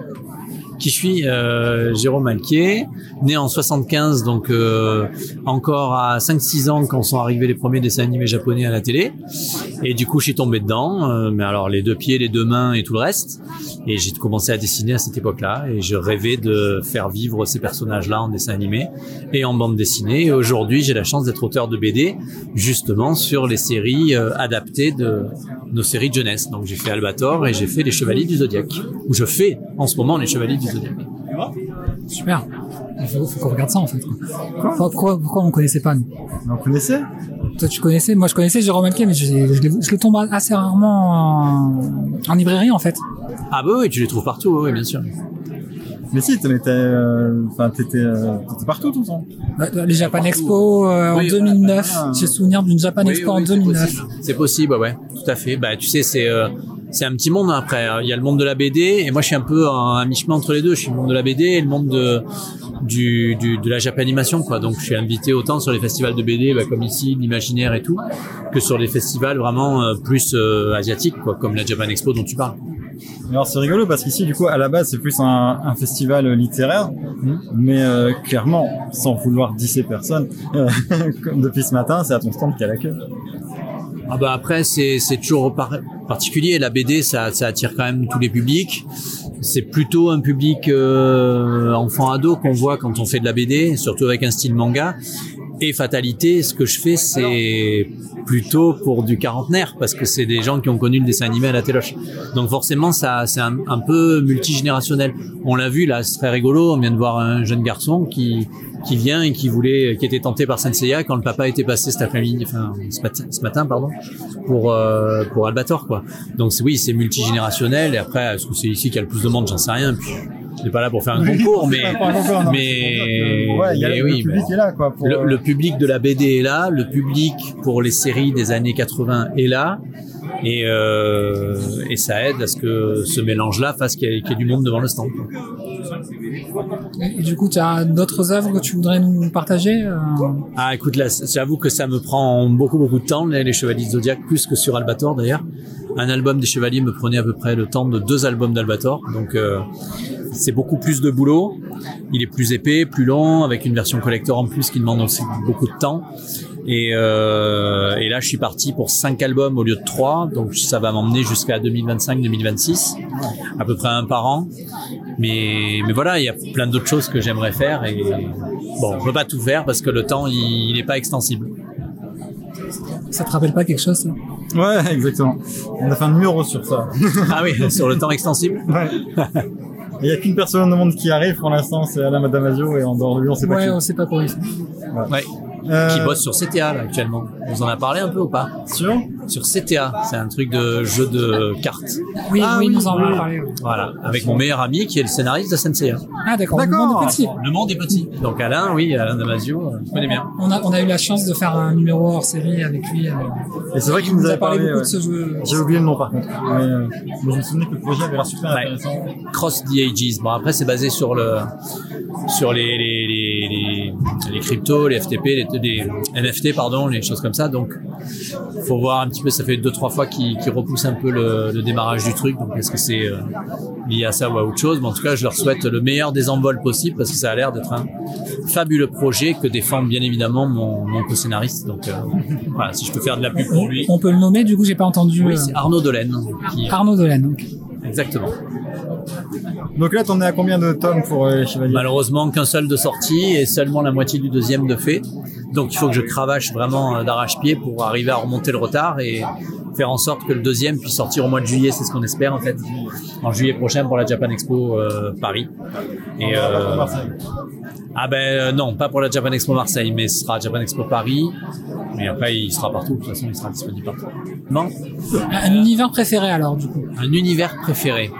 Qui suis euh, Jérôme Alquier, né en 75, donc euh, encore à 5-6 ans quand sont arrivés les premiers dessins animés japonais à la télé. Et du coup, je suis tombé dedans, euh, mais alors les deux pieds, les deux mains et tout le reste. Et j'ai commencé à dessiner à cette époque-là, et je rêvais de faire vivre ces personnages-là en dessin animé et en bande dessinée. Et aujourd'hui, j'ai la chance d'être auteur de BD, justement sur les séries euh, adaptées de nos séries de jeunesse. Donc j'ai fait Albator et j'ai fait Les Chevaliers du Zodiaque, où je fais en ce moment Les Chevaliers du. Super. Il faut, faut qu'on regarde ça en fait. quoi. Pourquoi, pourquoi, pourquoi on connaissait pas nous On connaissait Toi tu connaissais Moi je connaissais Jérôme Alquet, mais je, je, le tombe assez rarement en, en librairie en fait. Ah bah oui, tu les trouves partout, oui, bien sûr. Mais si, t'en étais, euh, enfin, t'étais, euh, t'étais partout tout le temps. Euh, Les Japan Expo euh, Oui, en 2009. Ah. J'ai souvenir d'une Japan Oui, Expo oui, en c'est 2009. possible. C'est possible, ouais, ouais, tout à fait. Bah, tu sais, c'est euh, c'est un petit monde hein, après. Il y a le monde de la BD et moi, je suis un peu un mi-chemin entre les deux. Je suis le monde de la BD et le monde de du, du de la japanimation, quoi. Donc, je suis invité autant sur les festivals de BD, bah, comme ici, l'imaginaire et tout, que sur les festivals vraiment euh, plus euh, asiatiques, quoi, comme la Japan Expo dont tu parles. Alors c'est rigolo parce qu'ici du coup à la base c'est plus un, un festival littéraire, mais euh, clairement sans vouloir disser personne, comme depuis ce matin c'est à ton stand qu'il y a la queue. Ah bah après c'est toujours par- particulier. La BD ça ça attire quand même tous les publics. C'est plutôt un public euh, enfant-ado qu'on voit quand on fait de la BD, surtout avec un style manga. Et fatalité, ce que je fais, c'est plutôt pour du quarantenaire, parce que c'est des gens qui ont connu le dessin animé à la téloche. Donc forcément, ça, c'est un, peu multigénérationnel. On l'a vu là, c'est très rigolo. On vient de voir un jeune garçon qui qui vient et qui voulait, qui était tenté par Senseiya quand le papa était passé cet après-midi, enfin ce matin, pardon, pour euh, pour Albator quoi. Donc oui, c'est multigénérationnel. Et après, est-ce que c'est ici qu'il y a le plus de monde? J'en sais rien. On n'est pas là pour faire un concours, mais un mais, Ouais, le oui, public mais- est là, quoi. Pour, le, euh, le public de la BD est là, le public pour les séries des années 80 est là, et, euh, et ça aide à ce que ce mélange-là fasse qu'il y, y ait du monde devant le stand. quoi. Et, et du coup, tu as d'autres œuvres que tu voudrais nous partager euh Ah, écoute, là, j'avoue que ça me prend beaucoup, beaucoup de temps, les, les Chevaliers de Zodiac, plus que sur Albator d'ailleurs. Un album des Chevaliers me prenait à peu près le temps de deux albums d'Albator, donc euh, c'est beaucoup plus de boulot. Il est plus épais, plus long, avec une version collector en plus qui demande aussi beaucoup de temps. Et, euh, et là, je suis parti pour cinq albums au lieu de trois, donc ça va m'emmener jusqu'à 2025-2026, à peu près un par an. Mais, mais voilà, il y a plein d'autres choses que j'aimerais faire et bon, on peut pas tout faire parce que le temps il n'est pas extensible. Ça te rappelle pas quelque chose ça? Ouais, exactement. On a fait un numéro sur ça. Ah oui, sur le temps extensible. Ouais. Il n'y a qu'une personne au monde qui arrive pour l'instant, c'est Alain Madamasio, et en dehors de lui, on sait pas Ouais, qui. on sait pas pour lui. Ouais. Euh, Qui bosse sur CTA là, actuellement. Vous en a parlé un peu ou pas Sur Sur CTA, c'est un truc de jeu de cartes. Oui, Ah oui, oui, nous en oui. avons parlé. Voilà, avec mon meilleur ami qui est le scénariste de Sensei. Ah d'accord, le D'accord. monde est petit. Le monde est petit. Donc Alain, oui, Alain Damasio, euh, je connais bien. On a, on a eu la chance de faire un numéro hors série avec lui. euh, Et c'est vrai il qu'il nous a avait parlé parlé. beaucoup ouais. de ce jeu. J'ai oublié le nom par contre. Mais, euh, mais je me souvenais que le projet avait l'air super Ouais. intéressant. Cross the Ages. Bon après c'est basé sur le sur les les, les, les, cryptos, les FTP, les, les NFT pardon, les choses comme ça. Donc faut voir un petit peu. Ça fait deux trois fois qu'il qu'il repousse un peu le, le démarrage du truc. Donc est-ce que c'est euh, lié à ça ou à autre chose? Mais en tout cas je leur souhaite le meilleur des envols possible parce que ça a l'air d'être un fabuleux projet que défend bien évidemment mon, mon co-scénariste. Donc euh, voilà si je peux faire de la pub pour lui. On peut le nommer, du coup j'ai pas entendu. Oui euh, c'est Arnaud Delaine. Qui... Arnaud Delaine. Exactement. Donc là, t'en es à combien de tomes pour euh, les Chevaliers Malheureusement qu'un seul de sortie et seulement la moitié du deuxième de fait. Donc il faut que je cravache vraiment euh, d'arrache-pied pour arriver à remonter le retard et faire en sorte que le deuxième puisse sortir au mois de juillet, c'est ce qu'on espère en fait, en juillet prochain pour la Japan Expo euh, Paris. Et euh, ah ben euh, non, pas pour la Japan Expo Marseille, mais ce sera Japan Expo Paris. Mais après il sera partout, de toute façon il sera disponible partout. Non? Un univers préféré alors du coup. un univers préféré.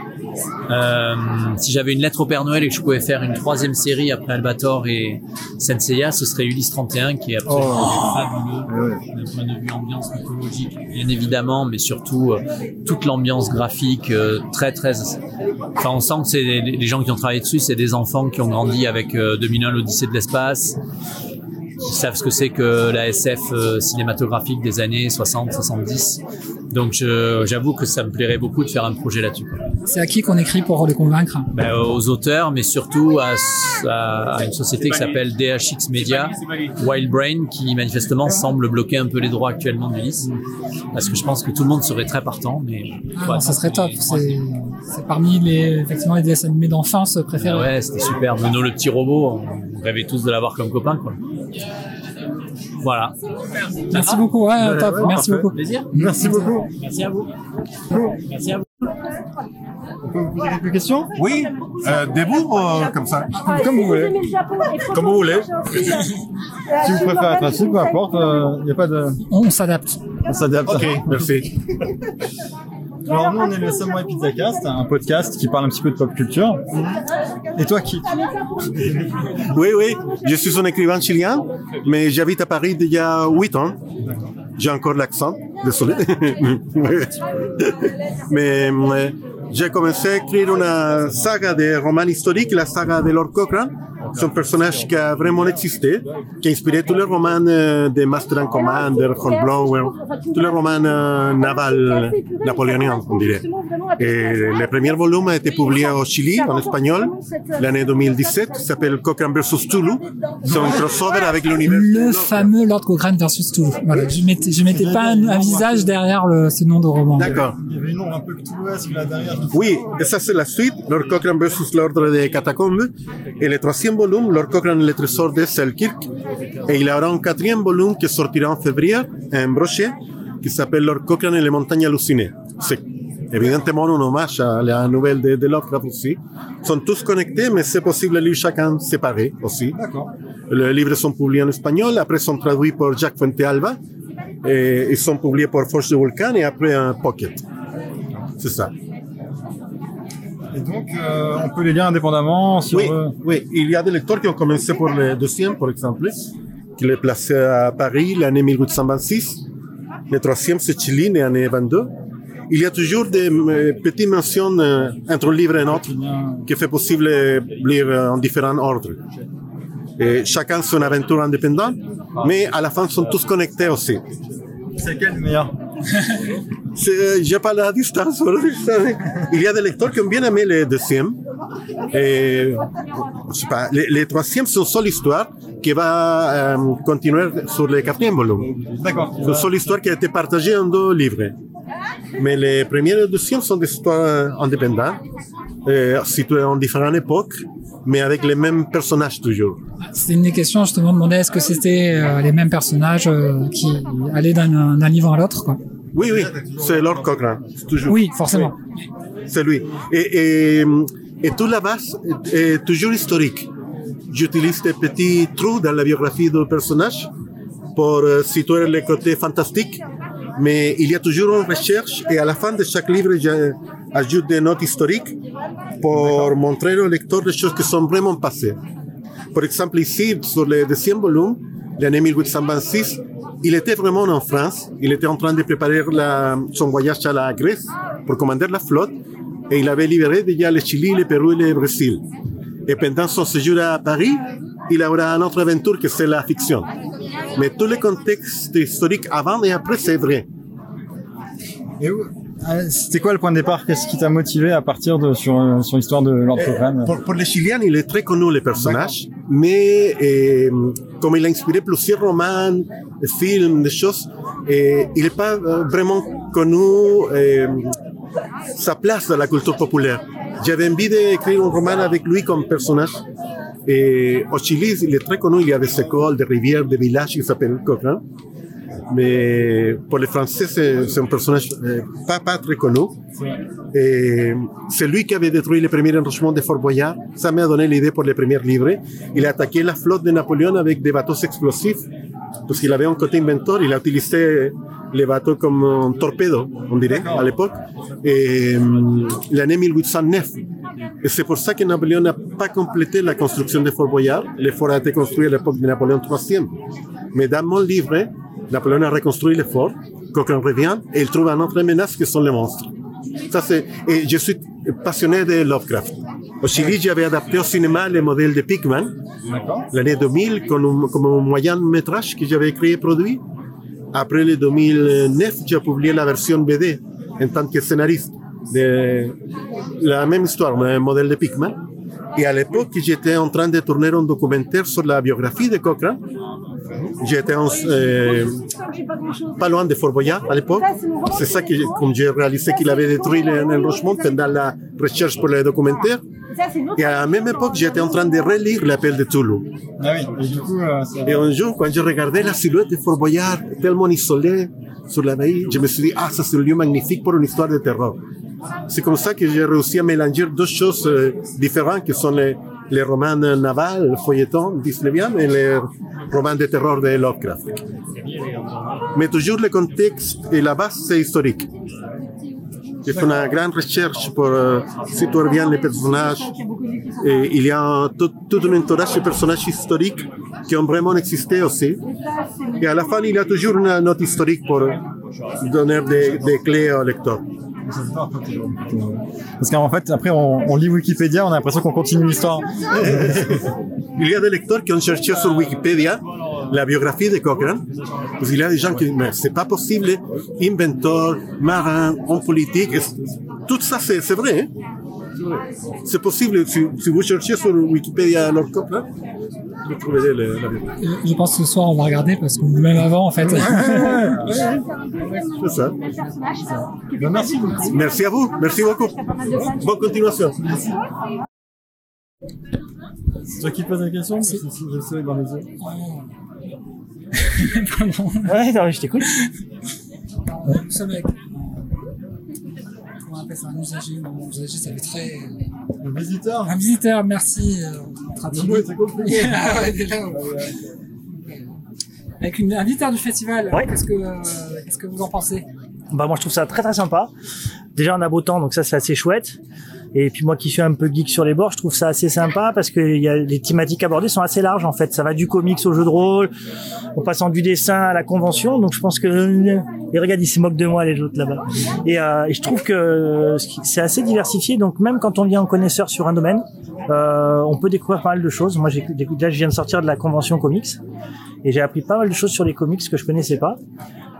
Euh, si j'avais une lettre au Père Noël et que je pouvais faire une troisième série après Albator et Senseiya, ce serait Ulysse 31 qui est absolument fabuleux. D'un point de vue ambiance mythologique, bien évidemment, mais surtout euh, toute l'ambiance graphique euh, très très. Enfin, on sent que c'est les, les gens qui ont travaillé dessus, c'est des enfants qui ont grandi avec euh, 2001 l'Odyssée de l'espace, qui savent ce que c'est que la SF euh, cinématographique des années 60-70. Donc je- j'avoue que ça me plairait beaucoup de faire un projet là-dessus. C'est à qui qu'on écrit pour les convaincre? Ben, aux auteurs, mais surtout à, à- à une société qui s'appelle DHX Media, Wild Brain, qui manifestement semble bloquer un peu les droits actuellement d'Ulysse. Parce que je pense que tout le monde serait très partant, mais Ah, non, ça serait top. C'est parmi les effectivement les dessins animés d'enfance préférés. Ah ouais, c'était super. Nono le petit robot, on rêvait tous de l'avoir comme copain, quoi. Voilà. Merci beaucoup. Ouais, Ouais, top. ouais, Merci parfait. beaucoup. Plaisir. Merci beaucoup. Merci à vous. Merci à vous. On peut vous poser quelques questions? Oui, euh, debout ou euh, comme ça Comme vous voulez. Comme vous voulez. Si vous préférez être assis, peu importe, il n'y a pas de. On s'adapte. On s'adapte. Ok, merci. Alors nous, on est le Samurai Pizza Cast, un podcast qui parle un petit peu de pop culture. Et toi, qui Oui, oui, je suis un écrivain chilien, mais j'habite à Paris il y a 8 ans. J'ai encore l'accent, désolé. mais euh, j'ai commencé à écrire une saga de romans historiques, la saga de Lord Cochrane, C'est un personnage qui a vraiment existé, qui a inspiré tous les romans euh, de Master and Commander, Hornblower, tous les romans euh, navals napoléoniens, on dirait. Et le premier volume a été publié au Chili, en espagnol, l'année 2017, qui s'appelle Cochrane vs. Toulouse. C'est un crossover avec l'univers. Le fameux Lord Cochrane versus. Voilà, je mettais, je mettais pas un, un visage derrière le, ce nom de roman. D'accord. Il y avait une nom un peu là derrière. Oui, et ça c'est la suite, Lord Cochrane versus l'ordre des catacombes. Et le troisième volume, Lord Cochrane et le trésor de Selkirk. Et il y aura un quatrième volume qui sortira en février, un brochet, qui s'appelle Lord Cochrane et les montagnes hallucinées. C'est évidemment un hommage à la nouvelle de, de Lovecraft aussi. Ils sont tous connectés, mais c'est possible de lire chacun séparé aussi. Les livres sont publiés en espagnol, après sont traduits par Jacques Fuentealba, et ils sont publiés par Forge de Vulcan et après un pocket. C'est ça. Et donc, euh, on peut les lire indépendamment sur. Oui, euh, oui, il y a des lecteurs qui ont commencé pour le deuxième, par exemple, qui est placé à Paris l'année 1826. Le troisième, c'est Chili, l'année 22. Il y a toujours des euh, petites mentions entre un livre et un autre qui fait possible de lire en différents ordres. Et chacun son aventure indépendante, mais à la fin, sont tous connectés aussi. C'est quel le meilleur? C'est- J'ai pas la distance. Il y a des lecteurs qui ont bien aimé le deuxième. Et, je sais pas, les, les troisièmes sont seule histoire qui va euh, continuer sur le quatrième volume. D'accord. C'est une seule histoire qui a été partagée en deux livres. Mais les premiers et le deuxième sont des histoires indépendantes, euh, situées en différentes époques, mais avec les mêmes personnages toujours. C'était une des questions, je te demandais est-ce que c'était euh, les mêmes personnages euh, qui allaient d'un livre à l'autre, quoi? Oui, oui, c'est Lord Cochrane. c'est Toujours. Oui, forcément. Oui, C'est lui. Et, et, et toute la base est, toujours historique. J'utilise des petits trous dans la biographie du personnage pour euh, situer les côtés fantastiques. Mais il y a toujours une recherche et à la fin de chaque livre, j'ajoute des notes historiques pour montrer au lecteur des choses qui sont vraiment passées. Par exemple, ici, sur le deuxième volume, l'année 1826, il était vraiment en France. Il était en train de préparer son voyage à la Grèce pour commander la flotte et il avait libéré déjà le Chili, le Pérou et le Brésil. Et pendant son séjour à Paris, il aura une autre aventure que c'est la fiction. Mais tous les contextes historiques avant et après, c'est vrai. C'était quoi le point de départ? Qu'est-ce qui t'a motivé à partir de sur, euh, sur l'histoire de Cochrane? Pour, pour les Chiliens, il est très connu, le personnage, mais euh, comme il a inspiré plusieurs romans, films, des choses, et il n'est pas euh, vraiment connu euh, sa place dans la culture populaire. J'avais envie d'écrire un roman avec lui comme personnage. Et au Chili, il est très connu, il y a des écoles, des rivières, des villages qui s'appellent Cochrane. Mais pour les Français, c'est c'est un personnage euh, pas, pas très connu. Et c'est lui qui avait détruit le premier enrichissement de Fort Boyard. Ça m'a donné l'idée pour les premiers livres. Il a attaqué la flotte de Napoléon avec des bateaux explosifs. Parce qu'il avait un côté inventeur. Il a utilisé les bateaux comme un torpedo, on dirait, à l'époque. Hum, l'année 1809. Et c'est pour ça que Napoléon n'a pas complété la construction de Fort Boyard. Le fort a été construit à l'époque de Napoléon III. Mais dans mon livre, Napoléon a reconstruit le fort. Cochrane revient et il trouve une autre menace que sont les monstres. Ça, et je suis passionné de Lovecraft. Au Chili, j'avais adapté au cinéma le modèle de Pigman, l'année 2000, comme un, comme un moyen métrage que j'avais écrit et produit. Après le 2009, j'ai publié la version BD en tant que scénariste de la même histoire, un modèle de Pigman. Et à l'époque, j'étais en train de tourner un documentaire sur la biographie de Cochrane. J'étais euh, pas loin de Fort Boyard à l'époque. C'est ça que, comme j'ai réalisé qu'il avait détruit le, le Rochemont pendant la recherche pour le documentaire. Et à la même époque, j'étais en train de relire l'appel de Toulouse. Ah oui, et du coup, euh, ça- Et un jour, quand je regardais la silhouette de Fort Boyard, tellement isolée sur la baie, je me suis dit, ah, ça c'est un lieu magnifique pour une histoire de terror. C'est comme ça que j'ai réussi à mélanger deux choses euh, différentes, qui sont les, les romans navals, le feuilleton 19e, et les romans de terror de Lovecraft. Mais toujours le contexte et la base, c'est historique. J'ai fait une grande recherche pour euh, situer bien les personnages. Et il y a tout, tout un entourage de personnages historiques qui ont vraiment existé aussi. Et à la fin, il y a toujours une note historique pour donner des, des clés au lecteur. Parce qu'en fait, après, on, lit Wikipédia, on a l'impression qu'on continue l'histoire. il y a des lecteurs qui ont cherché sur Wikipédia la biographie de Cochrane. Parce qu'il y a des gens qui disent, mais c'est pas possible, inventeur, marin, homme politique, tout ça c'est vrai. hein. C'est possible, si, si vous cherchez sur Wikipédia Lord Cochrane, vous trouverez le- la biographie. Je pense que ce soir on va regarder parce que même avant en fait. C'est ça. merci. Merci à vous. Merci beaucoup. Bonne continuation. C'est toi qui poses la question je sais dans les yeux. ouais, non, je t'écoute. Nous sommes avec. Comment on appelle ça Un usager non, Un usager, ça fait très. Un visiteur Un visiteur, merci. euh, traduit. Le mot était compliqué. Ah ouais, déjà, ouais. Avec une, un visiteur du festival, qu'est-ce que, euh, qu'est-ce que vous en pensez? Bah moi je trouve ça très très sympa. Déjà on a beau temps donc ça c'est assez chouette. Et puis moi qui suis un peu geek sur les bords, je trouve ça assez sympa parce que y a, les thématiques abordées sont assez larges en fait. Ça va du comics au jeu de rôle, en passant du dessin à la convention. Donc je pense que et regarde ils se moquent de moi les autres là-bas. Et, euh, et je trouve que c'est assez diversifié. Donc même quand on vient en connaisseur sur un domaine, euh, on peut découvrir pas mal de choses. Moi j'ai là je viens de sortir de la convention comics et j'ai appris pas mal de choses sur les comics que je connaissais pas.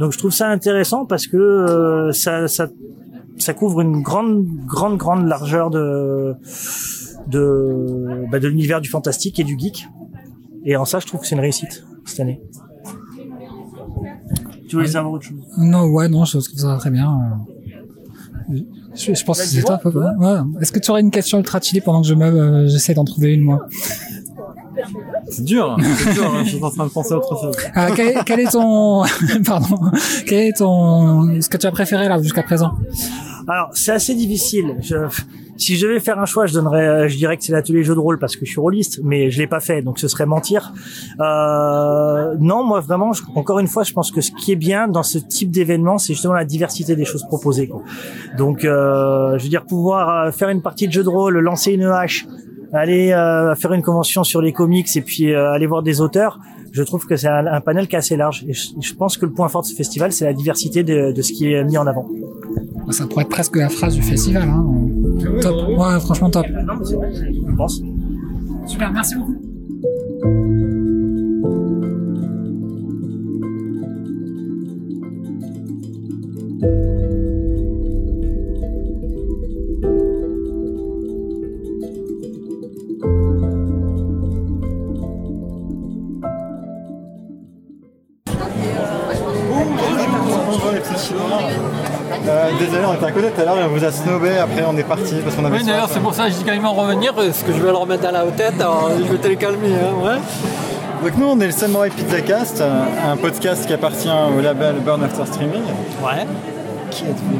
Donc je trouve ça intéressant parce que euh, ça, ça ça couvre une grande grande grande largeur de de bah, de l'univers du fantastique et du geek. Et en ça je trouve que c'est une réussite cette année. Tu voulais savoir autre chose? Non, ouais, non, je trouve ça très bien. Je, je pense que c'est toi, Papa. Ouais. Est-ce que tu aurais une question ultra chillée pendant que je me, euh, j'essaie d'en trouver une, moi? C'est dur, c'est dur, hein, je suis en train de penser autre chose. Ah, quel, quel est ton, pardon, quel est ton, ce que tu as préféré là jusqu'à présent? Alors, c'est assez difficile. Je, si je devais faire un choix, je donnerais, euh, je dirais que c'est l'atelier jeu de rôle parce que je suis rôliste, mais je l'ai pas fait, donc ce serait mentir. Euh, non, moi vraiment, encore une fois, je pense que ce qui est bien dans ce type d'événement, c'est justement la diversité des choses proposées. quoi. Donc, euh, je veux dire, pouvoir euh, faire une partie de jeu de rôle, lancer une hache, aller euh, faire une convention sur les comics et puis euh, aller voir des auteurs. Je trouve que c'est un, un panel qui est assez large. Et je, je pense que le point fort de ce festival, c'est la diversité de, de ce qui est mis en avant. Ça pourrait être presque la phrase du festival. Hein. Top. Ouais, franchement top. Je pense. Super, merci beaucoup. À côté tout à l'heure vous a snobé. Après, on est parti parce qu'on avait. Oui, d'ailleurs, c'est pour ça que je dis vont revenir, parce que je vais leur mettre dans la tête, alors je vais te calmer, hein, ouais. Donc nous, on est le Samurai Pizza Cast, un podcast qui appartient au label Burn After Streaming. Ouais. Qui êtes-vous?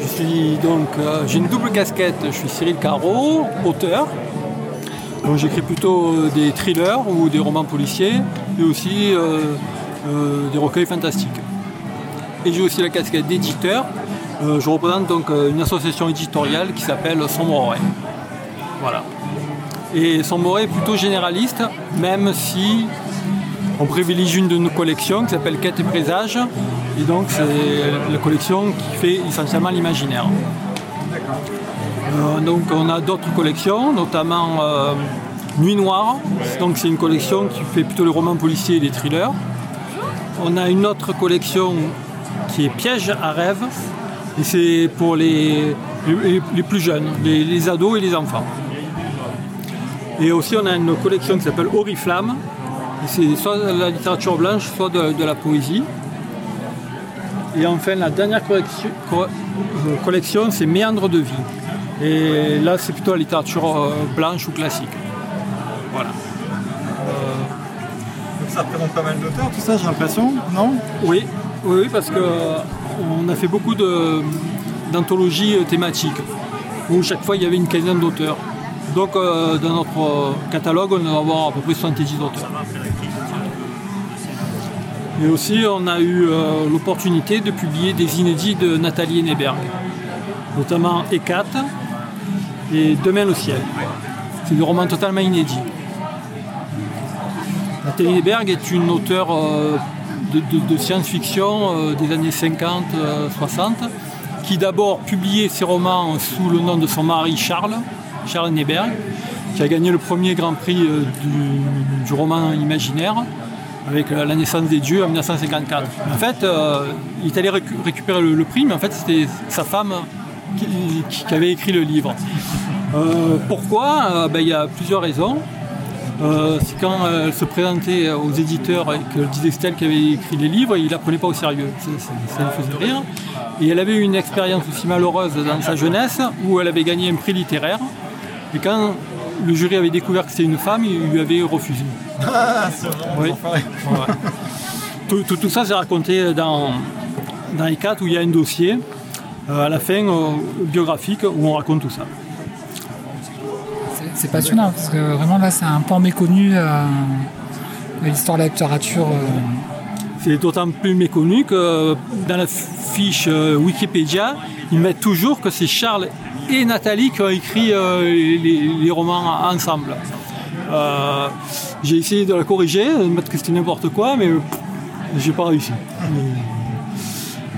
Je suis donc, euh, j'ai une double casquette, je suis Cyril Caro, auteur. Donc j'écris plutôt euh, des thrillers ou des romans policiers, et aussi euh, des recueils fantastiques. Et j'ai aussi la casquette d'éditeur. Euh, je représente donc euh, une association éditoriale qui s'appelle Sombre Voilà. Et Sombre est plutôt généraliste, même si on privilégie une de nos collections qui s'appelle Quête et Présage. Et donc c'est la collection qui fait essentiellement l'imaginaire. Euh, donc on a d'autres collections, notamment Nuit Noire. Donc c'est une collection qui fait plutôt les romans policiers et les thrillers. On a une autre collection qui est Piège à rêve. Et c'est pour les, les- les plus jeunes, les, les ados et les enfants. Et aussi on a une collection qui s'appelle Oriflamme. C'est soit de la littérature blanche, soit de, de la poésie. Et enfin la dernière collection, euh, collection c'est Méandre de vie. Et là c'est plutôt la littérature euh, blanche ou classique. Voilà. Donc ça représente pas mal d'auteurs, tout ça, j'ai l'impression, non? Oui, oui, oui, parce que euh, on a fait beaucoup d'anthologies euh, thématiques où chaque fois il y avait une quinzaine d'auteurs. Donc euh, dans notre euh, catalogue, on va avoir à peu près 70 auteurs. Et aussi, on a eu l'opportunité de publier des inédits de Nathalie Henneberg, notamment Ecat et Demain le ciel. C'est des romans totalement inédits. Nathalie Henneberg est une auteure de, science-fiction euh, des années 50-60 qui d'abord publiait ses romans sous le nom de son mari Charles, Charles Henneberg, qui a gagné le premier Grand Prix euh, du, roman imaginaire avec euh, la naissance des dieux en 1954. En fait, euh, il est allé récu- récupérer le, prix, mais en fait, c'était sa femme qui, avait écrit le livre. Euh, pourquoi? Euh, ben, Il y a plusieurs raisons. Euh, c'est quand elle se présentait aux éditeurs et que disait Estelle qui avait écrit les livres, il la prenait pas au sérieux. Ça, lui faisait rire. Et elle avait eu une expérience aussi malheureuse dans sa jeunesse où elle avait gagné un prix littéraire. Et quand le jury avait découvert que c'était une femme, il lui avait refusé. Ah, c'est Oui. Ouais. tout, tout- tout ça, c'est raconté dans, dans les quatre où il y a un dossier euh, à la fin euh, biographique où on raconte tout ça. C'est- passionnant parce que vraiment là c'est un pan méconnu euh, de l'histoire de la littérature. euh. C'est d'autant plus méconnu que dans la fiche euh, Wikipédia, ils mettent toujours que c'est Charles et Nathalie qui ont écrit les, romans ensemble. J'ai essayé de la corriger, de mettre que c'était n'importe quoi, mais j'ai pas réussi.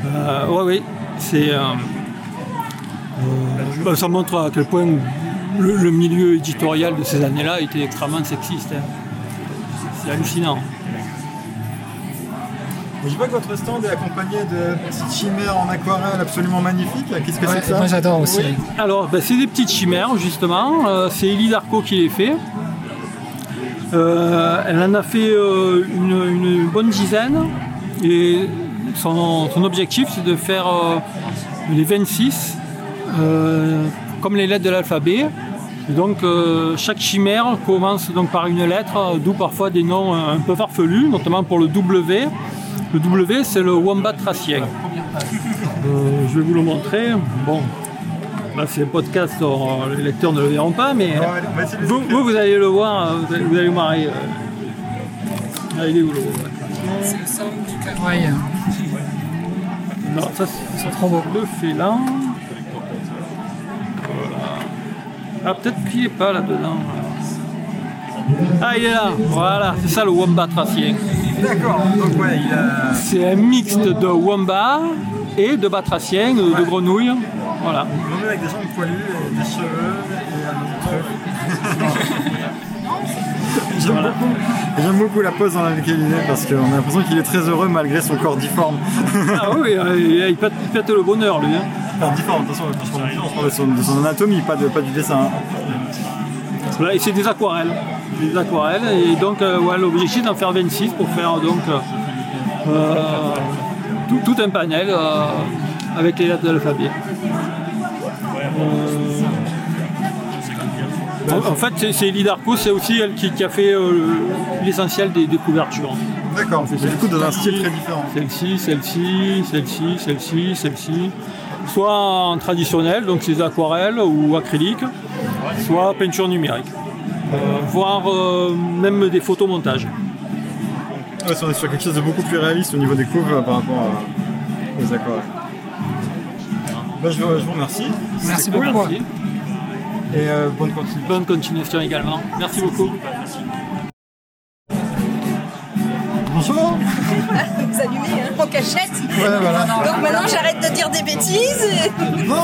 Euh, ouais, oui, c'est. bah, ça montre à quel point le, le milieu éditorial de ces années-là était extrêmement sexiste. hein. C'est hallucinant. Je vois que votre stand est accompagné de petites chimères en aquarelle absolument magnifiques. Qu'est-ce que c'est que ça Oui. Alors, ben, c'est des petites chimères, justement. Euh, c'est Elie Darco qui les fait. Euh, elle en a fait euh, une, une bonne dizaine. Et son, son objectif, c'est de faire euh, les 26 euh, comme les lettres de l'alphabet. Et donc, euh, chaque chimère commence donc par une lettre, d'où parfois des noms un peu farfelus, notamment pour le W. Le W, c'est le wombat tracien. Euh, je vais vous le montrer. Bon, là c'est un podcast, alors, les lecteurs ne le verront pas, mais vous, vous, vous allez le voir, euh, vous allez, vous allez marrer. euh. Là, il est où le wombat? C'est le salon du Cabrail. Non, ça c'est trop beau. Le félin. Ah, peut-être qu'il n'est pas là-dedans. Ah, il est là. Voilà, c'est ça le wombat tracien. D'accord, donc ouais, il a. C'est un mixte de wombat et de batracien, de, de grenouille. Voilà. Avec des jambes poilues, et des cheveux et. J'aime beaucoup, beaucoup la pose dans laquelle il est parce qu'on a l'impression qu'il est très heureux malgré son corps difforme. Ah oui, euh, il pète, il pète le bonheur lui. hein. Enfin, attention, on parle de son, de son anatomie, pas, de, pas du dessin. hein. Voilà, et c'est des aquarelles. Des aquarelles. Et donc, euh, ouais, l'objectif d'en faire 26 pour faire donc euh, euh, tout, tout un panel euh, avec les lettres de l'alphabet. Euh, en, en fait, c'est- c'est Elie Darco, c'est aussi elle qui, qui a fait euh, l'essentiel des, des couvertures. D'accord, c'est du coup dans un style très différent. Celle-ci, celle-ci, celle-ci, celle-ci, celle-ci. Soit en traditionnel, donc c'est aquarelles ou acryliques, soit peinture numérique. Euh, voire euh, même des photomontages. Ouais, on est sur quelque chose de beaucoup plus réaliste au niveau des couves euh, par rapport à- aux aquarelles. Bah, je, vous- je vous remercie. Merci cool. beaucoup. Et euh, bonne continuation. Bonne continuation également. Merci beaucoup. Cachette. Voilà. Donc maintenant j'arrête de dire des bêtises. et- Non.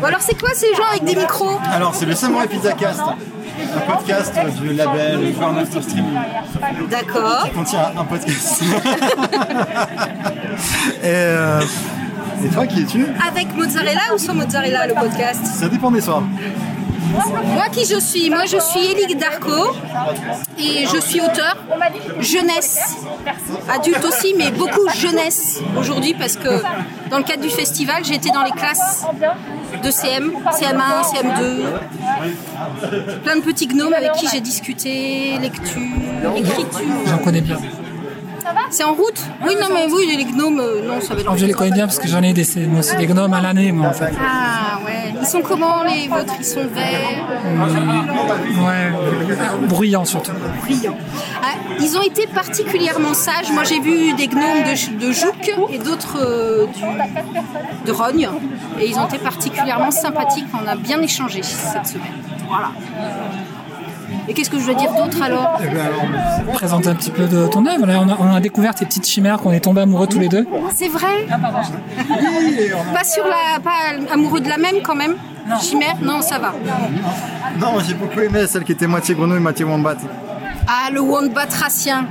Bon alors c'est quoi ces gens avec des micros Alors, c'est le Samurai Pizza Cast, un podcast du label Burn After Streaming. D'accord. Qui contient un podcast. et, euh, et toi, qui es-tu Avec mozzarella ou sans mozzarella le podcast Ça dépend des soirs. Moi qui je suis Moi je suis Elie Darco et je suis auteur jeunesse, adulte aussi, mais beaucoup jeunesse aujourd'hui parce que dans le cadre du festival été dans les classes de CM, CM1, CM2, plein de petits gnomes avec qui j'ai discuté, lecture, écriture. J'en connais bien. C'est en route Oui, non, mais oui, les gnomes, euh, non, ça va être je les connais bien parce que j'en ai des, moi aussi des gnomes à l'année, moi en fait. Ah ouais, ils sont comment les vôtres? Ils sont verts Ouais, bruyants surtout. brillants. Ah, ils ont été particulièrement sages. Moi, j'ai vu des gnomes de, de Jouk et d'autres euh, du- de Rogne. Et ils ont été particulièrement sympathiques. On a bien échangé cette semaine. Voilà. Et qu'est-ce que je dois dire d'autre alors Présente un petit peu de ton œuvre. Là, on a, on a découvert tes petites chimères qu'on est tombés amoureux tous les deux. C'est vrai Pas sur la. Pas amoureux de la même quand même Chimère Non, ça va. Non, j'ai beaucoup aimé celle qui était moitié grenouille, moitié wombat. Ah, le wombat racien.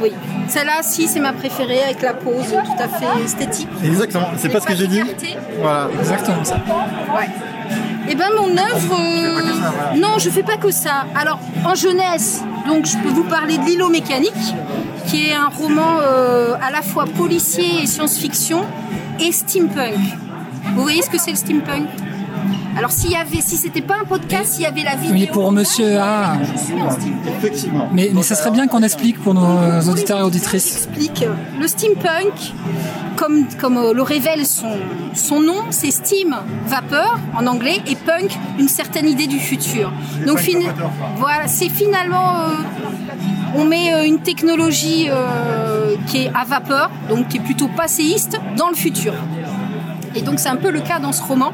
Oui. Celle-là, si, c'est ma préférée avec la pose tout à fait esthétique. Exactement, c'est pas ce que j'ai dit. Voilà. Exactement ça. Ouais. Eh ben mon œuvre, euh, non, je fais pas que ça. Alors en jeunesse, donc je peux vous parler de L'îlot mécanique, qui est un roman euh, à la fois policier et science-fiction et steampunk. Vous voyez ce que c'est le steampunk? Alors s'il y avait, si c'était pas un podcast, s'il y avait la vidéo. Oui, pour monsieur A. Effectivement. Mais, mais ça serait bien qu'on explique pour nos auditeurs et auditrices. explique. Le steampunk, comme, comme euh, le révèle son, son nom, c'est steam, vapeur en anglais, et punk, une certaine idée du futur. Donc fin- voilà, c'est finalement, euh, on met euh, une technologie euh, qui est à vapeur, donc qui est plutôt passéiste, dans le futur. Et donc c'est un peu le cas dans ce roman,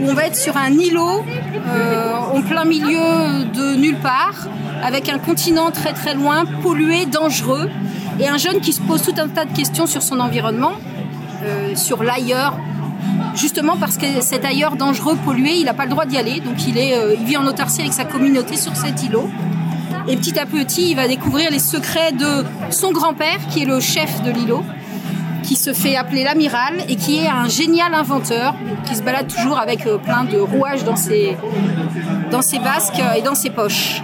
où on va être sur un îlot euh, en plein milieu de nulle part, avec un continent très très loin, pollué, dangereux, et un jeune qui se pose tout un tas de questions sur son environnement, euh, sur l'ailleurs, justement parce que cet ailleurs dangereux, pollué, il n'a pas le droit d'y aller, donc euh, il vit en autarcie avec sa communauté sur cet îlot. Et petit à petit, il va découvrir les secrets de son grand-père, qui est le chef de l'îlot, qui se fait appeler l'amiral et qui est un génial inventeur, qui se balade toujours avec euh, plein de rouages dans ses, dans ses basques et dans ses poches.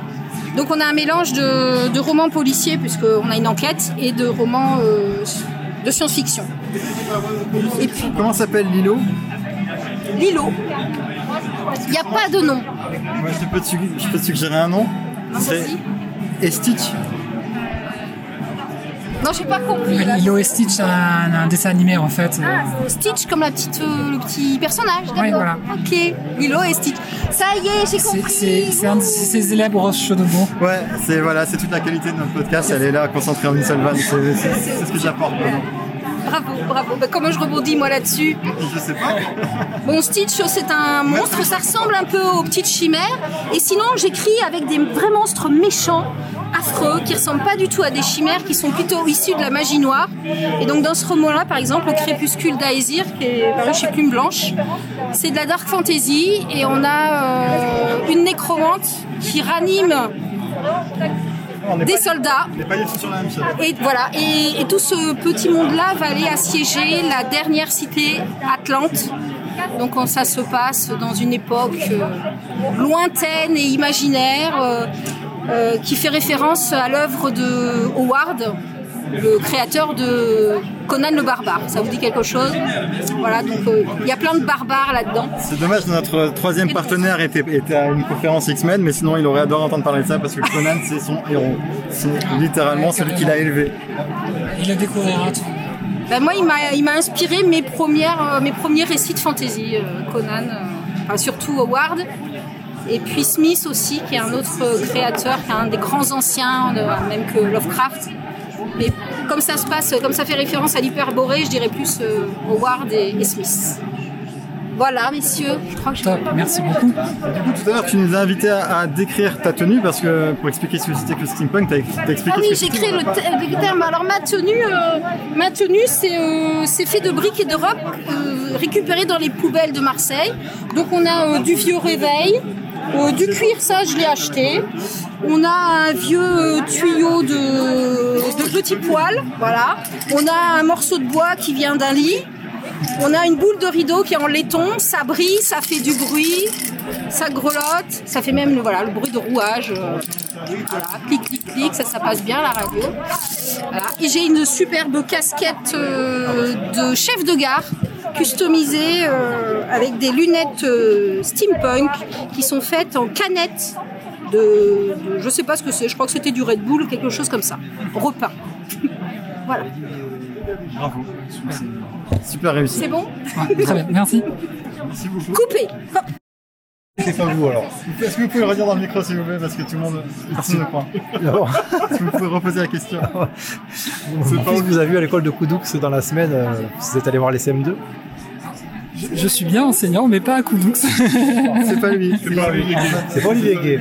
Donc on a un mélange de, de romans policiers, puisqu'on a une enquête, et de romans euh, de science-fiction. Et puis, Comment s'appelle l'îlot l'îlot, il n'y a pas de nom. Moi, je peux, te, je peux te suggérer un nom? C'est. Non, j'ai pas compris. Lilo et Stitch, c'est un, un dessin animé en fait. Ah, Stitch comme la petite, euh, le petit personnage, d'accord. Ouais, voilà. Ok, Lilo et Stitch. Ça y est, j'ai compris. C'est un de ces élèves de beau. Ouais, c'est voilà, c'est toute la qualité de notre podcast. Elle est là, concentrée en une seule vanne. C'est ce que j'apporte. Bravo, bravo. Bah, comment je rebondis moi là-dessus Je sais pas. Bon, Stitch, c'est un monstre, ça ressemble un peu aux petites chimères. Et sinon, j'écris avec des vrais monstres méchants, affreux, qui ressemblent pas du tout à des chimères, qui sont plutôt issus de la magie noire. Et donc, dans ce roman-là, par exemple, le crépuscule d'Aesir, qui est paru chez Plume Blanche, c'est de la dark fantasy. Et on a euh, une nécromante qui ranime des soldats. Et voilà, et, et tout ce petit monde-là va aller assiéger la dernière cité Atlante. Donc on- ça se passe dans une époque euh, lointaine et imaginaire euh, euh, qui fait référence à l'œuvre de Howard, le créateur de Conan le barbare. Ça vous dit quelque chose? Voilà, donc euh, il y a plein de barbares là-dedans. C'est dommage, notre troisième partenaire était, était à une conférence X-Men, mais sinon il aurait adoré entendre parler de ça parce que Conan c'est son héros. C'est littéralement celui qu'il a élevé. Il le découvrira. tu- Ben moi, il m'a, il m'a inspiré mes, premières, euh, mes premiers récits de fantasy, euh, Conan, euh, enfin, surtout Howard. Et puis Smith aussi, qui est un autre créateur, qui est un des grands anciens, de- même que Lovecraft. Mais comme ça se passe, comme ça fait référence à l'hyperborée, je dirais plus euh, Howard et, et Smith. Voilà, messieurs, je crois que je... Top, merci beaucoup. Du coup, tout à l'heure, tu nous as invité à, à décrire ta tenue parce que pour expliquer ce que c'était que le steampunk, t'as t'as expliqué Ah oui, j'ai créé le, te- le terme. Alors ma tenue, euh, ma tenue, c'est euh, c'est fait de briques et de robes euh, récupérées dans les poubelles de Marseille. Donc on a euh, du vieux réveil, euh, du cuir, ça je l'ai acheté. On a un vieux euh, tuyau de, de petits poils, voilà. On a un morceau de bois qui vient d'un lit. On a une boule de rideau qui est en laiton, ça brille, ça fait du bruit, ça grelotte, ça fait même le, voilà, le bruit de rouage. euh, clic, clic, clic, ça, passe bien la radio. Et j'ai une superbe casquette de chef de gare customisée euh, avec des lunettes euh, steampunk qui sont faites en canette de, de- je sais pas ce que c'est, je crois que c'était du Red Bull ou quelque chose comme ça, repeint. voilà. Bravo. Super réussi. C'est bon Ouais, très bien, merci. Merci beaucoup. Coupé. Hop. C'est pas vous alors. Est-ce que vous pouvez le redire dans le micro s'il vous plaît parce que tout le monde, personne ne croit. Est-ce que vous pouvez reposer la question fils vous a vu à l'école de Koudoux dans la semaine, euh, vous êtes allé voir les CM2 Je suis bien enseignant, mais pas à Koudoux. c'est pas lui. C'est pas lui. C'est pas Olivier Gay.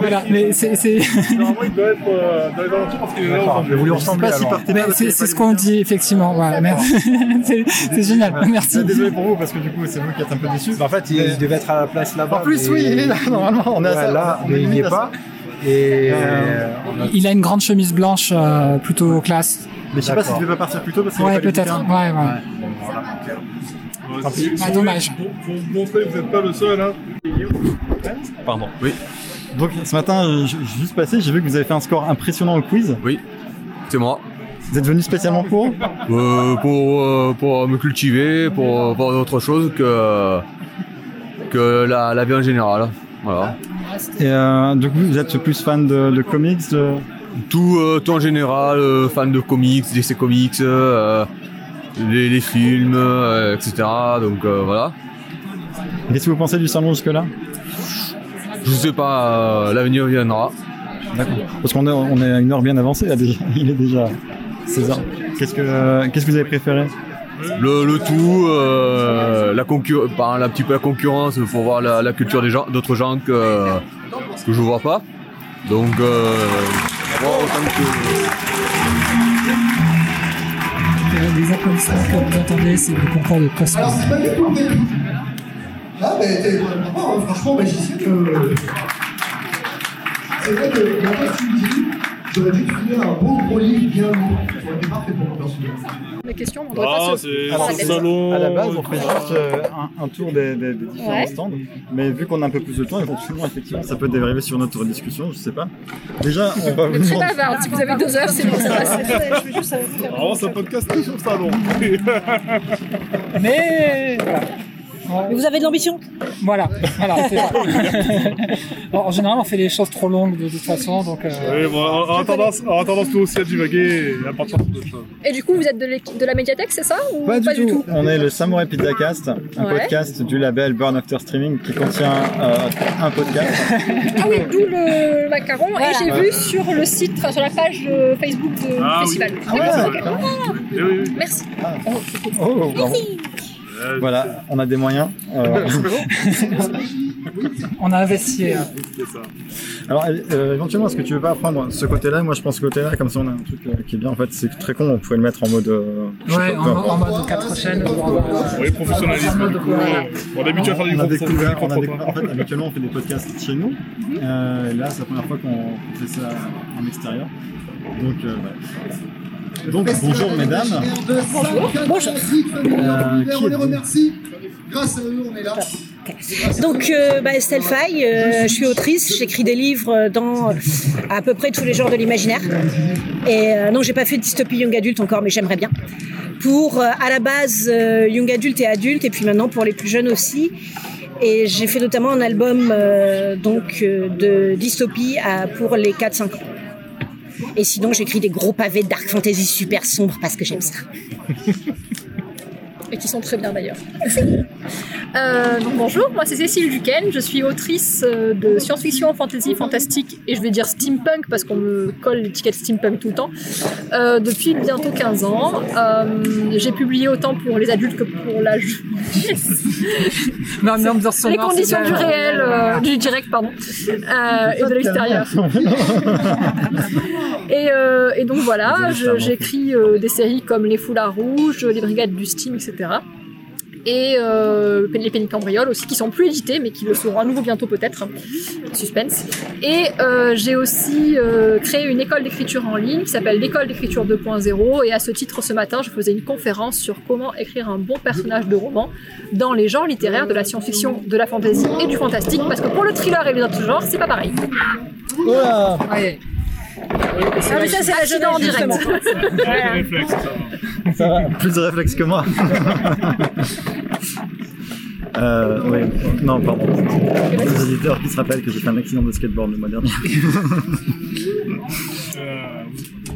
Voilà, mais c'est. c'est- Normalement, il doit être euh, dans les alentours parce qu'il est là. Aujourd'hui. mais vous lui si pas, c'est ce qu'on dit, effectivement. Voilà, merci. c'est génial, merci. Désolé pour vous parce que du coup c'est vous qui êtes un peu déçus. En fait, il, devait être à la place là-bas. En plus, oui, il est là, normalement, on est à là, mais il n'y est pas. Et Euh, a- Il a une grande chemise blanche euh, plutôt classe. Mais je sais pas D'accord. s'il devait pas partir plus tôt parce qu'il Ouais, peut-être. Ouais, ouais. Ouais, Tant pis. Ah, vous dommage. Pour, pour vous montrer que vous n'êtes pas le seul. Hein. Pardon. Oui. Donc ce matin, je, je suis juste passé, j'ai vu que vous avez fait un score impressionnant au quiz. Oui, c'est moi. Vous êtes venu spécialement pour Euh, pour, euh, pour me cultiver, pour voir autre chose que, que la, la vie en général. Voilà. Et euh, du coup, vous êtes plus fan de, de comics de... Tout, euh, tout en général, euh, fan de comics, DC Comics, euh, les, les films, euh, etc. Donc euh, voilà. Qu'est-ce que vous pensez du salon jusque-là? Je sais pas, euh, l'avenir viendra. D'accord. Parce qu'on est, on est à une heure bien avancée, là, déjà. il est déjà 16 heures. Qu'est-ce que, qu'est-ce que vous avez préféré? Le, le tout, euh, la concurrence, un petit peu la concurrence, il faut voir la, la culture des gens, d'autres gens que, que je vois pas. Donc, euh, autant que- Les applaudissements que vous entendez, c'est le concours de Cosmos. Alors, c'est pas du tout le. Ah, mais t'es vraiment, franchement, magicien que. C'est vrai que, maintenant, tu me dis, j'aurais dû trouver un beau gros livre bien lourd. Ça aurait été parfait pour mon personnage. Les questions, on Ah, devrait pas se c'est tête. salon. À la base, on fait juste euh, un, un tour des, des- des différents Ouais. stands. Mais vu qu'on a un peu plus de temps, éventuellement, effectivement, ça peut dériver sur notre discussion, je sais pas. Déjà, on va vous très bavard. Si vous avez deux heures, c'est bon, ça passe. Je veux juste savoir. Alors, c'est un podcast sur le salon. Mais Mais vous avez de l'ambition Voilà, voilà. c'est ça. Bon, en général, on fait les choses trop longues de toute façon, donc. euh, Oui, bon, on a tendance, on a tendance nous aussi à divaguer et à partir sur d'autres choses. Et du coup, vous êtes de, la médiathèque, c'est ça ou Pas, du, tout. On est le Samurai Pizza Cast, un Ouais. podcast du label Burn After Streaming qui contient euh, un podcast. Ah oui, d'où le macaron. Voilà. Et j'ai Ouais. vu sur le site, enfin sur la page euh, Facebook de- du Ah oui. festival. Ah ouais, D'accord, d'accord. ok. Eh oui, oui. Merci. Oh, pardon. Voilà, on a des moyens. euh, On a investi. euh, Alors, euh, éventuellement, est-ce que tu veux pas prendre ce côté-là? Moi, je pense ce côté-là, comme ça, on a un truc euh, qui est bien. En fait, c'est très con, on pourrait le mettre en mode. euh, Ouais, en, mode 4 chaînes. Oui, professionnalisme. On est habitué à faire du on a gros découvert, on a micro découvert- en fait, habituellement, on fait des podcasts chez nous. Euh, là, c'est la première fois qu'on fait ça en extérieur. Donc, euh, voilà. Donc, bonjour mesdames. Bonjour. Bonjour. Euh, qui on les remercie. Grâce à eux, on est là. Donc, euh, bah, Estelle Faye, euh, je suis autrice, j'écris des livres dans euh, à peu près tous les genres de l'imaginaire. Et euh, non, j'ai pas fait de dystopie young adulte encore, mais j'aimerais bien. Pour euh, à la base euh, young adulte et adulte, et puis maintenant pour les plus jeunes aussi. Et j'ai fait notamment un album euh, donc euh, de dystopie à- pour les 4-5 ans. Et sinon, j'écris des gros pavés de dark fantasy super sombres parce que j'aime ça. Et qui sont très bien d'ailleurs. Euh, donc bonjour, moi c'est Cécile Duquesne, je suis autrice euh, de science-fiction, fantasy, fantastique et je vais dire steampunk parce qu'on me colle l'étiquette steampunk tout le temps, euh, depuis bientôt 15 ans. Euh, J'ai publié autant pour les adultes que pour la jeunesse. Non, mais ambiance les conditions du réel, euh, du direct, pardon, euh, et de l'extérieur. Et, euh, et donc voilà, j'écris euh, des séries comme Les Foulards Rouges, Les Brigades du Steam, etc. Et euh, Les Pénicambrioles aussi, qui sont plus édités, mais qui le seront à nouveau bientôt peut-être. Suspense. Et euh, j'ai aussi euh, créé une école d'écriture en ligne qui s'appelle l'école d'écriture 2.0. Et à ce titre, ce matin, je faisais une conférence sur comment écrire un bon personnage de roman dans les genres littéraires de la science-fiction, de la fantasy et du fantastique, parce que pour le thriller et les autres genres, c'est pas pareil. Voilà. Ouais. Ah, mais ça, c'est la jeunesse en direct. Voilà. Ça va, plus de réflexe que moi. euh, oui, non, pardon. Les auditeurs qui se rappellent que j'ai fait un accident de skateboard le mois dernier. Euh,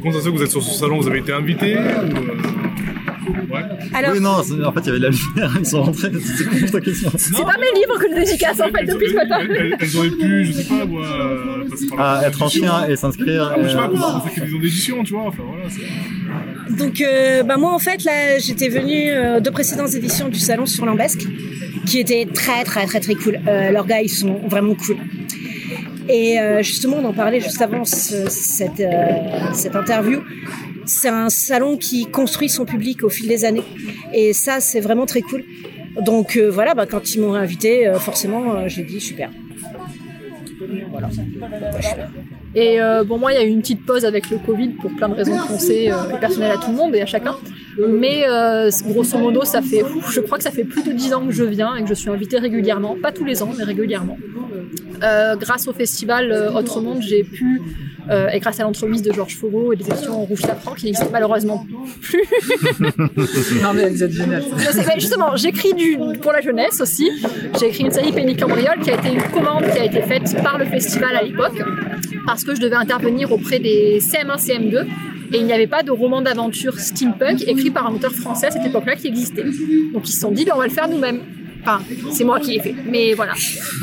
Comment ça se fait que vous êtes sur ce salon Vous avez été invité ou, ouais. Oui, non, c'est- en fait, il y avait de la lumière, ils sont rentrés, c'est plus ta question. C'est pas mes livres que je dédicace en fait depuis ce matin. Elles, elles auraient pu, je sais pas, moi, euh, passer par la Ah, être édition. ancien et s'inscrire. Ah, je sais pas, euh, fait une maison d'édition, tu vois. Enfin, voilà, c'est- Donc, euh, bah moi, en fait, là, j'étais venue euh, de précédentes éditions du salon sur Lambesque, qui étaient très, très, très, très cool. Euh, leurs gars, ils sont vraiment cool. Et euh, justement, on en parlait juste avant ce- cette, euh, cette interview. C'est un salon qui construit son public au fil des années. Et ça, c'est vraiment très cool. Donc euh, voilà, bah, quand ils m'ont invité, euh, forcément, euh, j'ai dit super. Voilà. Et bon, moi, il y a eu une petite pause avec le Covid pour plein de raisons qu'on sait, personnelles à tout le monde et à chacun. Mais euh, grosso modo, ça fait, je crois que ça fait plus de 10 ans que je viens et que je suis invitée régulièrement, pas tous les ans, mais régulièrement. Euh, grâce au festival euh, Autre Monde, j'ai pu, euh, et grâce à l'entremise de Georges Fogo et des éditions Rouge Safran, qui n'existent malheureusement plus. non mais elles êtes géniales. Justement, j'écris du, pour la jeunesse aussi. J'ai écrit une série Penny Cambriole qui a été une commande qui a été faite par le festival à l'époque parce que je devais intervenir auprès des CM1, CM2 et il n'y avait pas de roman d'aventure steampunk écrit par un auteur français à cette époque-là qui existait. Donc ils se sont dit, ben, on va le faire nous-mêmes. Enfin, c'est moi qui l'ai fait. Mais voilà.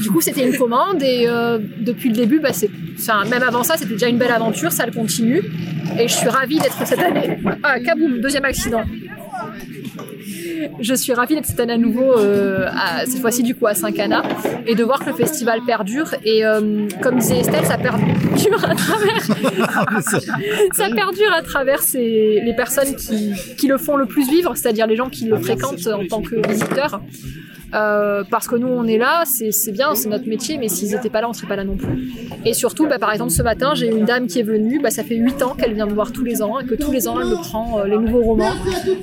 Du coup, c'était une commande et euh, depuis le début, bah, c'est, enfin, même avant ça, c'était déjà une belle aventure, ça le continue. Et je suis ravie d'être cette année. Ah, kaboum, deuxième accident. Je suis ravie d'être cette année à nouveau, euh, à- cette fois-ci du coup à Saint-Cana, et de voir que le festival perdure. Et euh, comme disait Estelle, ça perdure à travers, ça perdure à travers ces- les personnes qui, qui le font le plus vivre, c'est-à-dire les gens qui le fréquentent en tant que visiteurs. Euh, parce que nous on est là, c'est bien, c'est notre métier, mais s'ils n'étaient pas là, on serait pas là non plus. Et surtout, bah, par exemple, ce matin, j'ai une dame qui est venue, bah, ça fait 8 ans qu'elle vient me voir tous les ans, et que tous les ans, elle me prend euh, les nouveaux romans.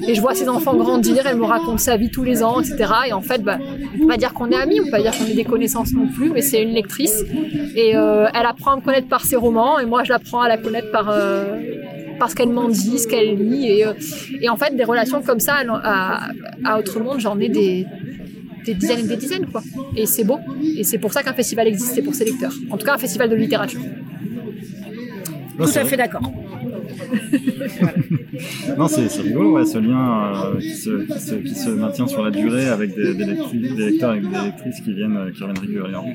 Et je vois ses enfants grandir, elle me raconte sa vie tous les ans, etc. Et en fait, bah, on pas dire qu'on est amis, on peut pas dire qu'on ait des connaissances non plus, mais c'est une lectrice. Et euh, elle apprend à me connaître par ses romans, et moi, je l'apprends à la connaître par... parce qu'elle m'en dit, ce qu'elle lit. Et, en fait, des relations comme ça à, à Autre Monde, j'en ai des, des dizaines et des dizaines, quoi. Et c'est beau. Et c'est pour ça qu'un festival existe, c'est pour ses lecteurs. En tout cas, un festival de littérature. Tout à fait d'accord. Non, c'est rigolo, ouais, ce lien euh, qui, se, qui, se, qui se maintient sur la durée avec des, des, lectrices- des lecteurs et des lectrices qui viennent, euh, qui reviennent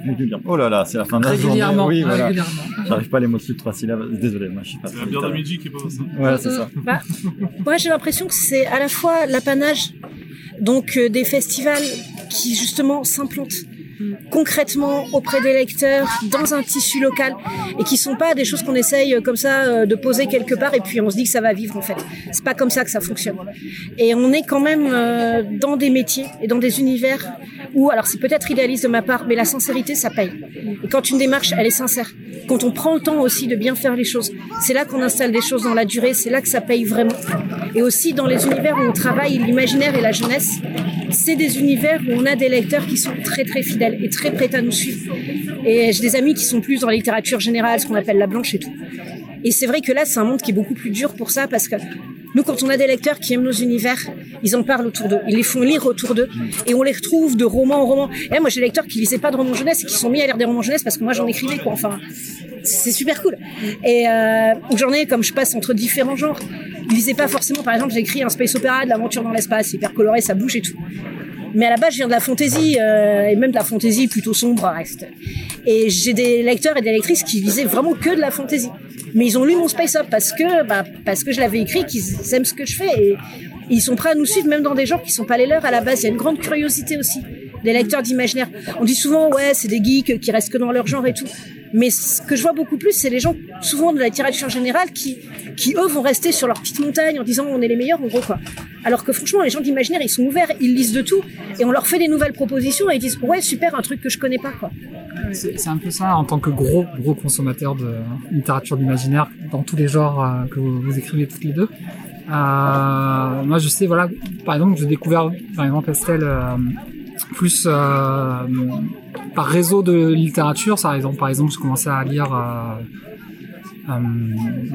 régulièrement. Oh là là, c'est la fin de la journée. Régulièrement, Oui, voilà. régulièrement. J'arrive pas à les mots de trois syllabes. Désolé, moi je suis pas C'est la bière de midi qui est pas ça. Ouais, c'est ça. Bah, moi, j'ai l'impression que c'est à la fois l'apanage donc euh, des festivals qui justement s'implantent concrètement auprès des lecteurs dans un tissu local et qui sont pas des choses qu'on essaye euh, comme ça euh, de poser quelque part et puis on se dit que ça va vivre en fait. C'est pas comme ça que ça fonctionne. Et on est quand même euh, dans des métiers et dans des univers où alors c'est peut-être idéaliste de ma part mais la sincérité ça paye. Et quand une démarche elle est sincère, quand on prend le temps aussi de bien faire les choses, c'est là qu'on installe des choses dans la durée, c'est là que ça paye vraiment. Et aussi dans les univers où on travaille l'imaginaire et la jeunesse, c'est des univers où on a des lecteurs qui sont très très fidèles et très prêts à nous suivre. Et j'ai des amis qui sont plus dans la littérature générale, ce qu'on appelle la blanche et tout. Et c'est vrai que là, c'est un monde qui est beaucoup plus dur pour ça parce que nous, quand on a des lecteurs qui aiment nos univers, ils en parlent autour d'eux, ils les font lire autour d'eux et on les retrouve de roman en roman. Et moi, j'ai des lecteurs qui lisaient pas de romans jeunesse et qui sont mis à lire des romans jeunesse parce que moi, j'en écrivais quoi. Enfin, c'est super cool. Et euh, j'en ai, comme je passe entre différents genres, ils lisaient pas forcément. Par exemple, j'ai écrit un space opéra, de l'aventure dans l'espace, hyper coloré, ça bouge et tout. Mais à la base, je viens de la fantaisie, euh, et même de la fantaisie plutôt sombre. etc. Et j'ai des lecteurs et des lectrices qui lisaient vraiment que de la fantaisie. Mais ils ont lu mon Space Up parce que, bah, parce que je l'avais écrit, qu'ils aiment ce que je fais. Et, ils sont prêts à nous suivre, même dans des genres qui sont pas les leurs à la base. Il y a une grande curiosité aussi des lecteurs d'imaginaire. On dit souvent, ouais, c'est des geeks qui restent que dans leur genre et tout. Mais ce que je vois beaucoup plus, c'est les gens, souvent de la littérature générale, qui, eux vont rester sur leur petite montagne en disant on est les meilleurs, en gros, quoi. Alors que franchement, les gens d'imaginaire, ils sont ouverts, ils lisent de tout, et on leur fait des nouvelles propositions, et ils disent ouais, super, un truc que je connais pas, quoi. C'est un peu ça en tant que gros gros consommateur de littérature d'imaginaire dans tous les genres euh, que vous, vous écrivez toutes les deux. Euh, moi je sais voilà par exemple j'ai découvert par exemple Estelle euh, plus euh, par réseau de littérature exemple par exemple je commençais à lire euh, euh,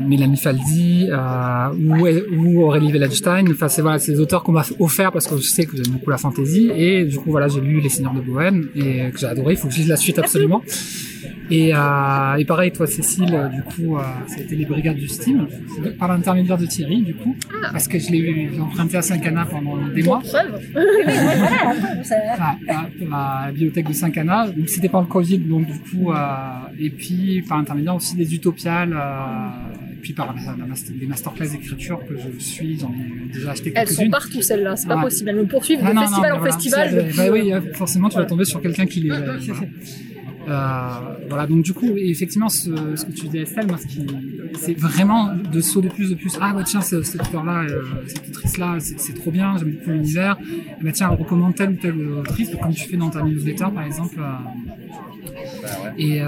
Mélanie Faldi euh, ou, ou Aurélie Wellenstein. Enfin, c'est voilà, des auteurs qu'on m'a offert parce que je sais que j'aime beaucoup la fantasy et du coup voilà, j'ai lu Les Seigneurs de Bohème et que j'ai adoré. Il faut que je lise la suite absolument. Et, euh, et pareil, toi Cécile, euh, du coup, euh, ça a été les Brigades du Steam par l'intermédiaire de Thierry, du coup, parce que je l'ai emprunté à Saint-Cana pendant des mois. Preuve. Ah, à, à la bibliothèque de Saint-Cana. Donc c'était pas le Covid, donc du coup, euh, et puis par intermédiaire aussi des Utopiales, euh, puis par la, master- les masterclass d'écriture que je suis, j'en ai déjà acheté Elles sont quelques-unes. partout celles-là, c'est pas possible. Elles me poursuivent Ah de non, festival non, en voilà, festival. bah oui, euh, euh, forcément, tu vas tomber sur quelqu'un qui les. euh, voilà. Euh, voilà, donc du coup, effectivement, ce, ce que tu disais, Estelle, moi, ce qui, c'est vraiment de saut de plus de plus. Ah, bah tiens, ce- cet auteur-là, euh, cette autrice-là, c'est c'est trop bien, j'aime beaucoup l'univers. Et bah tiens, elle recommande telle ou telle autrice, comme tu fais dans ta newsletter, par exemple. euh, et, euh,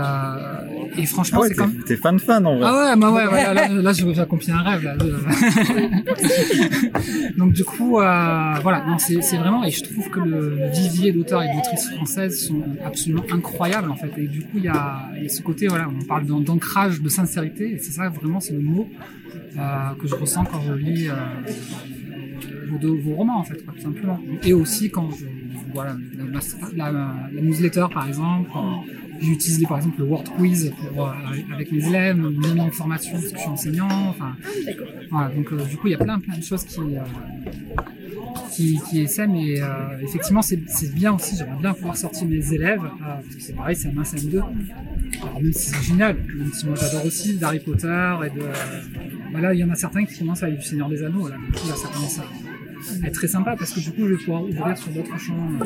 et franchement, Ah ouais, c'est t'es comme. t'es fan fan en vrai. Ah ouais, bah ouais, ouais, là, là, là, je- j'ai accompli un rêve. Là. Donc du coup, euh, voilà, non, c'est c'est vraiment, et je trouve que le, le vivier d'auteurs et d'autrices françaises sont absolument incroyables en fait. Et du coup, il y a, il y a ce côté, voilà, on parle d'an- d'ancrage, de sincérité, et c'est ça vraiment, c'est le mot euh, que je ressens quand je lis euh, vos, romans en fait, quoi, tout simplement. Et aussi quand je, voilà, la, la- la newsletter par exemple. J'ai utilisé par exemple le Word Quiz pour, euh, avec mes élèves, même en formation parce que je suis enseignant. Enfin, voilà, donc euh, du coup il y a plein plein de choses qui euh, qui, essaiment et euh, effectivement c'est bien aussi. J'aimerais bien pouvoir sortir mes élèves euh, parce que c'est pareil, c'est un 1 CM2. Alors même si c'est génial, même si moi j'adore aussi d'Harry Potter et de. bah là il y en a certains qui commencent à aller du Seigneur des Anneaux. Là, ça commence à être très sympa parce que du coup je vais pouvoir ouvrir sur d'autres champs. euh,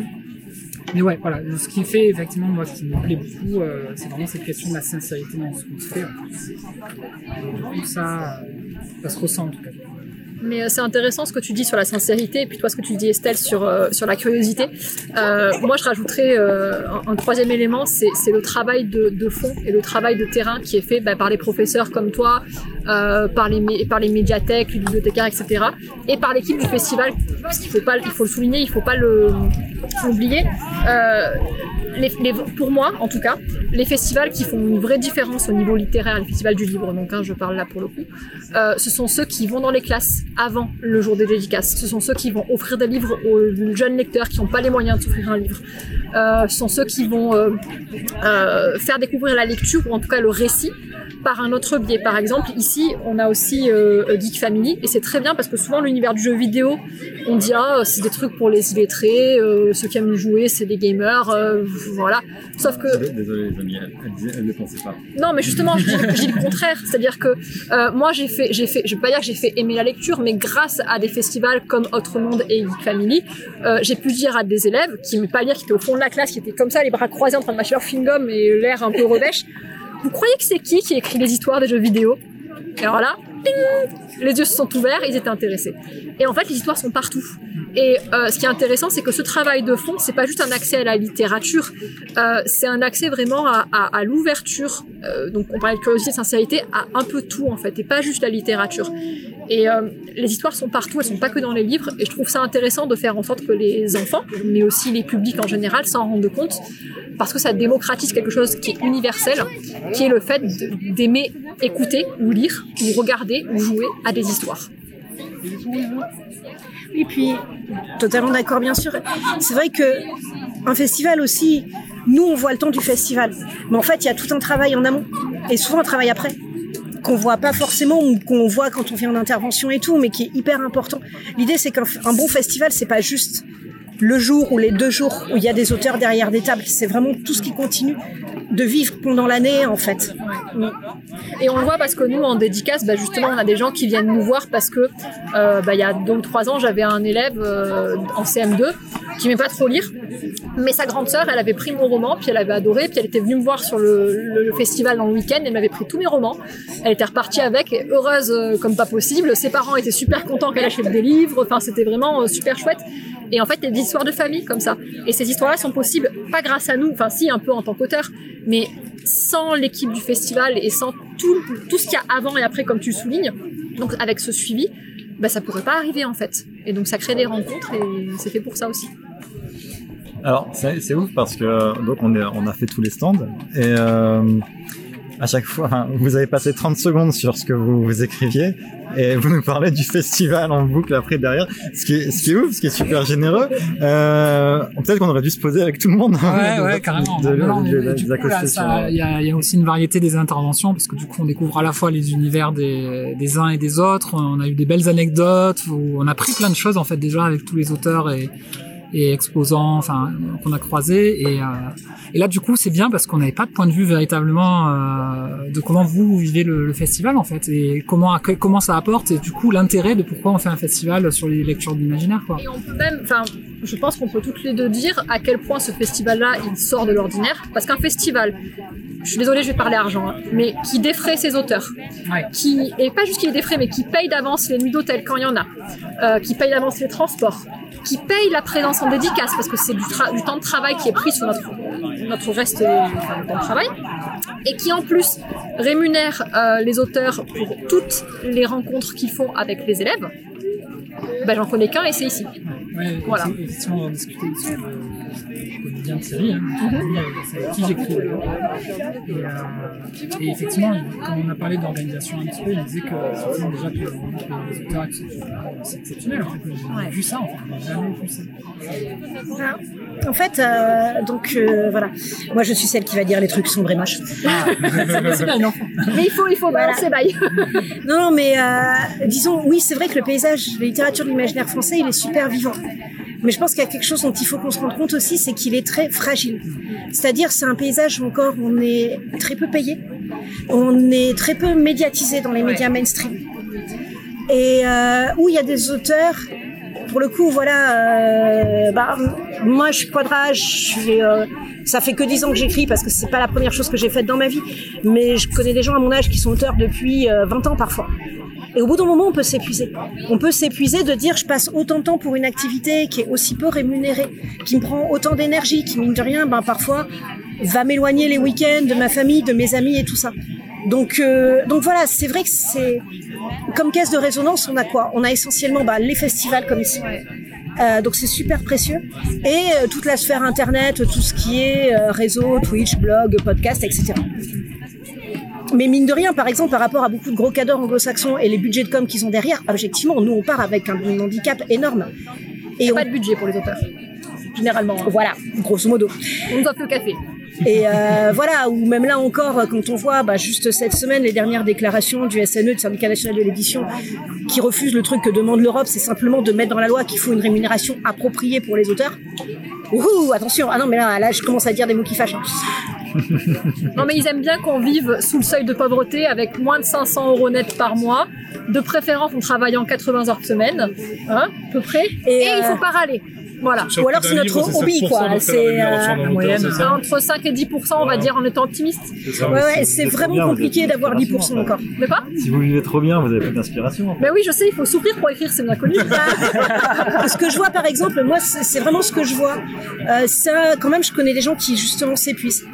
mais ouais, voilà, ce qui fait effectivement, moi, ce qui me plaît beaucoup, euh, c'est vraiment cette question de la sincérité dans ce qu'on en fait. Et du coup, ça, euh, ça se ressent en tout cas. Mais euh, c'est intéressant ce que tu dis sur la sincérité, et puis toi ce que tu dis Estelle sur, euh, sur la curiosité. Euh, moi je rajouterais un, troisième élément, c'est le travail de, fond et le travail de terrain qui est fait bah, par les professeurs comme toi, par, les, par les médiathèques, les bibliothécaires, etc. Et par l'équipe du festival, parce qu'il faut, faut le souligner, il faut pas le- l'oublier. Euh, les- les- pour moi, en tout cas, les festivals qui font une vraie différence au niveau littéraire, les festivals du livre, donc hein, je parle là pour le coup, euh, ce sont ceux qui vont dans les classes avant le jour des dédicaces. Ce sont ceux qui vont offrir des livres aux jeunes lecteurs qui n'ont pas les moyens de s'offrir un livre. Euh, ce sont ceux qui vont euh, euh, faire découvrir la lecture ou en tout cas le récit par un autre biais. Par exemple, ici, on a aussi euh, Geek Family et c'est très bien parce que souvent l'univers du jeu vidéo, on dit ah c'est des trucs pour les illettrés, euh, ceux qui aiment jouer c'est des gamers, euh, voilà. Sauf que Désolé, amis, elle, le pensait pas. non, mais justement, je dis, je dis le contraire. C'est-à-dire que euh, moi, j'ai fait, j'ai fait, je vais pas dire que j'ai fait aimer la lecture, mais grâce à des festivals comme Autre Monde et Geek Family, euh, j'ai pu dire à des élèves qui n'aimaient pas lire, qui étaient au fond de la classe, qui étaient comme ça, les bras croisés en train de mâcher leur chewing-gum et l'air un peu revêche. Vous croyez que c'est qui qui écrit les histoires des jeux vidéo? Et alors là, les yeux se sont ouverts, ils étaient intéressés. Et en fait, les histoires sont partout. Et euh, ce qui est intéressant, c'est que ce travail de fond, c'est pas juste un accès à la littérature, euh, c'est un accès vraiment à l'ouverture. Euh, donc, on parlait de curiosité, de sincérité, à un peu tout en fait, et pas juste la littérature. Et euh, les histoires sont partout, elles sont pas que dans les livres, et je trouve ça intéressant de faire en sorte que les enfants, mais aussi les publics en général, s'en rendent compte, parce que ça démocratise quelque chose qui est universel, qui est le fait d'aimer écouter ou lire ou regarder ou jouer à des histoires. Et puis, totalement d'accord, bien sûr. C'est vrai que un festival aussi, nous, on voit le temps du festival. Mais en fait, il y a tout un travail en amont. Et souvent un travail après. Qu'on voit pas forcément ou qu'on voit quand on vient en intervention et tout, mais qui est hyper important. L'idée, c'est qu'un un bon festival, c'est pas juste le jour ou les deux jours où il y a des auteurs derrière des tables. C'est vraiment tout ce qui continue de vivre pendant l'année, en fait. Et on le voit parce que nous, en dédicace, bah, justement, on a des gens qui viennent nous voir parce que euh, bah, il y a ou trois ans, j'avais un élève euh, en CM2 qui n'aimait pas trop lire. Mais sa grande sœur, elle avait pris mon roman, puis elle avait adoré, puis elle était venue me voir sur le, festival dans le week-end, elle m'avait pris tous mes romans. Elle était repartie avec, heureuse euh, comme pas possible. Ses parents étaient super contents qu'elle achète des livres, enfin c'était vraiment super chouette. Et en fait, il y a des histoires de famille comme ça. Et ces histoires-là sont possibles, pas grâce à nous, enfin si, un peu en tant qu'auteur, mais sans l'équipe du festival et sans tout, tout ce qu'il y a avant et après, comme tu soulignes, donc avec ce suivi, bah, ça pourrait pas arriver en fait. Et donc ça crée des rencontres et c'est fait pour ça aussi. Alors, c'est ouf parce que donc on a fait tous les stands et euh, à chaque fois, enfin, vous avez passé 30 secondes sur ce que vous, vous écriviez et vous nous parlez du festival en boucle après derrière, ce qui est, ce qui est ouf, ce qui est super généreux. Euh, Peut-être qu'on aurait dû se poser avec tout le monde. Ouais, De- ouais, de- carrément. il y, a, il y a aussi une variété des interventions parce que du coup, on découvre à la fois les univers des, des uns et des autres. On a eu des belles anecdotes. où on a pris plein de choses en fait déjà avec tous les auteurs et et exposants, enfin qu'on a croisés. Et, euh, et là, du coup, c'est bien parce qu'on n'avait pas de point de vue véritablement euh, de comment vous vivez le, le festival en fait et comment comment ça apporte et du coup l'intérêt de pourquoi on fait un festival sur les lectures d'imaginaire quoi. Et on peut même, enfin, je pense qu'on peut toutes les deux dire à quel point ce festival-là, il sort de l'ordinaire. Parce qu'un festival, je suis désolée, je vais parler argent, hein, mais qui défraie ses auteurs, qui, et pas juste qui les défraie, mais qui paye d'avance les nuits d'hôtel quand il y en a, euh, qui paye d'avance les transports, qui paye la présence en dédicace, parce que c'est du, temps de travail qui est pris sur notre, notre reste euh, temps de travail, et qui en plus rémunère euh, les auteurs pour toutes les rencontres qu'ils font avec les élèves. Ben, j'en connais qu'un et c'est ici. Ouais, Voilà. c'est- Effectivement, on discutait sur le je connais bien Thierry, hein, c'est avec qui j'écris d'ailleurs. Et, euh, et effectivement, quand on a parlé d'organisation un petit peu, il disait que effectivement, déjà que, que les auteurs c'est exceptionnel en fait. J'ai jamais vu ça en fait, jamais vu ça. En fait, euh, donc euh, voilà, moi je suis celle qui va dire les trucs sombres et moches. C'est bien, une enfant. Mais il faut, il faut balancer bail. non, non, mais euh, disons, oui, c'est vrai que le paysage, la littérature de l'imaginaire français, il est super vivant. Mais je pense qu'il y a quelque chose dont il faut qu'on se rende compte aussi, c'est qu'il est très fragile. C'est-à-dire, c'est un paysage où encore on est très peu payé, on est très peu médiatisé dans les médias mainstream, et euh, où il y a des auteurs. Pour le coup, voilà, euh, bah, moi je suis quadrage, j'ai, euh, ça fait que 10 ans que j'écris parce que c'est pas la première chose que j'ai faite dans ma vie, mais je connais des gens à mon âge qui sont auteurs depuis euh, 20 ans parfois. Et au bout d'un moment, on peut s'épuiser. On peut s'épuiser de dire je passe autant de temps pour une activité qui est aussi peu rémunérée, qui me prend autant d'énergie, qui mine de rien, ben parfois va m'éloigner les week-ends de ma famille, de mes amis et tout ça. Donc, euh, donc voilà, c'est vrai que c'est comme caisse de résonance, on a quoi? On a essentiellement bah, les festivals comme ici. Euh, donc c'est super précieux et euh, toute la sphère internet, tout ce qui est euh, réseau, Twitch, blog, podcast, etc. Mais mine de rien, par exemple, par rapport à beaucoup de gros cadors anglo-saxons et les budgets de com qu'ils ont derrière, objectivement, nous on part avec un, handicap énorme. Et on... Pas de budget pour les auteurs. Généralement. hein. Voilà, grosso modo. On nous offre le café. Et euh, voilà, ou même là encore, quand on voit bah, juste cette semaine les dernières déclarations du SNE, du syndicat national de l'édition, qui refuse le truc que demande l'Europe, c'est simplement de mettre dans la loi qu'il faut une rémunération appropriée pour les auteurs. Ouh, attention, ah non mais là, là je commence à dire des mots qui fâchent. hein. Non, mais ils aiment bien qu'on vive sous le seuil de pauvreté avec moins de 500 euros net par mois. De préférence, on travaille en 80 heures semaine, hein, à peu près. Et, il faut pas râler. Voilà. Ou alors c'est notre hobby, quoi. C'est euh, entre 5 et 10 on va dire en étant optimiste. Ouais, ouais, c'est vraiment compliqué d'avoir 10% encore. Mais pas Si vous vivez trop bien, vous avez plus d'inspiration. Mais oui, je sais, il faut souffrir pour écrire, c'est bien connu. ce que je vois par exemple, moi c'est c'est vraiment ce que je vois. Euh, ça, quand même, je connais des gens qui justement s'épuisent,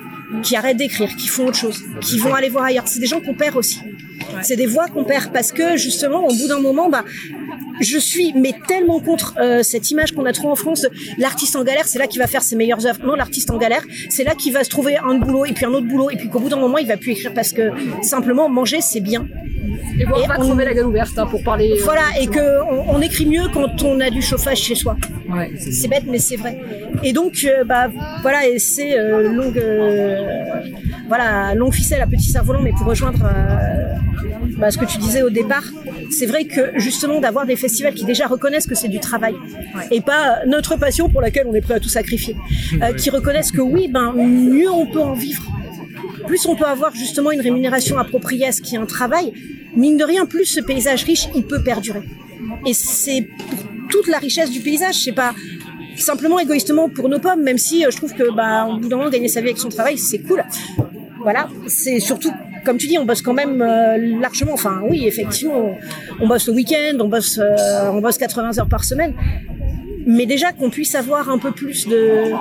qui arrêtent d'écrire, qui font autre chose, qui vont aller voir ailleurs. C'est des gens qu'on perd aussi. C'est des voix qu'on perd parce que justement, au bout d'un moment, bah, je suis mais tellement contre euh, cette image qu'on a trop en France. L'artiste en galère, c'est là qu'il va faire ses meilleures œuvres. Non, l'artiste en galère, c'est là qu'il va se trouver un boulot et puis un autre boulot et puis qu'au bout d'un moment, il va plus écrire parce que simplement manger, c'est bien. Et voir pas crever la gueule ouverte hein, pour parler. euh, Voilà, et que on, on écrit mieux quand on a du chauffage chez soi. Ouais, c'est bête, mais c'est vrai. Et donc, euh, bah voilà, et c'est longue, voilà, longue ficelle à petit cerf-volant, mais pour rejoindre bah, ce que tu disais au départ, c'est vrai que justement d'avoir des festivals qui déjà reconnaissent que c'est du travail et pas notre passion pour laquelle on est prêt à tout sacrifier, euh, qui reconnaissent que oui, ben mieux on peut en vivre plus on peut avoir justement une rémunération appropriée à ce qui est un travail, mine de rien, plus ce paysage riche, il peut perdurer. Et c'est pour toute la richesse du paysage, c'est pas simplement égoïstement pour nos pommes, même si euh, je trouve que bah, au bout d'un moment, gagner sa vie avec son travail, c'est cool. Voilà, c'est surtout, comme tu dis, on bosse quand même euh, largement. Enfin, oui, effectivement, on, on bosse le week-end, on bosse, euh, on bosse 80 heures par semaine. Mais déjà qu'on puisse avoir un peu plus de,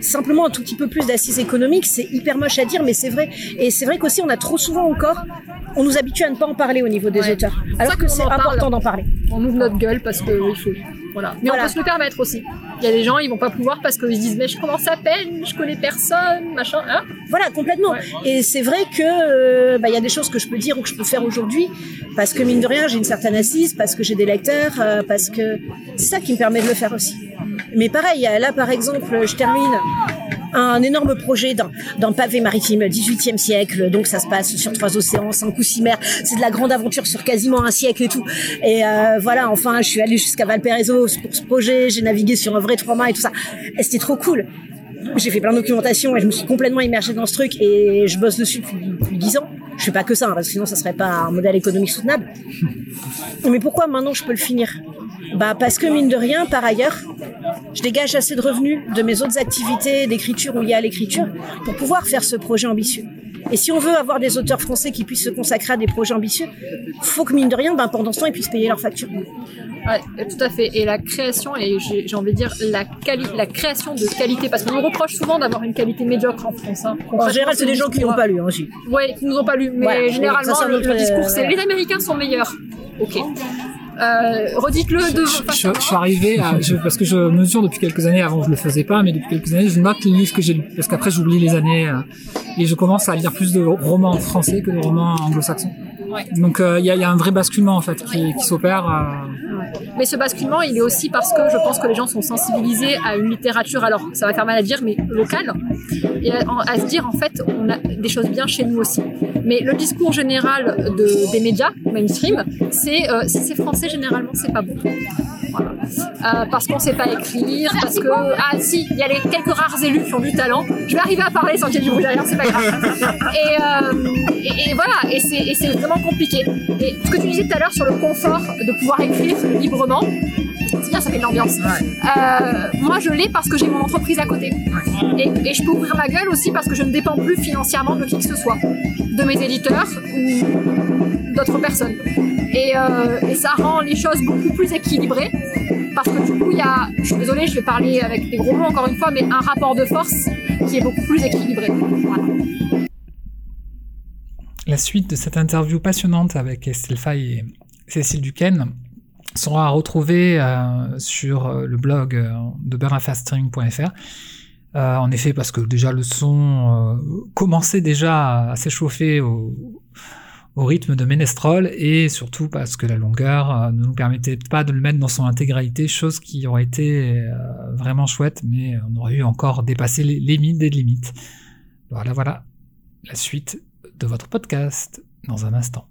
simplement un tout petit peu plus d'assises économiques, c'est hyper moche à dire, mais c'est vrai. Et c'est vrai qu'aussi, on a trop souvent encore, on nous habitue à ne pas en parler au niveau des auteurs. Alors que c'est important d'en parler. On ouvre notre gueule parce que il faut. Voilà. Mais Voilà. on peut se le permettre aussi. Il y a des gens, ils vont pas pouvoir parce qu'ils se disent mais je commence à peine, je connais personne, machin. Hein Voilà, complètement. Et c'est vrai que euh, bah, il y a des choses que je peux dire ou que je peux faire aujourd'hui parce que mine de rien, j'ai une certaine assise, parce que j'ai des lecteurs, euh, parce que c'est ça qui me permet de le faire aussi. Mais pareil, là par exemple, je termine un énorme projet d'un, d'un pavé maritime 18e siècle. Donc ça se passe sur trois océans, cinq ou six mers. C'est de la grande aventure sur quasiment un siècle et tout. Et euh, voilà, enfin, je suis allée jusqu'à Valparaiso pour ce projet. J'ai navigué sur un vrai trois mâts et tout ça. Et c'était trop cool. J'ai fait plein de documentation et je me suis complètement immergée dans ce truc et je bosse dessus depuis, 10 ans. Je fais pas que ça, hein, parce que sinon ça serait pas un modèle économique soutenable. Mais pourquoi maintenant je peux le finir? Bah parce que mine de rien, par ailleurs, je dégage assez de revenus de mes autres activités d'écriture ou liées à l'écriture pour pouvoir faire ce projet ambitieux. Et si on veut avoir des auteurs français qui puissent se consacrer à des projets ambitieux, faut que mine de rien, ben, pendant ce temps, ils puissent payer leurs factures. Ouais, tout à fait. Et la création, et j'ai envie de dire la, création de qualité, parce qu'on nous reproche souvent d'avoir une qualité médiocre en France. hein. En général, c'est des gens qui n'ont pas lu hein, aussi. Ouais, qui nous ont pas lu, mais Voilà. généralement Ça, c'est un le, discours c'est les Américains sont meilleurs. Ok. Euh, redites-le de je, je suis arrivé à, je- parce que je mesure depuis quelques années, avant je le faisais pas, mais depuis quelques années, je note les livres que j'ai lus, parce qu'après j'oublie les années, euh, et je commence à lire plus de romans français que de romans anglo-saxons. Ouais. Donc euh, il y, a, y a un vrai basculement en fait qui, qui s'opère. Mais ce basculement, il est aussi parce que je pense que les gens sont sensibilisés à une littérature, alors ça va faire mal à dire, mais locale, et à, se dire en fait, on a des choses bien chez nous aussi. Mais le discours général de, des médias mainstream, c'est euh, si c'est français, généralement, c'est pas bon. Euh, parce qu'on sait pas écrire, parce que ah si, il y a les quelques rares élus qui ont du talent. Je vais arriver à parler sans qu'il y ait du bruit derrière, c'est pas grave. Et, euh, et, voilà, et c'est vraiment compliqué. Et ce que tu disais tout à l'heure sur le confort de pouvoir écrire librement, c'est bien, ça fait de l'ambiance. Euh, moi, je l'ai parce que j'ai mon entreprise à côté. Et, et je peux ouvrir ma gueule aussi parce que je ne dépends plus financièrement de qui que ce soit, de mes éditeurs ou d'autres personnes. Et, euh, et ça rend les choses beaucoup plus équilibrées parce que du coup, il y a, je suis désolée, je vais parler avec des gros mots encore une fois, mais un rapport de force qui est beaucoup plus équilibré. Voilà. La suite de cette interview passionnante avec Estelle Fay et Cécile Duquesne sera retrouvée euh, sur euh, le blog euh, de bernafastring.fr. Euh, en effet, parce que déjà le son commençait déjà à s'échauffer au, rythme de Ménestrol et surtout parce que la longueur ne nous permettait pas de le mettre dans son intégralité, chose qui aurait été vraiment chouette, mais on aurait eu encore dépassé les limites des limites. Voilà, voilà la suite de votre podcast dans un instant.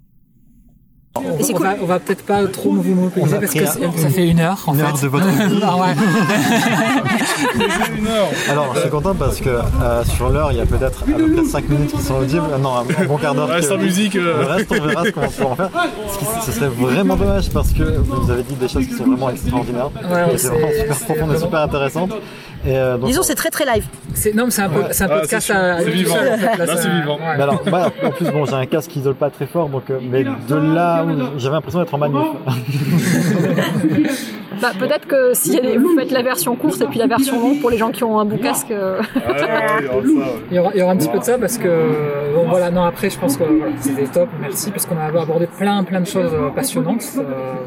On, cool. va, on va peut-être pas trop vous monopoliser parce que un- ça fait une heure en une fait. heure de votre vie. Ah ouais. Alors, je suis content parce que euh, sur l'heure, il y a peut-être à peu près 5 minutes qui sont audibles. Euh, Non, un bon quart d'heure. Sans musique, euh. Le reste, on verra ce qu'on va pouvoir en faire. Ce, qui- ce serait vraiment dommage parce que vous avez dit des choses qui sont vraiment extraordinaires. Ouais, Et c'est vraiment super profond et super intéressante. Et, euh, donc, Disons, c'est très très live. C'est non, mais c'est un, po- c'est un Ah, podcast c'est à C'est lui vivant. seul, en fait, Là, ça- c'est vivant. ouais. Mais alors, en plus, bon, j'ai un casque qui isole pas très fort, donc, euh, mais de là où j'avais l'impression d'être en manif. Bah, peut-être que si elle est- vous faites la version courte et puis la version longue pour les gens qui ont un bon casque. euh, Il y, aura, il y aura un petit peu de ça parce que bon, voilà non après je pense que voilà, c'était top merci parce qu'on a abordé plein plein de choses euh, passionnantes euh,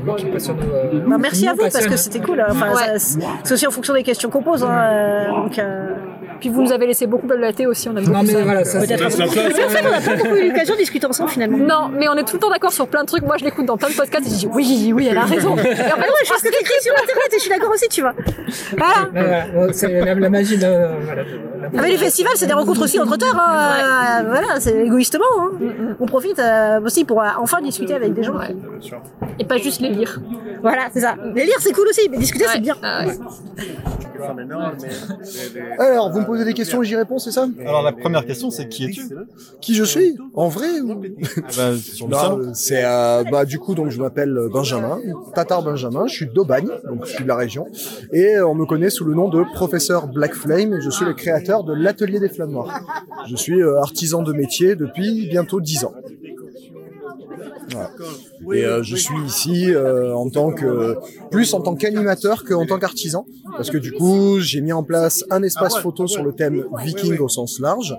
moi qui euh, Bah, merci à vous parce que c'était cool. hein. Enfin, Ouais. ça- c'est aussi en fonction des questions qu'on pose. Hein, euh, donc, euh, Puis vous nous avez laissé beaucoup blablater aussi, on a Non, mais voilà, ça, Peut-être. ça qu'on n'a pas beaucoup eu l'occasion de discuter ensemble finalement. Non, mais on est tout le temps d'accord sur plein de trucs. Moi, je l'écoute dans plein de podcasts et je dis oui, oui, elle a raison. Et en Ah ouais, je pense que t'écris sur internet et je suis d'accord aussi, tu vois. Voilà. Voilà, c'est la, la magie de voilà, de- la- Ah, mais les festivals, c'est des rencontres aussi entre auteurs. Hein. Euh, voilà, c'est égoïstement. Hein. On profite euh, aussi pour euh, enfin discuter avec des gens. Et pas juste les lire. Voilà, c'est ça. Les lire, c'est cool aussi, mais discuter, c'est bien. Alors, vous me posez des questions et j'y réponds, c'est ça Alors, la première question, c'est qui es-tu Qui je suis En vrai ou... bah, sur le Non, salon. euh, c'est euh, bah du coup donc je m'appelle Benjamin, Tatar Benjamin, je suis d'Aubagne, donc je suis de la région et euh, on me connaît sous le nom de professeur Black Flame et je suis le créateur de l'atelier des flammes noires. Je suis euh, artisan de métier depuis bientôt 10 ans. Voilà. Et euh, je suis ici euh, en tant que plus en tant qu'animateur qu'en tant qu'artisan parce que du coup j'ai mis en place un espace photo sur le thème viking au sens large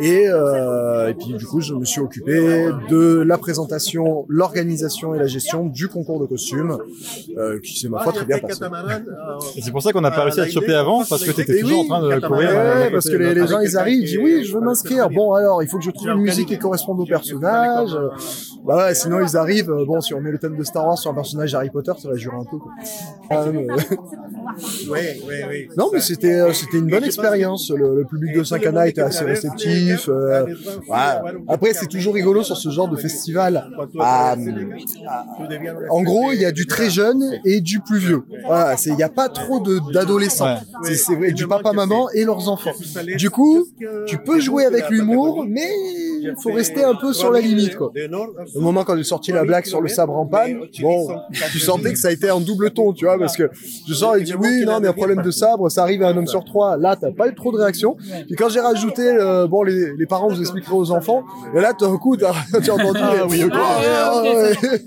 et, euh, et puis du coup je me suis occupé de la présentation, l'organisation et la gestion du concours de costumes euh, qui s'est ma foi très bien passé. Et c'est pour ça qu'on n'a pas réussi à te choper avant, parce que tu étais Et toujours oui, en train de courir. Ouais, euh, à parce que les, gens ils arrivent, ils disent oui, je veux m'inscrire. Bon alors, il faut que je trouve une musique qui corresponde au personnage. Euh, Bah ouais, sinon sinon ils arrivent. euh, bon, si on met le thème de Star Wars sur un personnage Harry Potter, ça va durer un peu. Quoi. Ah, euh, non, mais c'était euh, c'était une bonne expérience. Le, le public de Saint-Cana était assez réceptif. euh, voilà. Après, c'est toujours rigolo sur ce genre de festival. Ah, en gros, il y a du très jeune et du plus vieux. Voilà, il n'y a pas trop de d'adolescents. C'est vrai, du papa maman et leurs enfants. Du coup, tu peux jouer avec l'humour, mais il faut rester un peu sur la limite quoi. Au moment quand j'ai sorti la blague sur le sabre en panne, bon, tu sentais que ça a été en double ton, tu vois, parce que je sens il dit oui non mais un problème de sabre, ça arrive à un homme sur trois. Là, t'as pas eu trop de réaction. Puis quand j'ai rajouté euh, bon les, les parents vous expliqueront aux enfants, et là tout d'un coup t'as tu as entendu Ah oui, ok. Ah, ouais.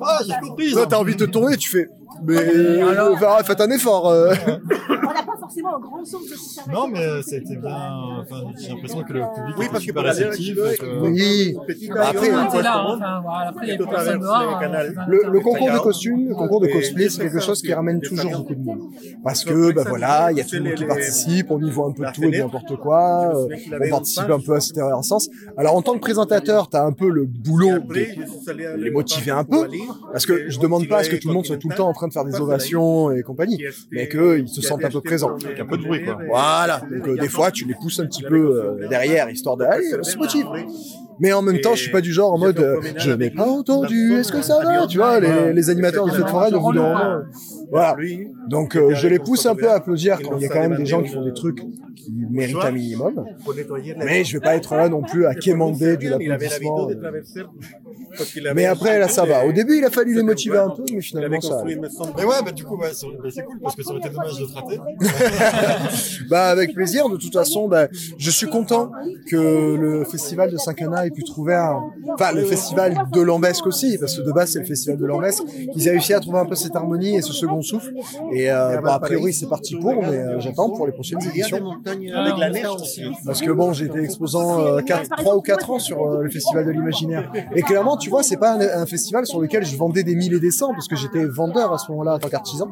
Ah, j'ai compris. Là, t'as envie de te tourner, tu fais mais euh, enfin, faites un effort. euh. On n'a pas forcément un grand centre de conservation. Non, mais euh, ça a été bien. Enfin, j'ai l'impression que le public Oui, parce que aller réceptif. là, et que- Oui. Après, était là, hein. Enfin, voilà, après, il y a personne dehors. euh, Le, le concours de costumes, le concours de cosplay, c'est quelque chose qui ramène toujours beaucoup de monde. Parce que, bah voilà, il y a tout le monde qui participe, on y voit un peu de tout et de n'importe quoi, euh, on participe un peu à cette sens. Alors, en tant que présentateur, t'as un peu le boulot de les motiver un peu, parce que je demande pas à ce que tout le monde soit tout le temps en train de faire des ovations et compagnie, mais qu'ils se sentent un peu présents. Avec un peu de bruit, quoi. Voilà. Donc, euh, des fois, tu les pousses un petit peu euh, derrière, histoire d'aller, on se motive. Mais en même temps, je suis pas du genre en mode, euh, je n'ai pas entendu, est-ce que ça va? Tu vois, les, les animateurs de fête foraine, au bout d'un moment, voilà. Donc, euh, je les pousse un peu à applaudir quand il y a quand même des gens qui font des trucs qui méritent un minimum. Mais je vais pas être là non plus à quémander de l'applaudissement. Mais après, là, ça va. Au début, il a fallu les motiver un peu, mais finalement, ça. Mais ouais, bah du coup, bah, c'est cool parce que ça aurait été dommage de te rater. bah avec plaisir. De toute façon, bah, je suis content que le festival de Saint-Cana ait pu trouver un, enfin le festival de Lambesque aussi, parce que de base c'est le festival de Lambesque. Ils ont réussi à trouver un peu cette harmonie et ce second souffle. Et euh, bah, a priori c'est parti pour, mais euh, j'attends pour les prochaines éditions. avec la neige aussi. Parce que bon, j'ai été exposant euh, 4, 3 ou 4 ans sur euh, le festival de l'imaginaire. Et clairement, tu vois, c'est pas un, un festival sur lequel je vendais des mille et des cents, parce que j'étais vendeur à ce moment-là en tant qu'artisan.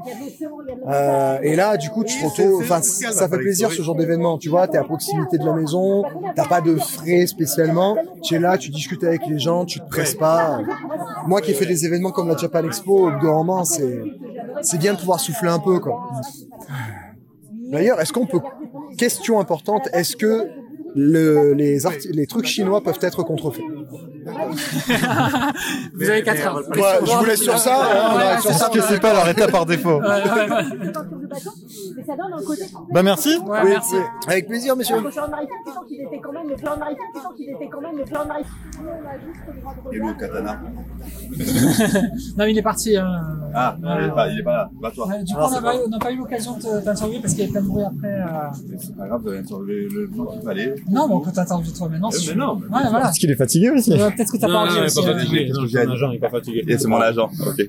Euh, et là, du coup, tu te retrouves, enfin, ça fait plaisir ce genre d'événement. Tu vois, t'es à proximité de la maison, t'as pas de frais spécialement. Tu es là, tu discutes avec les gens, tu te presses pas. Moi qui ai fait des événements comme la Japan Expo, au bout d'un moment, c'est, c'est bien de pouvoir souffler un peu. D'ailleurs, est-ce qu'on peut, question importante, est-ce que les trucs chinois peuvent être contrefaits Vous avez 4 heures. Ouais, je vous laisse sur ça. hein, on arrête sur C'est ça. ce que c'est pas leur état par défaut. Ouais, ouais, ouais. Bah merci. Ouais, Oui, merci. oui. Avec plaisir, monsieur. Le plan de maritime, tu sens qu'il était quand même, le plan de maritime, tu sens qu'il était quand même, le plan de maritime. De Et le katana Non, il est parti. hein. Ah, il est pas, il est pas là. Bah toi. Ouais, du coup, on n'a pas, eu- l'occasion de te- t'interviewer parce qu'il y avait plein de bruit après. euh. C'est pas grave, le, le temps qu'il fallait. Non, mais on peut t'interviewer toi maintenant. Euh, si mais non, Ouais, voilà. Parce qu'il est fatigué aussi. Peut-être que t'as pas envie aussi. hein. Non, Son agent n'est pas fatigué. Et c'est mon agent, ok.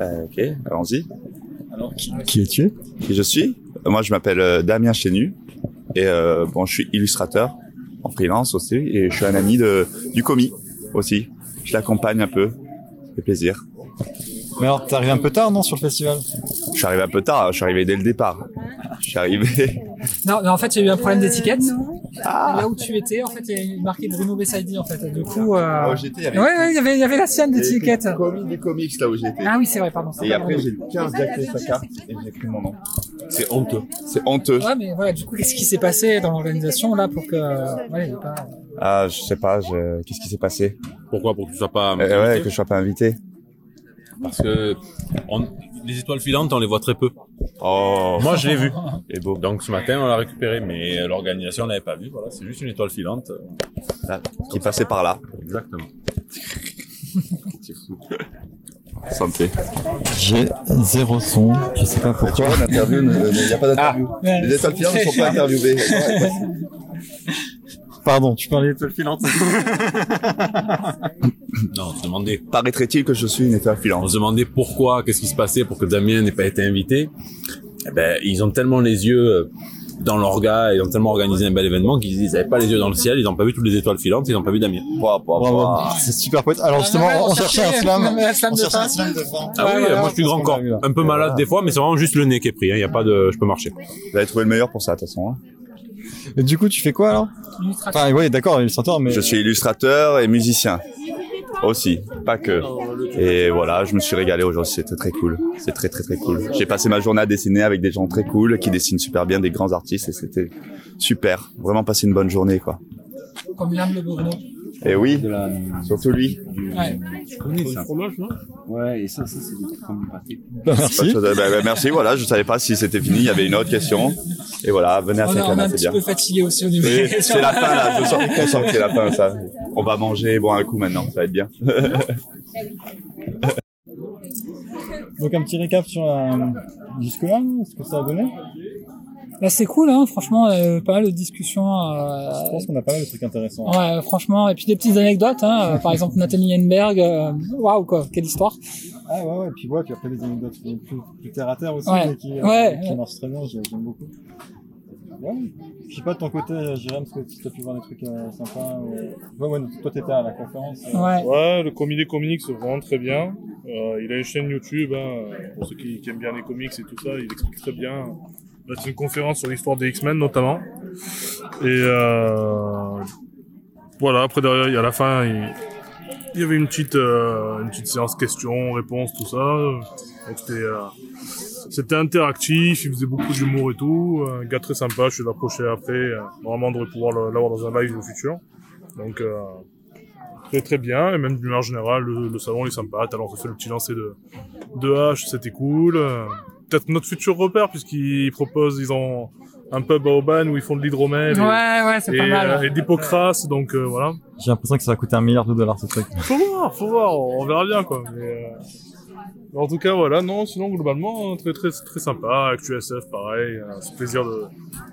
Euh, ok, allons-y. Qui es-tu? Qui je suis? Euh, Moi, je m'appelle euh, Damien Chénu. Et euh, bon, je suis illustrateur en freelance aussi. Et je suis un ami de, du commis aussi. Je l'accompagne un peu. Ça fait plaisir. Mais alors, t'es arrivé un peu tard, non, sur le festival? Je suis arrivé un peu tard. Je suis arrivé dès le départ. Je suis arrivé. Non, mais en fait, il y a eu un problème d'étiquette. Ah. Là où tu étais, en fait, il y a eu marqué Bruno Bessaidi, en fait. Du coup, euh... Là où j'étais, il y avait- Ouais, ouais, il y avait, il y avait la sienne d'étiquette. Des comics là où j'étais. Ah oui, c'est vrai, pardon. Et après, j'ai 15 d'acté sa carte et j'ai écrit mon nom. C'est honteux. C'est honteux. Ouais, mais voilà, du coup, qu'est-ce qui s'est passé dans l'organisation, là, pour que, voilà, il y ait pas... Ah, je sais pas, je... qu'est-ce qui s'est passé? Pourquoi? Pour que tu sois pas. Euh, Ouais, que je sois pas invité. Parce que on- les étoiles filantes, on les voit très peu. Oh. Moi, je l'ai vu. Et beau. Donc ce matin, on l'a récupéré, mais l'organisation l'avait pas vu. Voilà, c'est juste une étoile filante. Là, qui passait par là. Exactement. C'est fou. Santé. J'ai zéro son. Je sais pas pourquoi. Il n'y a pas d'interview. Ah. Les étoiles filantes ne sont pas interviewées. Pardon, tu parlais d'étoile filante. Non, on se demandait. Paraîtrait-il que je suis une étoile On filante se demandait pourquoi, qu'est-ce qui se passait pour que Damien n'ait pas été invité. Eh ben, ils ont tellement les yeux euh, dans l'orga, ils ont tellement organisé un bel événement qu'ils n'avaient pas les yeux dans le ciel, ils n'ont pas vu toutes les étoiles filantes, ils n'ont pas vu Damien. C'est super poète. Alors justement, Ah, on cherchait un slam. Un slam On de cherchait un slam de fin. Ah oui, moi je suis grand corps, un peu malade des fois, mais c'est vraiment juste le nez qui est pris. Il n'y a pas de, je peux marcher. Vous avez trouvé le meilleur pour ça, de toute façon. hein. Et du coup, tu fais quoi alors? Enfin, oui, d'accord, illustrateur, mais. Je suis illustrateur et musicien. Aussi, pas que. Et voilà, je me suis régalé aujourd'hui, c'était très cool. C'est très très très cool. J'ai passé ma journée à dessiner avec des gens très cool qui dessinent super bien, des grands artistes et c'était super. Vraiment passer une bonne journée quoi. Comme l'âme de. Et oui, surtout lui. Ouais. Je connais ça. fromage, non Ouais, et ça, ça c'est des crèmes pâté. Pas de chose. Bah, bah, merci, voilà, je savais pas si c'était fini, il y avait une autre question. Et voilà, venez à On est, on est Saint-Cana, un c'est petit bien. peu fatigué aussi au niveau C'est des questions. c'est la fin là, je sens, je sens que c'est la fin ça. On va manger, boire un coup maintenant, ça va être bien. Donc un petit récap sur la... jusque-là, ce que ça a donné? Bah, c'est cool, hein, franchement, euh, pas mal de discussions. euh, Je pense qu'on a pas mal de trucs intéressants. Ouais, franchement, et puis des petites anecdotes, hein, euh, par exemple Nathalie Henberg, waouh quoi, quelle histoire. Ah ouais, ouais, puis ouais, puis après des anecdotes plus, plus terre à terre aussi, Ouais. qui, euh, Ouais, qui ouais. marchent très bien, j'ai- j'aime beaucoup. Ouais. Je sais pas de ton côté, Jérôme, est-ce que tu as pu voir des trucs euh, sympas ou... Ouais, ouais, toi t'étais à la conférence. euh. Ouais, le comité comics c'est vraiment très bien. Euh, il a une chaîne YouTube, hein, pour ceux qui, qui aiment bien les comics et tout ça, il explique très bien. Là, c'est une conférence sur l'histoire des X-Men notamment. Et euh, voilà, après derrière, il y la fin, il, y avait une petite, euh, une petite séance questions, réponses, tout ça. Donc c'était, euh, c'était interactif, il faisait beaucoup d'humour et tout. Un gars très sympa, je l'ai approché après. Normalement, on devrait pouvoir l'avoir dans un live au futur. Donc, très très bien. Et même d'une manière générale, le, salon est sympa. L'heure, on fait le petit lancer de, de hache, c'était cool. Peut-être notre futur repère, puisqu'ils proposent, ils ont un pub à Aubagne où ils font de l'hydromel. et- Ouais, ouais, c'est et, pas mal. euh, et d'hypocrase, donc euh, voilà. J'ai l'impression que ça va coûter un milliard de dollars ce truc. Faut voir, faut voir, on verra bien quoi. Mais, euh, en tout cas, voilà, non, sinon globalement, très très très sympa. Actu SF, pareil, euh, c'est plaisir de,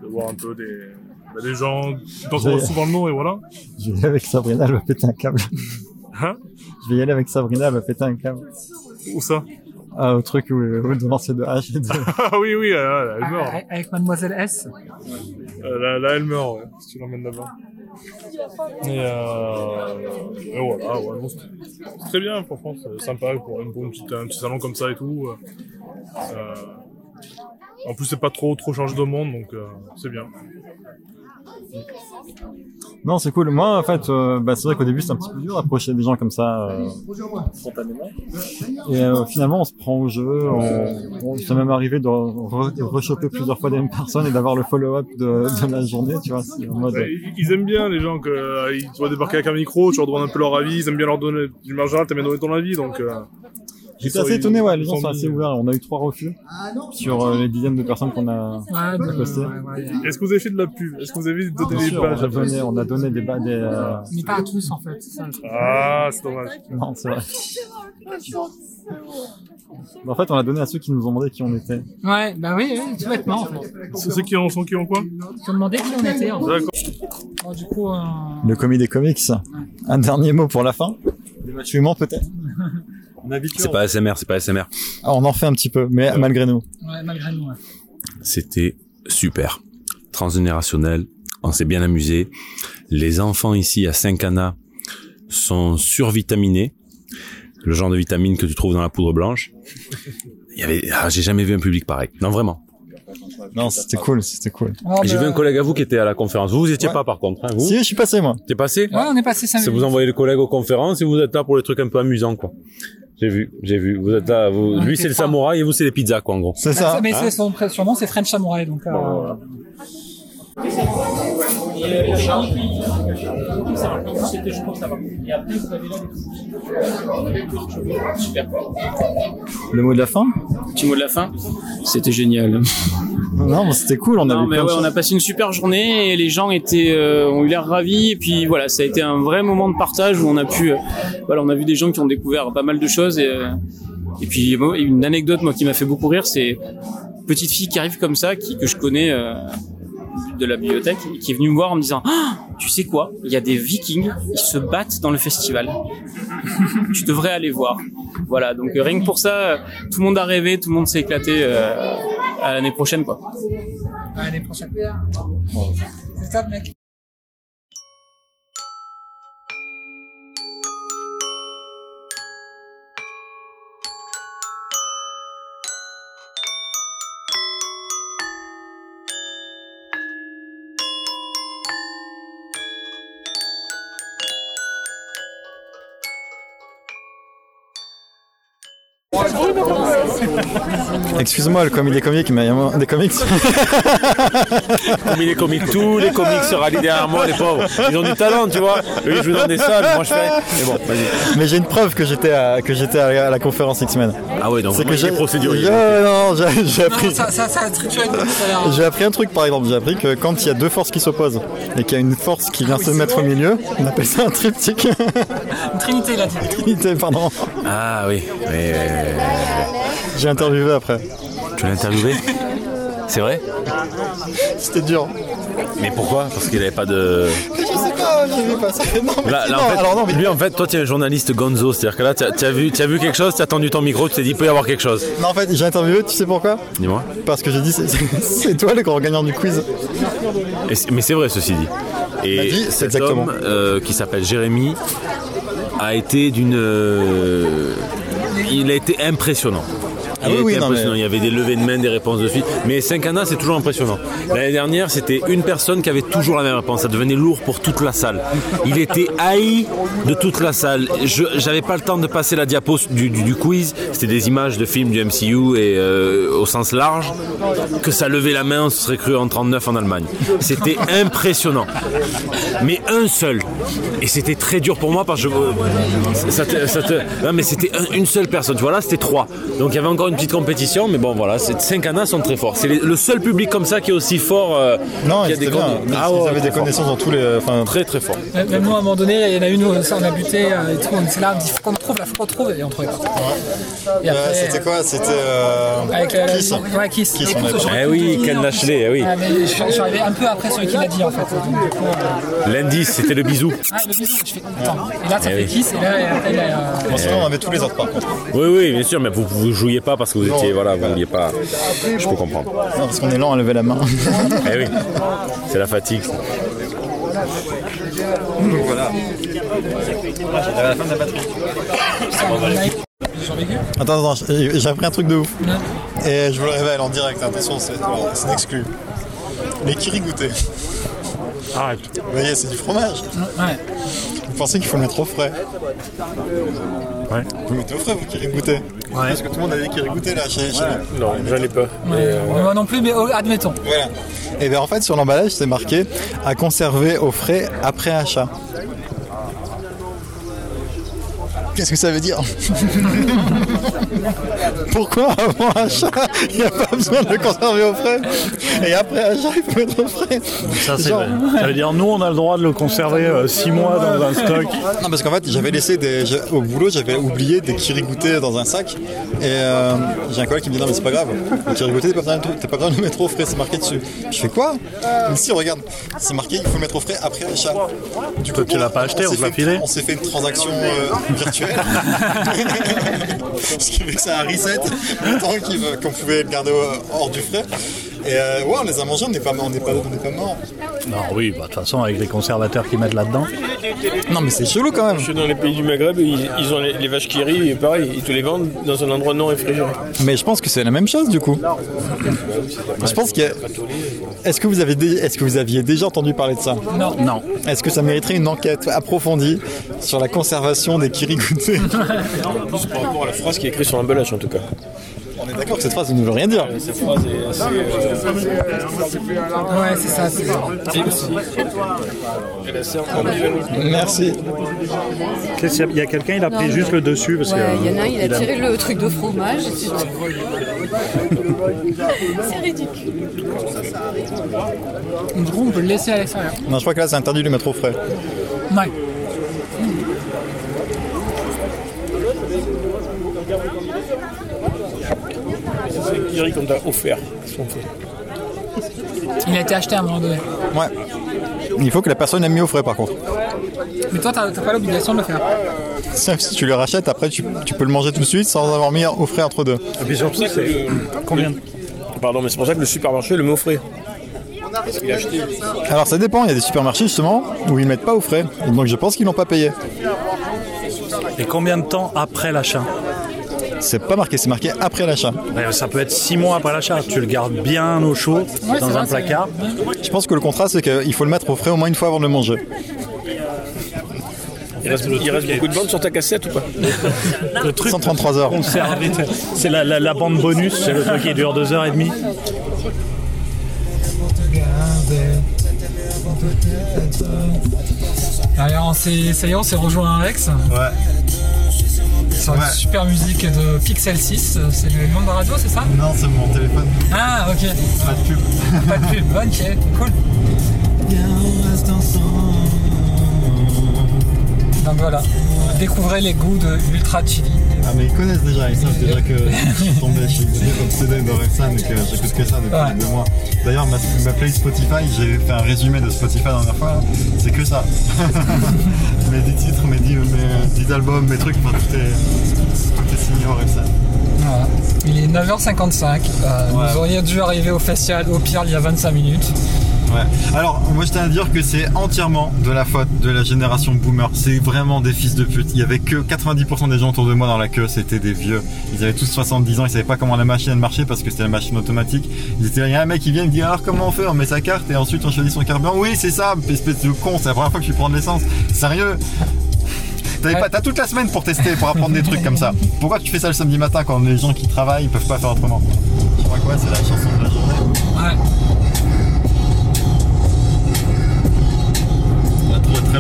de voir un peu des, bah, des gens dont on souvent le nom et voilà. Je vais y aller avec Sabrina, elle va péter un câble. Hein? Je vais y aller avec Sabrina, elle va péter un câble. Où ça? Au truc où, où de lancer de et de... Ah oui, oui, euh, elle meurt. Avec- Avec Mademoiselle S. Euh, là, là, elle meurt, ouais, si tu l'emmènes là-bas. Et, euh, et voilà, ouais, non, c'est c'est très bien, franchement, c'est sympa pour, une, pour une petite, un petit salon comme ça et tout. euh, euh, en plus, c'est pas trop trop chargé de monde, donc euh, c'est bien. Non, c'est cool. Moi, en fait, euh, bah, c'est vrai qu'au début, c'est un petit peu dur d'approcher des gens comme ça, euh, spontanément. Et euh, finalement, on se prend au jeu. On, s'est même arrivé de re- rechoper plusieurs fois les mêmes personnes et d'avoir le follow-up de, la journée, tu vois. ils- aiment bien les gens que te voient débarquer avec un micro, tu leur demandes un peu leur avis, ils aiment bien leur donner du margin, t'aimes bien donner ton avis, donc. J'étais ils assez sont- étonné, ouais, les gens sont assez euh, ouverts. On a eu trois refus sur euh, les dizaines de personnes qu'on a Ouais, postées. Est-ce que vous avez fait de la pub? Est-ce que vous avez donné Bien des sûr, on pages a donné, on a donné des, des euh, Mais pas à tous en fait, c'est ça le truc. Ah, c'est dommage. Non, c'est vrai. Mais En fait, on a donné à ceux qui nous ont demandé qui on était. Ouais, bah oui, oui, tout bêtement en fait. C'est ceux qui en sont qui ont quoi? Ils ont demandé qui on était. En fait. D'accord. Bon, du coup, euh, Le commis des comics. Un dernier mot pour la fin? Des matchs humains, peut-être? On habitue. C'est pas ASMR, c'est pas ASMR. Ah, on en fait un petit peu, mais malgré nous. ouais, malgré nous. Ouais. C'était super. Transgénérationnel, on s'est bien amusé. Les enfants ici à Saint-Cana sont survitaminés. Le genre de vitamine que tu trouves dans la poudre blanche. Il y avait, ah, j'ai jamais vu un public pareil. Non, vraiment. Non, c'était cool, c'était cool. Ah, Et J'ai bah, vu un collègue à vous qui était à la conférence. Vous, vous étiez Ouais. pas par contre, hein, vous Si, je suis passé, moi. T'es passé Ouais, on est passé 5 Ça vous envoyez le collègue aux conférences et vous êtes là pour les trucs un peu amusants, quoi. J'ai vu, j'ai vu. Vous êtes là, vous, Ouais, lui c'est le samouraï et vous c'est les pizzas, quoi, en gros. C'est ça. Mais Hein c'est son surnom, c'est French Samurai, donc. euh, Le mot de la fin? Petit mot de la fin? C'était génial. Non, c'était cool. On a Non, vu mais ouais, on a passé une super journée et les gens étaient, euh, ont eu l'air ravis. Et puis voilà, ça a été un vrai moment de partage où on a pu, euh, voilà, on a vu des gens qui ont découvert pas mal de choses. Et, euh, et puis une anecdote moi qui m'a fait beaucoup rire, c'est une petite fille qui arrive comme ça, qui que je connais euh, de la bibliothèque, qui est venue me voir en me disant, Ah, tu sais quoi, il y a des Vikings, ils se battent dans le festival. tu devrais aller voir. Voilà, donc euh, rien que pour ça, tout le monde a rêvé, tout le monde s'est éclaté euh, à l'année prochaine, quoi. à l'année prochaine. C'est ça, mec. Excuse-moi, le comédie comique, mais il y a des comics. Est comique, tous les comiques se rallient derrière moi, les pauvres. Ils ont du talent, tu vois. Eux, ils jouent dans des salles, moi je fais. Mais bon, vas-y. Mais j'ai une preuve que j'étais à, que j'étais à, la- à la conférence X-Men. Ah ouais, donc C'est que j'ai procédurier. Non, j'ai j'ai appris. Non, ça, ça, ça, l'heure. J'ai appris un truc par exemple, j'ai appris que quand il y a deux forces qui s'opposent et qu'il y a une force qui vient se mettre au milieu, on appelle ça un triptyque. Une trinité, a dit. Trinité, pardon. Ah oui, oui, oui, oui. J'ai interviewé après. Tu l'as interviewé C'est vrai C'était dur. Mais pourquoi Parce qu'il avait pas de. Je sais pas, j'ai vu passer. Non, mais Là, là, non, en fait, alors non, mais lui, en fait, toi, tu es un journaliste gonzo. C'est-à-dire que là, tu as, vu, as vu quelque chose, tu as tendu ton micro, tu t'es dit, il peut y avoir quelque chose. Non, en fait, j'ai interviewé, tu sais pourquoi Dis-moi. Parce que j'ai dit, c'est- toi le grand gagnant du quiz. Et mais c'est vrai, ceci dit. Et Bah, dis, cet exactement. homme, euh, qui s'appelle Jérémy, a été d'une. euh, il a été impressionnant. Ah Il oui, a oui, été non, impressionnant. mais- Il y avait des levées de main, des réponses de suite. Mais 5 années, c'est toujours impressionnant. L'année dernière, c'était une personne qui avait toujours la même réponse. Ça devenait lourd pour toute la salle. Il était haï de toute la salle. Je J'avais pas le temps de passer la diapo du, du- du quiz. C'était des images de films du MCU et euh, au sens large. Que ça levait la main, on se serait cru en 39 en Allemagne. C'était impressionnant. Mais un seul. Et c'était très dur pour moi parce que je- ça te- ça te- non, mais c'était un- une seule personne. Tu vois là, c'était trois. Donc il y avait encore une petite compétition, mais bon voilà, ces cinq annas sont très forts. C'est le seul public comme ça qui est aussi fort. euh, Non, qui a des bien. con- Ils Ah ouais, avaient des fort. connaissances dans tous les. Enfin, très très fort. Même même nous, à un moment donné, il y en a une où ça, on a buté euh, et tout, on était là, on dit faut qu'on trouve, là, faut qu'on trouve, et on trouvait pas. Après, c'était quoi? C'était. euh, Avec la, Kiss. Ouais, Kiss. On Eh oui, Ken. Lashley, eh oui. Ah, mais je, je suis arrivé un peu après celui qui l'a dit en fait. Euh, L'indice, c'était le bisou. Ah, le bisou, je fais. Attends. Et là, ça Eh fait oui. Kiss, et là, euh, on avait tous les autres par contre. Oui, oui, bien sûr, mais vous, vous jouiez pas parce que vous étiez, voilà, vous vouliez pas. Je peux comprendre. Non, parce qu'on est lent à lever la main. Eh oui, c'est la fatigue. ça. Donc voilà. À la fin de la batterie. Attends, attends, j'ai appris un truc de ouf. Et je vous le révèle en direct, attention, c'est une exclu. Les kirigoutés. Arrête. Vous voyez, c'est du fromage. Ouais. Vous pensez qu'il faut le mettre au frais Ouais. Vous le mettez au frais, vous kirigoutés Parce que tout le monde a des kirigoutés là chez, chez nous. Non, j'en ai pas. Ouais, Moi non plus, mais oh, admettons. Voilà. Et bien en fait, sur l'emballage, c'est marqué à conserver au frais après achat. Qu'est-ce que ça veut dire Pourquoi avant achat, il n'y a pas besoin de le conserver au frais Et après achat, il faut mettre au frais Ça, c'est Genre- vrai. Ça veut dire nous, on a le droit de le conserver 6 mois dans un stock. Non, parce qu'en fait, j'avais laissé des. Au boulot, j'avais oublié des kirigoutés dans un sac. Et euh, j'ai un collègue qui me dit Non, mais c'est pas grave. Les kirigoutés, t'as pas, pas besoin de le mettre au frais, c'est marqué dessus. Je fais quoi dit Si, regarde, c'est marqué, il faut le mettre au frais après achat. Du Toi, tu l'as pas acheté, on s'est te l'a fait- filé On s'est fait une transaction euh, virtuelle. Ce qui fait que ça a reset le temps qu'on pouvait le garder hors du frais. Et euh, ouais, on les a mangés, on n'est pas, on n'est pas, on pas mort. Non, oui, bah, de toute façon, avec les conservateurs qu'ils mettent là-dedans. Non, mais c'est chelou quand même. Je suis dans les pays du Maghreb, ils, ils ont les, les vaches qui rient, et pareil, ils te les vendent dans un endroit non réfrigéré. Mais je pense que c'est la même chose du coup. Je pense qu'il y a... Est-ce que vous avez dé- est-ce que vous aviez déjà entendu parler de ça? Non. Non. Est-ce que ça mériterait une enquête approfondie sur la conservation des kirigoutés C'est par rapport à la phrase qui est écrite sur l'emballage en tout cas. On est d'accord que cette phrase ne veut rien dire. Cette phrase est assez. Ouais, c'est ça, c'est. Merci. Qu'est-ce qu'il y a- Il y a quelqu'un, il a pris Non, juste le dessus. Parce Ouais, que, il y en a un, il a a- tiré le truc de fromage. c'est ridicule. Du coup, on peut le laisser à l'extérieur. Non, je crois que là c'est interdit de le mettre au frais. Ouais. Qu'on t'a offert. Il a été acheté à un moment donné. Ouais. Il faut que la personne ait mis au frais par contre. Mais toi, t'as pas l'obligation de le faire. Sauf si tu le rachètes, après tu, tu peux le manger tout de suite sans avoir mis au frais entre deux. Et puis surtout, c'est. Combien Pardon, mais c'est pour ça que le supermarché le met au frais. Parce qu'il a acheté. Alors ça dépend, il y a des supermarchés justement où ils mettent pas au frais. Donc je pense qu'ils l'ont pas payé. Et combien de temps après l'achat? C'est pas marqué, c'est marqué après l'achat. Ouais, Ça peut être 6 mois après l'achat. Tu le gardes bien au chaud Ouais, dans un placard. Je pense que le contrat c'est qu'il faut le mettre au frais au moins une fois avant de le manger. Il reste, il reste beaucoup de bandes sur ta cassette ou pas? Le truc 133 heures. c'est la, la, la bande bonus, c'est le truc qui dure deux heures et demie. Allez, on s'est- ça y est, on s'est rejoint à Alex. Ouais. Sur une Ouais. super musique de Pixel 6. C'est le nom de la radio, c'est ça Non, c'est mon téléphone. Ah, ok. Pas de pub. Pas de pub, ok, cool. Donc voilà, découvrez les goûts de Ultra Chili. Ah mais ils connaissent déjà, ils savent déjà que je suis tombé, je suis obsédé d'Orelsan et que j'écoute que ça depuis Ouais. deux mois. D'ailleurs ma, ma playlist Spotify, j'ai fait un résumé de Spotify la dernière fois, c'est que ça. mes 10 titres, mes 10, mes 10 albums, mes trucs, enfin, tout est, tout est signé Orelsan. Voilà. Il est 9h55. Euh, Ouais. Vous auriez dû arriver au festival au pire il y a 25 minutes. Ouais. Alors, moi je tiens à dire que c'est entièrement de la faute de la génération boomer. C'est vraiment des fils de pute. Il y avait que 90% des gens autour de moi dans la queue, c'était des vieux. Ils avaient tous 70 ans, ils savaient pas comment la machine marchait parce que c'était la machine automatique. Ils étaient là, il y a un mec qui vient, me dit alors comment on fait? On met sa carte et ensuite on choisit son carburant. Oui, c'est ça, espèce de con, c'est la première fois que je prends de l'essence. Sérieux? T'as toute la semaine pour tester, pour apprendre des trucs comme ça. Pourquoi tu fais ça le samedi matin quand les gens qui travaillent ils peuvent pas faire autrement? Je crois quoi, c'est la chanson de la journée. Ouais.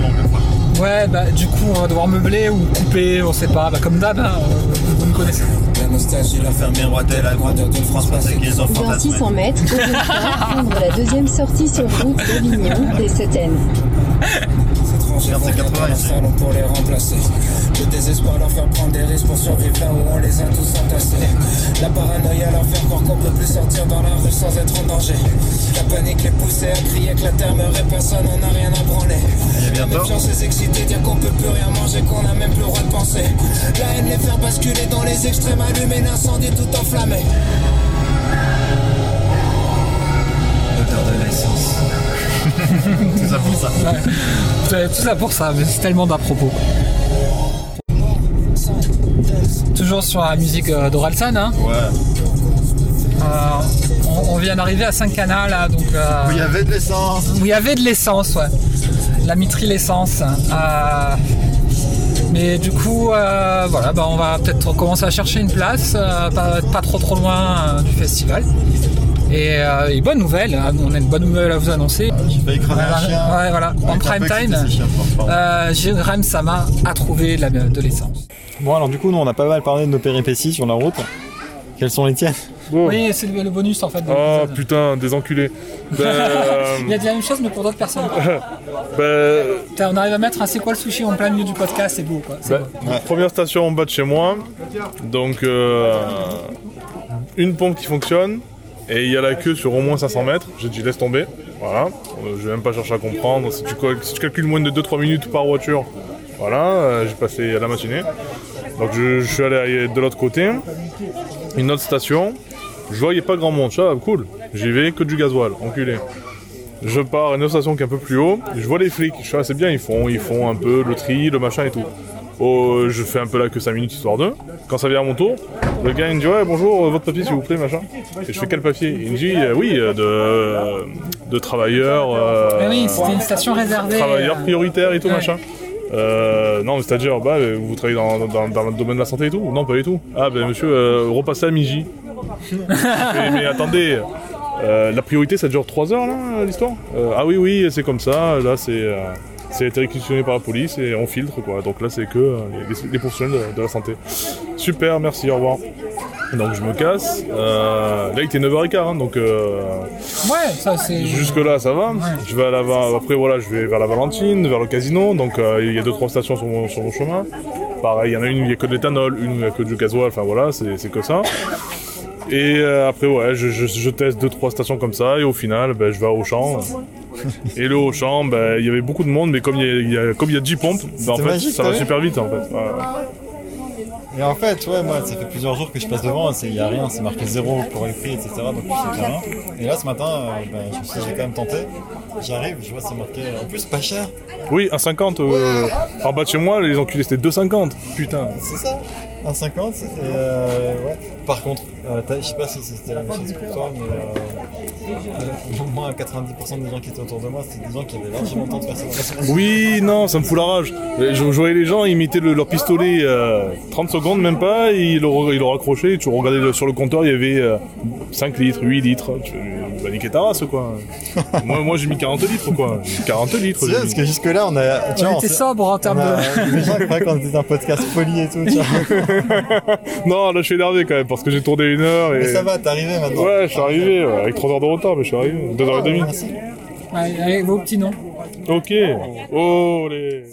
Fois. Ouais, bah du coup on va devoir meubler ou couper, on sait pas. Bah comme d'hab, hein, euh, vous me connaissez. La nostalgie, la ferme grandeur d'une France avec les enfants Dans 600 mètres, au départ, prendre la deuxième sortie sur route d'Avignon des. Vivre dans leur salon pour les remplacer. Le désespoir leur faire prendre des risques pour survivre là où on les a tous entassés. La paranoïa leur faire croire qu'on peut plus sortir dans la rue sans être en danger. La panique les poussait à crier que la terre meurt et personne n'en a rien à branler. La méfiance les exciter, dire qu'on peut plus rien manger, qu'on a même plus le droit de penser. La haine les faire basculer dans les extrêmes, allumer l'incendie tout enflammé. L'odeur de l'essence. tout ça pour ça. Ouais. Tout ça pour ça, mais c'est tellement d'à propos. Toujours sur la musique euh, d'Oralsan, hein Ouais. Euh, on, on vient d'arriver à Saint-Cana là, donc. euh, Où il y avait de l'essence. Où il y avait de l'essence, ouais. La mitrie l'essence. Euh, mais du coup, voilà, bah, on va peut-être commencer à chercher une place, pas, pas trop trop loin du festival. Et, et bonne nouvelle, hein, on a une bonne nouvelle à vous annoncer. J'ai failli crever un chien. Ouais, voilà, en prime time, euh, Jérém Sama a trouvé de la- de l'essence. Bon alors du coup nous on a pas mal parlé de nos péripéties sur la route. Quelles sont les tiennes Oui, c'est le, bonus en fait. de Oh putain, des enculés. Ben, euh, Il y a de la même chose mais pour d'autres personnes. ben, Putain, on arrive à mettre un c'est quoi le sushi en plein milieu du podcast, c'est beau quoi. Ben, beau. Première station en bas de chez moi. Donc, euh, une pompe qui fonctionne. Et il y a la queue sur au moins 500 mètres. J'ai dit laisse tomber. Voilà. Euh, je vais même pas chercher à comprendre. Si tu, calcules moins de 2-3 minutes par voiture, voilà. euh, j'ai passé la matinée. Donc je, suis allé de l'autre côté. Une autre station. Je voyais pas grand monde. Ça, cool. J'y vais que du gasoil. Enculé. Je pars à une autre station qui est un peu plus haut. Je vois les flics. Je suis assez bien. Ils font, ils font un peu le tri, le machin et tout. Oh, je fais un peu la queue 5 minutes histoire d'eux. Quand ça vient à mon tour, le gars il me dit ouais bonjour, euh, votre papier s'il vous plaît machin. Et je fais quel papier? Il me dit euh, oui euh, de de travailleurs. euh, Mais oui, c'était une station réservée. Travailleurs prioritaires et tout ouais. machin. Euh, non, mais c'est-à-dire, bah, vous travaillez dans, dans, dans le domaine de la santé et tout? Non, pas du tout. Ah, ben monsieur, euh, repassez à Miji. mais, mais attendez, euh, la priorité ça dure 3 heures là, l'histoire? Ah oui, oui, c'est comme ça, là c'est. C'est été réquisitionné par la police et on filtre quoi. Donc là c'est que euh, les, les professionnels de, de la santé. Super, merci, au revoir. Donc je me casse. Euh, là il était 9h15, hein, donc euh, Ouais, ça c'est. jusque là ça va. Je vais à la, après voilà, je vais vers la Valentine, vers le casino. Donc euh, il y a deux trois stations sur mon, sur mon chemin. Pareil, il y en a une où il n'y a que de l'éthanol, une où il n'y a que du gasoil. Enfin voilà, c'est c'est que ça. Et après ouais, je, je, je teste deux trois stations comme ça et au final, ben, je vais à Auchan. Et le Auchan, ben, il y avait beaucoup de monde, mais comme il y a, y a- comme il y a 10 pompes, ben, en fait, magique, ça va super vite en fait. Et en fait, ouais, moi, ça fait plusieurs jours que je passe devant, il n'y a rien, c'est marqué zéro pour les prix, etc. Donc je sais rien. Et là, ce matin, euh, ben, je me suis dit, vais quand même tenter. J'arrive, je vois, c'est marqué, en plus, pas cher. Oui, 1,50 euh, en bas de chez moi, les enculés c'était 2,50. Putain. C'est ça, 1,50. Et euh, ouais. Par contre, euh, je sais pas si c'était la même chose pour toi, mais euh, euh, moi, 90% des gens qui étaient autour de moi, c'était des gens qui avaient largement le temps de faire ça. Oui, non, ça me fout la rage. Je, je voyais les gens, ils mettaient le- leur pistolet euh, 30 secondes, même pas, et ils l'ont ils l'ont raccroché. et Tu regardais le- sur le compteur, il y avait euh, 5 litres, 8 litres. Tu fais, bah, niquer ta race, quoi. moi, moi j'ai mis 40 litres, quoi. 40 litres. Mis. parce que jusque-là, on a. Tu On vois, était sobre en termes on de- Les gens croyaient qu'on était un podcast poli et tout, tu vois. non, là, je suis énervé quand même, parce que j'ai tourné une heure et. Mais ça va, t'es arrivé maintenant. Ouais, je suis arrivé, ouais, avec 3 heures de retard, mais je suis arrivé. 2h30. Allez, allez, vos petits noms. Ok. Oh, les.